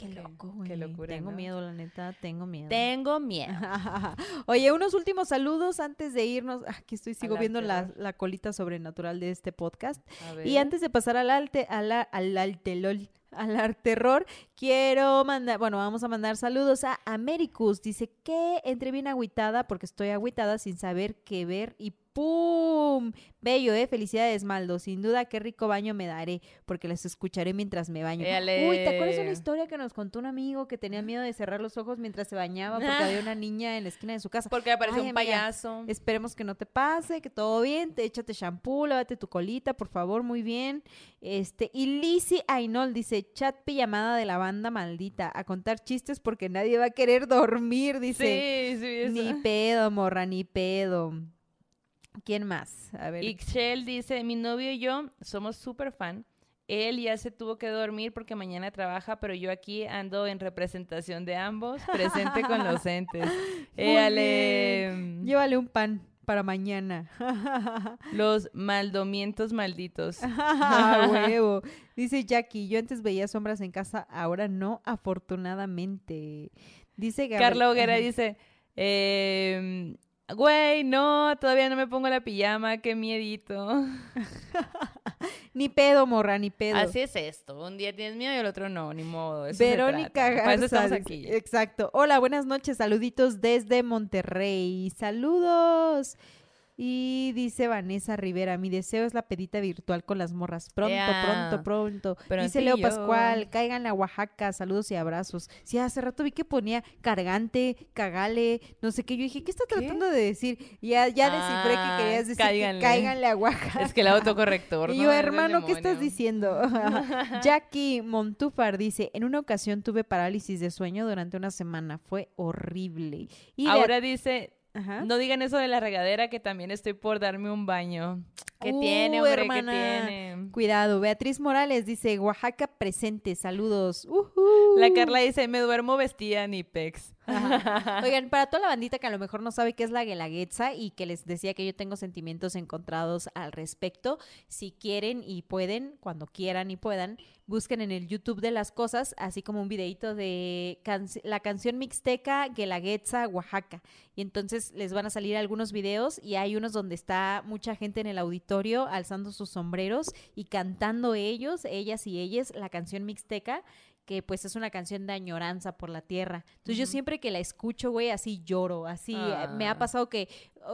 Qué Qué- loco, qué güey. locura, Tengo ¿no? miedo, la neta, tengo miedo. Tengo miedo. Oye, unos últimos saludos antes de irnos. Ah, Aquí estoy, sigo Al viendo la, la colita sobrenatural de este podcast. A ver. Y antes de pasar al alte, al, al altelol, al arterror, quiero mandar, bueno, vamos a mandar saludos a Americus. Dice que entré bien agüitada porque estoy agüitada sin saber qué ver y ¡pum! Bello, ¿eh? Felicidades, Maldo. Sin duda, qué rico baño me daré porque les escucharé mientras me baño. Éale. Uy, ¿te acuerdas de una historia que nos contó un amigo que tenía miedo de cerrar los ojos mientras se bañaba porque Ah. había una niña en la esquina de su casa? Porque apareció Ay, un amiga, payaso. Esperemos que no te pase, que todo bien, te échate shampoo, lávate tu colita, por favor, muy bien. Este, y Lizzie Ainol dice, chat pijamada de la banda maldita, a contar chistes porque nadie va a querer dormir, dice. Sí, sí, eso. Ni pedo, morra, ni pedo. ¿Quién más? A ver. Ixchel dice, mi novio y yo somos súper fan. Él ya se tuvo que dormir porque mañana trabaja, pero yo aquí ando en representación de ambos, presente con los entes. Éale. bien. Llévale un pan para mañana. Los maldomientos malditos. Ah, huevo. Dice Jackie, yo antes veía sombras en casa, ahora no, afortunadamente. Dice Gabriel- Carla Hoguera Ajá. dice, em, güey, no, todavía no me pongo la pijama, qué miedito. Ni pedo, morra, ni pedo. Así es esto, un día tienes miedo y el otro no, ni modo. eso Verónica. Garza. Para eso estamos aquí. Exacto. Hola, buenas noches. Saluditos desde Monterrey. Saludos. Y dice Vanessa Rivera, mi deseo es la pedita virtual con las morras. Pronto, pronto, pronto. Dice Leo. Pascual, caigan a Oaxaca, saludos y abrazos. Sí, hace rato vi que ponía cargante, cagale, no sé qué. Yo dije, ¿qué está ¿Qué? tratando de decir? Ya, ya descifré Ah, que querías decir cáiganle. que cáiganle a Oaxaca. Es que el autocorrector. Y ¿no? yo, Es del hermano, ¿qué estás diciendo? Jackie Montúfar dice, en una ocasión tuve parálisis de sueño durante una semana. Fue horrible. Y de- Ahora dice, Ajá. no digan eso de la regadera que también estoy por darme un baño. ¿Qué Uh, tiene, hombre? hermana. ¿Qué tiene? Cuidado. Beatriz Morales dice, Oaxaca presente, saludos. La Carla dice, me duermo vestida ni pex. Oigan, para toda la bandita que a lo mejor no sabe qué es la guelaguetza y que les decía que yo tengo sentimientos encontrados al respecto, si quieren y pueden, cuando quieran y puedan, busquen en el YouTube de las cosas, así como un videito de canc- la canción mixteca Guelaguetza, Oaxaca. Y entonces les van a salir algunos videos y hay unos donde está mucha gente en el auditorio alzando sus sombreros y cantando ellos, ellas y ellas, la canción mixteca que pues es una canción de añoranza por la tierra. Entonces yo siempre que la escucho, güey, así lloro, así eh, me ha Ah. pasado que,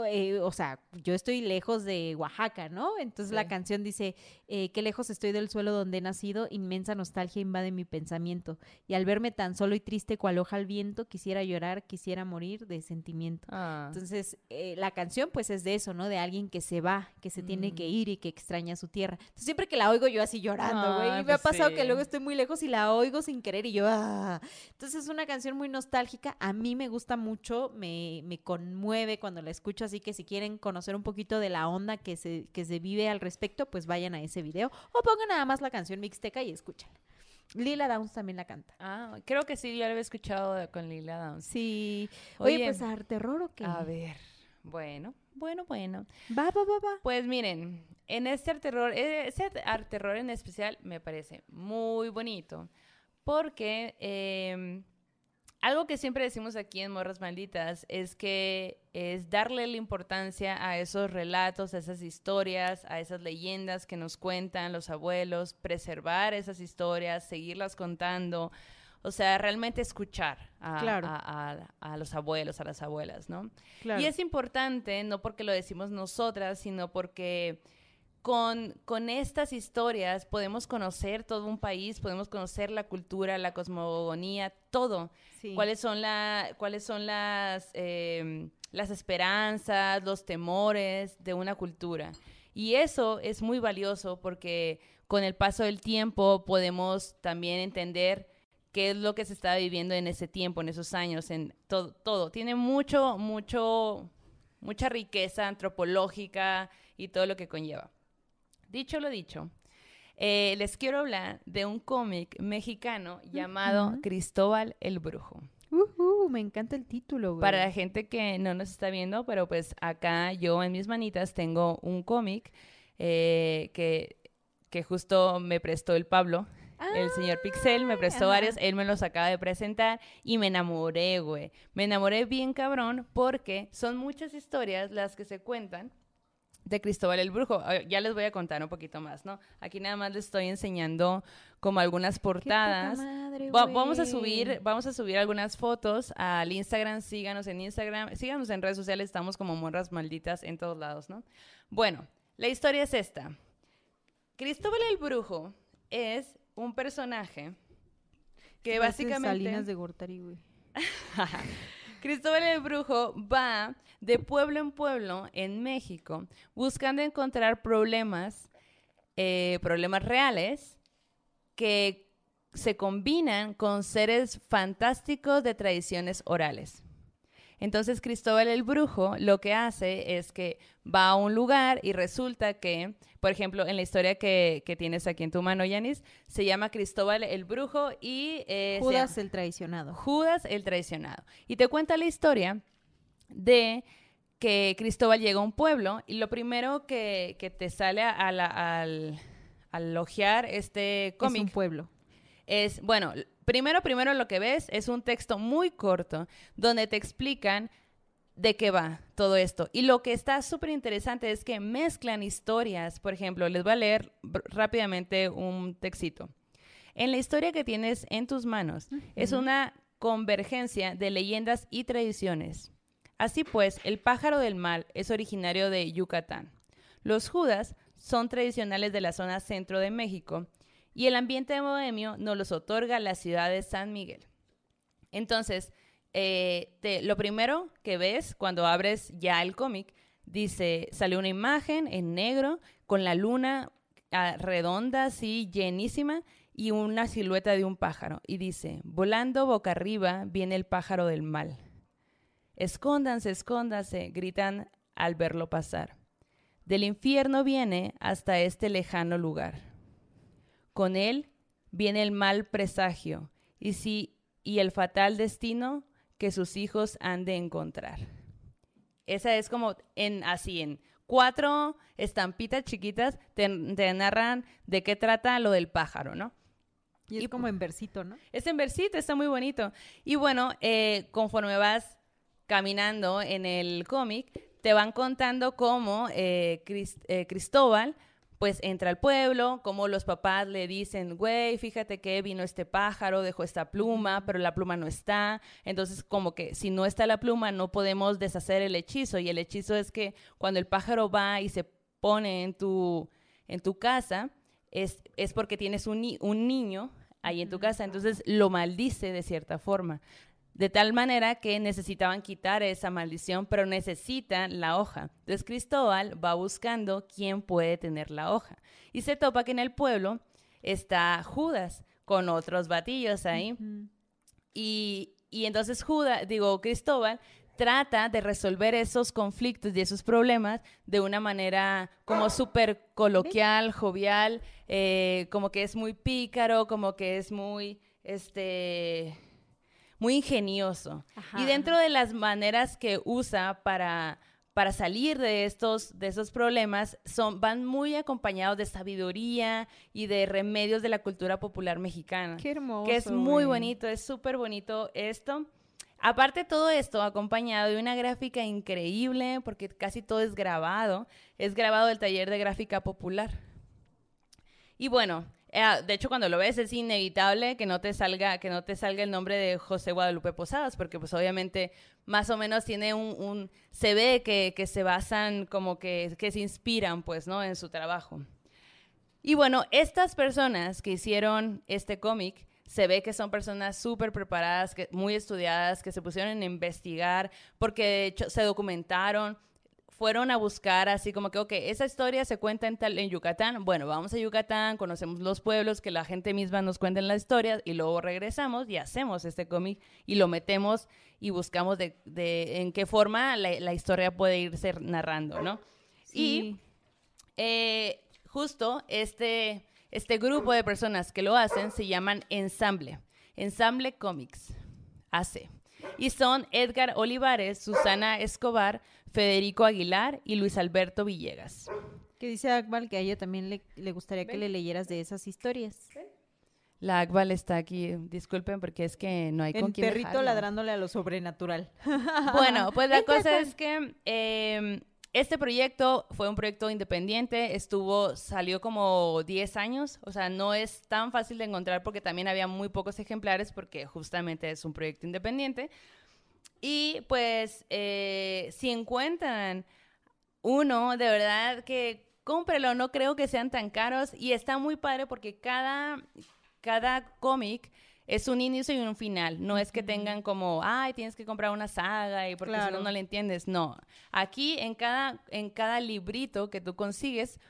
eh, o sea, yo estoy lejos de Oaxaca, ¿no? Entonces la Sí. canción dice, eh, qué lejos estoy del suelo donde he nacido, inmensa nostalgia invade mi pensamiento. Y al verme tan solo y triste cual hoja al viento, quisiera llorar, quisiera morir de sentimiento. Ah. Entonces, eh, la canción pues es de eso, ¿no? De alguien que se va, que se tiene que Mm. ir y que extraña su tierra. Entonces, siempre que la oigo yo así llorando, güey. Ay, y me ha pues pasado que sí. luego estoy muy lejos y la oigo sin querer y yo, ah. Entonces, es una canción muy nostálgica. A mí me gusta mucho, me, me conmueve cuando la escucho. Así que si quieren conocer un poquito de la onda que se, que se vive al respecto, pues vayan a ese video. O pongan nada más la canción mixteca y escuchan. Lila Downs también la canta. Ah, creo que sí, yo lo había escuchado con Lila Downs. Sí. Oye, Oye, pues a terror o qué? A ver, bueno, bueno, bueno. Va, va, va, va. Pues miren, en este terror, ese terror en especial me parece muy bonito porque em, algo que siempre decimos aquí en Morras Malditas es que es darle la importancia a esos relatos, a esas historias, a esas leyendas que nos cuentan los abuelos, preservar esas historias, seguirlas contando. O sea, realmente escuchar a, Claro. a- a- a los abuelos, a las abuelas, ¿no? Claro. Y es importante, no porque lo decimos nosotras, sino porque con, con estas historias podemos conocer todo un país, podemos conocer la cultura, la cosmogonía, todo. Sí. ¿Cuáles son, la, cuáles son las, eh, las esperanzas, los temores de una cultura? Y eso es muy valioso porque con el paso del tiempo podemos también entender qué es lo que se estaba viviendo en ese tiempo, en esos años, en todo, todo. Tiene mucho, mucho, mucha riqueza antropológica y todo lo que conlleva. Dicho lo dicho, eh, les quiero hablar de un cómic mexicano llamado. Cristóbal el Brujo. Ujú, me encanta el título, güey. Para la gente que no nos está viendo, pero pues acá yo en mis manitas tengo un cómic eh, que, que justo me prestó el Pablo. el señor Pixel me prestó ajá. varios, él me los acaba de presentar y me enamoré, güey. Me enamoré bien cabrón porque son muchas historias las que se cuentan de Cristóbal el Brujo. Ya les voy a contar un poquito más, ¿no? Aquí nada más les estoy enseñando como algunas portadas. madre, Va- vamos a subir, vamos a subir algunas fotos al Instagram, síganos en Instagram, síganos en redes sociales, estamos como morras malditas en todos lados, ¿no? Bueno, la historia es esta. Cristóbal el Brujo es un personaje que básicamente Salinas de Gortari, güey. Cristóbal el Brujo va de pueblo en pueblo en México buscando encontrar problemas, eh, problemas reales que se combinan con seres fantásticos de tradiciones orales. Entonces Cristóbal el Brujo lo que hace es que va a un lugar y resulta que, por ejemplo, en la historia que, que tienes aquí en tu mano, Yanis, se llama Cristóbal el Brujo y... eh, Judas llama- el traicionado. Judas el traicionado. Y te cuenta la historia de que Cristóbal llega a un pueblo y lo primero que, que te sale a la- al, al ojear este Es un cómic pueblo. Es, bueno, primero, primero lo que ves es un texto muy corto donde te explican de qué va todo esto. Y lo que está súper interesante es que mezclan historias. Por ejemplo, les voy a leer rápidamente un textito. En la historia que tienes en tus manos es una convergencia de leyendas y tradiciones. Así pues, el pájaro del mal es originario de Yucatán. Los judas son tradicionales de la zona centro de México y el ambiente bohemio nos los otorga la ciudad de San Miguel. Entonces, eh, te- lo primero que ves cuando abres ya el cómic, dice, sale una imagen en negro con la luna ah, redonda, así llenísima, y una silueta de un pájaro. Y dice, volando boca arriba viene el pájaro del mal. Escóndanse, escóndanse, gritan al verlo pasar. Del infierno viene hasta este lejano lugar. Con él viene el mal presagio y, si, y el fatal destino que sus hijos han de encontrar. Esa es como en así en cuatro estampitas chiquitas te, te narran de qué trata lo del pájaro, ¿no? Y es Y- como en versito, ¿no? Es en versito, está muy bonito. Y bueno, eh, conforme vas caminando en el cómic, te van contando cómo eh, eh, Cristóbal pues entra al pueblo, cómo los papás le dicen, güey, fíjate que vino este pájaro, dejó esta pluma, pero la pluma no está. Entonces, como que si no está la pluma, no podemos deshacer el hechizo. Y el hechizo es que cuando el pájaro va y se pone en tu, en tu casa, es, es porque tienes un, un niño ahí en tu casa, entonces lo maldice de cierta forma. De tal manera que necesitaban quitar esa maldición, pero necesitan la hoja. Entonces Cristóbal va buscando quién puede tener la hoja. Y se topa que en el pueblo está Judas con otros batillos ahí. Y, y entonces Judas, digo, Cristóbal trata de resolver esos conflictos y esos problemas de una manera como súper coloquial, jovial, eh, como que es muy pícaro, como que es muy, este, muy ingenioso. Ajá, y dentro de las maneras que usa para, para salir de estos, de esos problemas, son, van muy acompañados de sabiduría y de remedios de la cultura popular mexicana Qué hermoso. que es muy güey. bonito, es súper bonito esto. Aparte todo esto acompañado de una gráfica increíble, porque casi todo es grabado, es grabado del taller de gráfica popular. Y bueno, eh, de hecho cuando lo ves es inevitable que no te salga que no te salga el nombre de José Guadalupe Posadas, porque pues obviamente más o menos tiene un, se ve que, se basan como que, que se inspiran pues, ¿no? En su trabajo. Y bueno, estas personas que hicieron este cómic, se ve que son personas súper preparadas, que, muy estudiadas, que se pusieron a investigar, porque de hecho se documentaron, fueron a buscar así como que, ok, esa historia se cuenta en, tal, en Yucatán, bueno, vamos a Yucatán, conocemos los pueblos, que la gente misma nos cuente la historia y luego regresamos y hacemos este cómic y lo metemos y buscamos de, de en qué forma la, la historia puede irse narrando, ¿no? Y eh, justo este, este grupo de personas que lo hacen se llaman Ensamble, Ensamble Comics, AC. Y son Edgar Olivares, Susana Escobar, Federico Aguilar y Luis Alberto Villegas. Que dice Akmal que a ella también le, le gustaría que le leyeras de esas historias. La Akbal está aquí, disculpen porque es que no hay con El quién perrito ladrándole a lo sobrenatural. Bueno, pues la cosa es que eh, este proyecto fue un proyecto independiente, estuvo, salió como 10 años, o sea, no es tan fácil de encontrar porque también había muy pocos ejemplares porque justamente es un proyecto independiente. Y pues eh, si encuentran uno, de verdad que cómprelo, no creo que sean tan caros y está muy padre porque cada, cada cómic es un inicio y un final, no es que tengan como, ay, tienes que comprar una saga y porque si Claro. no, no le entiendes, no. Aquí en cada, en cada librito que tú consigues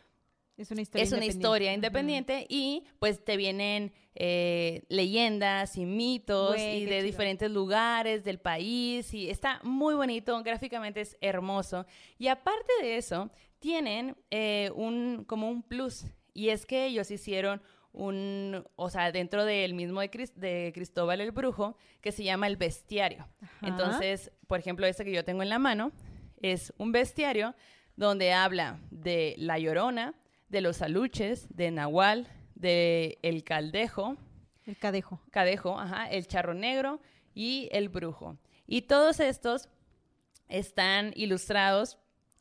Es una historia es una independiente. historia Ujú. independiente y pues te vienen eh, leyendas y mitos Güey, y de chido. diferentes lugares del país y está muy bonito, gráficamente es hermoso y aparte de eso tienen eh, un como un plus y es que ellos hicieron un, o sea, dentro del mismo de, Cris- de Cristóbal el Brujo, que se llama el bestiario. Ajá. Entonces, por ejemplo, este que yo tengo en la mano es un bestiario donde habla de la llorona, de los aluches, de Nahual, de el caldejo, El cadejo. cadejo, ajá, el charro negro y el brujo. Y todos estos están ilustrados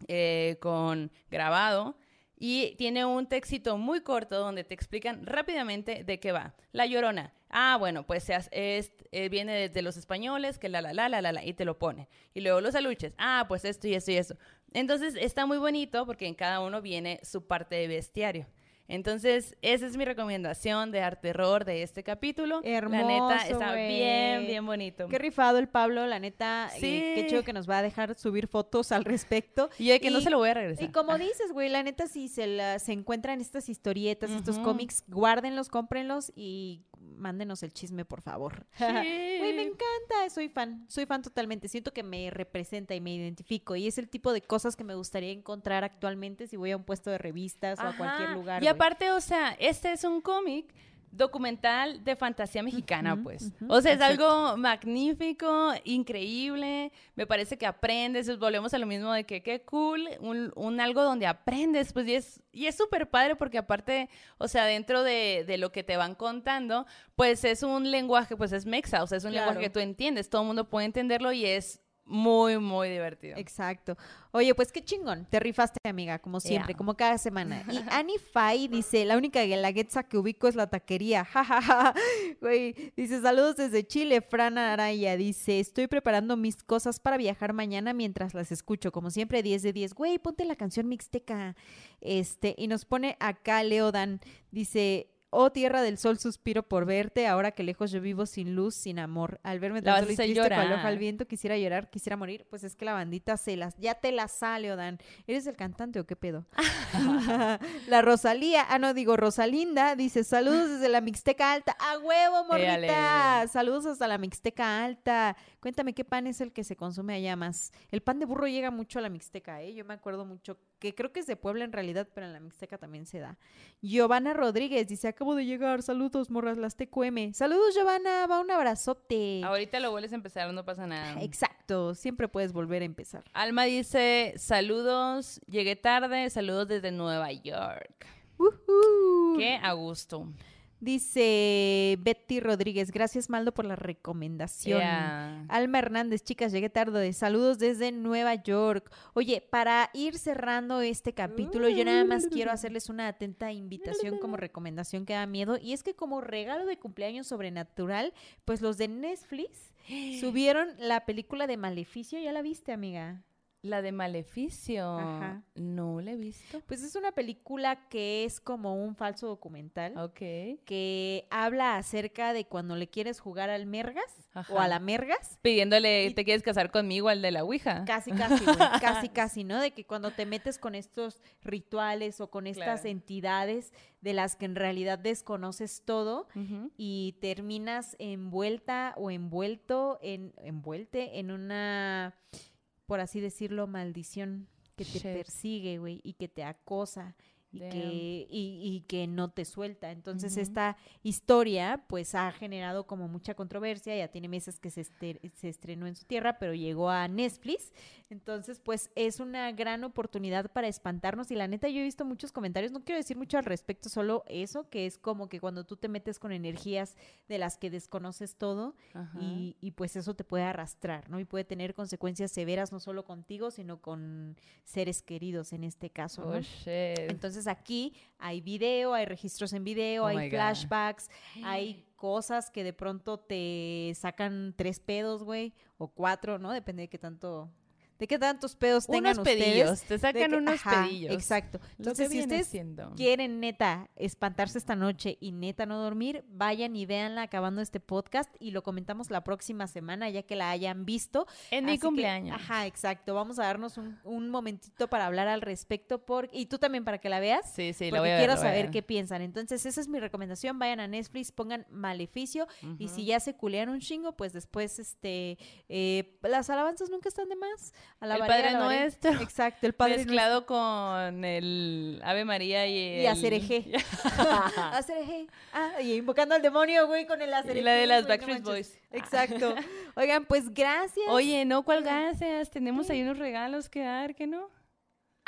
eh, con grabado y tiene un textito muy corto donde te explican rápidamente de qué va. La llorona. Ah, bueno, pues hace- es- eh, viene desde los españoles, que la, la, la, la, la, la, y te lo pone. Y luego los aluches. Ah, pues esto y esto y esto. Entonces está muy bonito porque en cada uno viene su parte de bestiario. Entonces, esa es mi recomendación de arte terror de este capítulo. la Hermoso, neta, está bien, bien bonito. Qué rifado el Pablo, la neta. eh, Sí. qué chido que nos va a dejar subir fotos al respecto. Y de que no se lo voy a regresar. Y como dices, güey, la neta, si se, la- se encuentran estas historietas, estos cómics, guárdenlos, cómprenlos y mándenos el chisme, por favor. Güey, me encanta, soy fan, soy fan totalmente. Siento que me representa y me identifico. Y es el tipo de cosas que me gustaría encontrar actualmente si voy a un puesto de revistas o a cualquier lugar. Y. aparte, o sea, este es un cómic documental de fantasía mexicana, pues. ujú, o sea, es algo magnífico, increíble. Me parece que aprendes. pues, Volvemos a lo mismo de que qué cool, un, un algo donde aprendes, pues, y es y es súper padre porque aparte, o sea, dentro de, de lo que te van contando, pues es un lenguaje, pues es mexa, o sea, es un Claro. lenguaje que tú entiendes, todo el mundo puede entenderlo y es muy, muy divertido. Exacto. Oye, pues qué chingón. Te rifaste, amiga, como siempre, Yeah. como cada semana. Y Annie Fay dice, la única guelaguetza que ubico es la taquería. Ja, ja, ja. Güey, dice, saludos desde Chile. Fran Araya dice, estoy preparando mis cosas para viajar mañana mientras las escucho. Como siempre, 10 de 10. Güey, ponte la canción mixteca. Este, y nos pone acá Leodan. Dice... Oh, tierra del sol, suspiro por verte, ahora que lejos yo vivo sin luz, sin amor. Al verme tan solo y triste, al viento, quisiera llorar, quisiera morir. Pues es que la bandita se las, ya te la sale, Odan. ¿Eres el cantante o qué pedo? la Rosalía, ah, no, digo Rosalinda, dice, saludos desde la Mixteca Alta. ¡A huevo, morrita! Éale. Saludos hasta la Mixteca Alta. Cuéntame, ¿qué pan es el que se consume allá más? El pan de burro llega mucho a la Mixteca, ¿eh? Yo me acuerdo mucho, que creo que es de Puebla en realidad, pero en la Mixteca también se da. Giovanna Rodríguez dice, acabo de llegar, saludos, morras, las TQM. Saludos, Giovanna, va un abrazote. Ahorita lo vuelves a empezar, no pasa nada. Exacto, siempre puedes volver a empezar. Alma dice, saludos, llegué tarde, saludos desde Nueva York. Ujú. Qué a gusto. Dice Betty Rodríguez, gracias Maldo por la recomendación. Yeah. Alma Hernández, chicas, llegué tarde. Saludos desde Nueva York. Oye, para ir cerrando este capítulo, yo nada más quiero hacerles una atenta invitación como recomendación que da miedo. Y es que como regalo de cumpleaños sobrenatural, pues los de Netflix subieron la película de Maleficio. ¿Ya la viste, amiga? La de Maleficio. Ajá. No la he visto. Pues es una película que es como un falso documental. Ok. que habla acerca de cuando le quieres jugar al mergas o a la mergas. Pidiéndole, Y- ¿te quieres casar conmigo al de la Ouija? Casi, casi, güey, casi, casi, ¿no? De que cuando te metes con estos rituales o con estas Claro. entidades de las que en realidad desconoces todo y terminas envuelta o envuelto en envuelte en una por así decirlo maldición que te Shit. persigue, güey, y que te acosa y que, y, y que no te suelta. Entonces esta historia pues ha generado como mucha controversia, ya tiene meses que se, se estrenó en su tierra, pero llegó a Netflix. Entonces pues es una gran oportunidad para espantarnos y la neta yo he visto muchos comentarios, no quiero decir mucho al respecto, solo eso, que es como que cuando tú te metes con energías de las que desconoces todo, y, y, pues eso te puede arrastrar, ¿no? Y puede tener consecuencias severas no solo contigo, sino con seres queridos en este caso, ¿no? Oh, shit. Entonces aquí hay video, hay registros en video, Oh hay God. flashbacks, hay cosas que de pronto te sacan tres pedos, güey, o cuatro, ¿no? Depende de qué tanto, de qué tantos pedos tengan unos ustedes. pedillos, te de sacan que- unos ajá, pedillos. Exacto. Entonces, si ustedes siendo. quieren neta espantarse esta noche y neta no dormir, vayan y véanla acabando este podcast y lo comentamos la próxima semana ya que la hayan visto. En mi que, cumpleaños. ajá, exacto. Vamos a darnos un, un momentito para hablar al respecto por, y tú también para que la veas. Sí, sí, la voy a ver. quiero la voy a saber ver. qué piensan. Entonces, esa es mi recomendación. Vayan a Netflix, pongan Maleficio. Y si ya se culean un chingo, pues después, este, eh, las alabanzas nunca están de más. Alabaré, Padre. Nuestro. Exacto, el Padre Mezclado con el Ave María y el... Y Acerejé. Acerejé. Ah, y invocando al demonio, güey, con el acerejé. Y la de las Backstreet. Boys. Exacto. Oigan, pues gracias. Oye, no, ¿cuál gracias? Tenemos ahí unos regalos que dar, ¿que no?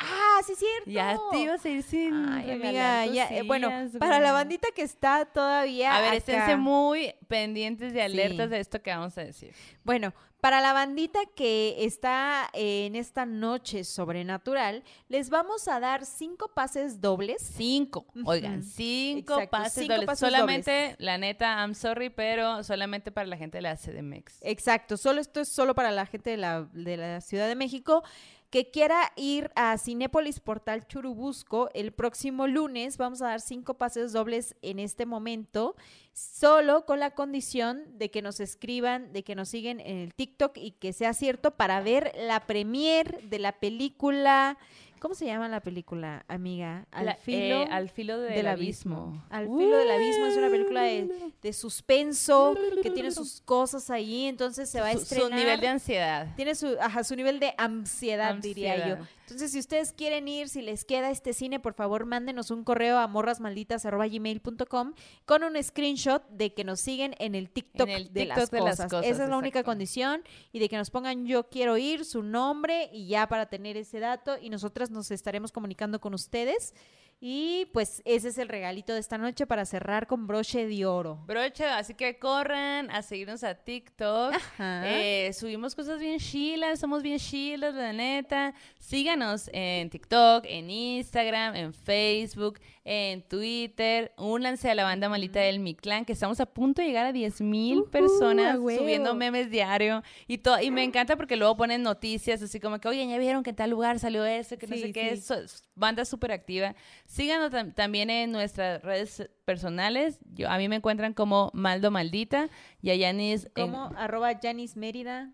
Ah, sí, es cierto. Ya te ibas a ir sin Ay, amiga, ya, eh, bueno, para la bandita que está todavía. A ver, acá- esténse muy pendientes y alertas Sí. de esto que vamos a decir. Bueno, para la bandita que está en esta noche sobrenatural, les vamos a dar cinco pases dobles. Cinco, oigan, cinco Exacto, pases cinco dobles. pases solamente, la neta, I'm sorry, pero solamente para la gente de la CDMX. Exacto, solo esto es solo para la gente de la, de la Ciudad de México que quiera ir a Cinépolis Portal Churubusco el próximo lunes. Vamos a dar cinco pases dobles en este momento, solo con la condición de que nos escriban, de que nos siguen en el TikTok y que sea cierto para ver la premier de la película. ¿Cómo se llama la película, amiga? Al La- filo. eh, al filo del, del abismo. abismo. Al filo del abismo es una película de, de suspenso que tiene sus cosas ahí, entonces se va a Su- su, estrenar. nivel de ansiedad. Tiene su, ajá, su nivel de ansiedad, diría yo. Entonces, si ustedes quieren ir, si les queda este cine, por favor, mándenos un correo a morrasmalditas.gmail.com con un screenshot de que nos siguen en el TikTok, En el de, las de las cosas. Esa es la única condición. Y de que nos pongan yo quiero ir, su nombre y ya para tener ese dato. Y nosotras nos estaremos comunicando con ustedes. Y pues ese es el regalito de esta noche para cerrar con broche de oro. Broche, así que corran a seguirnos a TikTok. Ajá. Eh, subimos cosas bien chilas, somos bien chilas, la neta. Síganos en TikTok, en Instagram, en Facebook, en Twitter. Únanse a la banda malita del Mi Clan, que estamos a punto de llegar a 10 mil personas subiendo memes diario. Y, y me encanta porque luego ponen noticias así como que, oye, ya vieron que en tal lugar salió eso, que no sé qué. sí. Banda súper activa. Síganos tam- también en nuestras redes personales. Yo, a mí me encuentran como Maldo Maldita y a Yanis en- Como arroba Janis Mérida.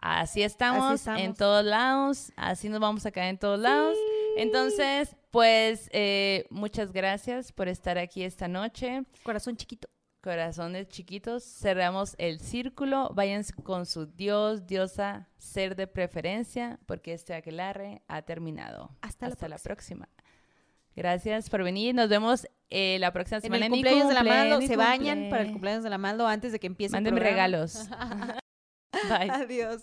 Así estamos, estamos. en todos lados, así nos vamos a caer en todos lados. Entonces, pues eh, muchas gracias por estar aquí esta noche. Corazón chiquito. Corazones chiquitos, cerramos el círculo, vayan con su dios, diosa, ser de preferencia, porque este aquelarre ha terminado. Hasta la próxima. Gracias por venir, nos vemos eh, la próxima En semana. el mi cumpleaños de la Maldo, se bañan para el cumpleaños de la Maldo antes de que empiece el Mándenme programa. regalos. Bye. Adiós.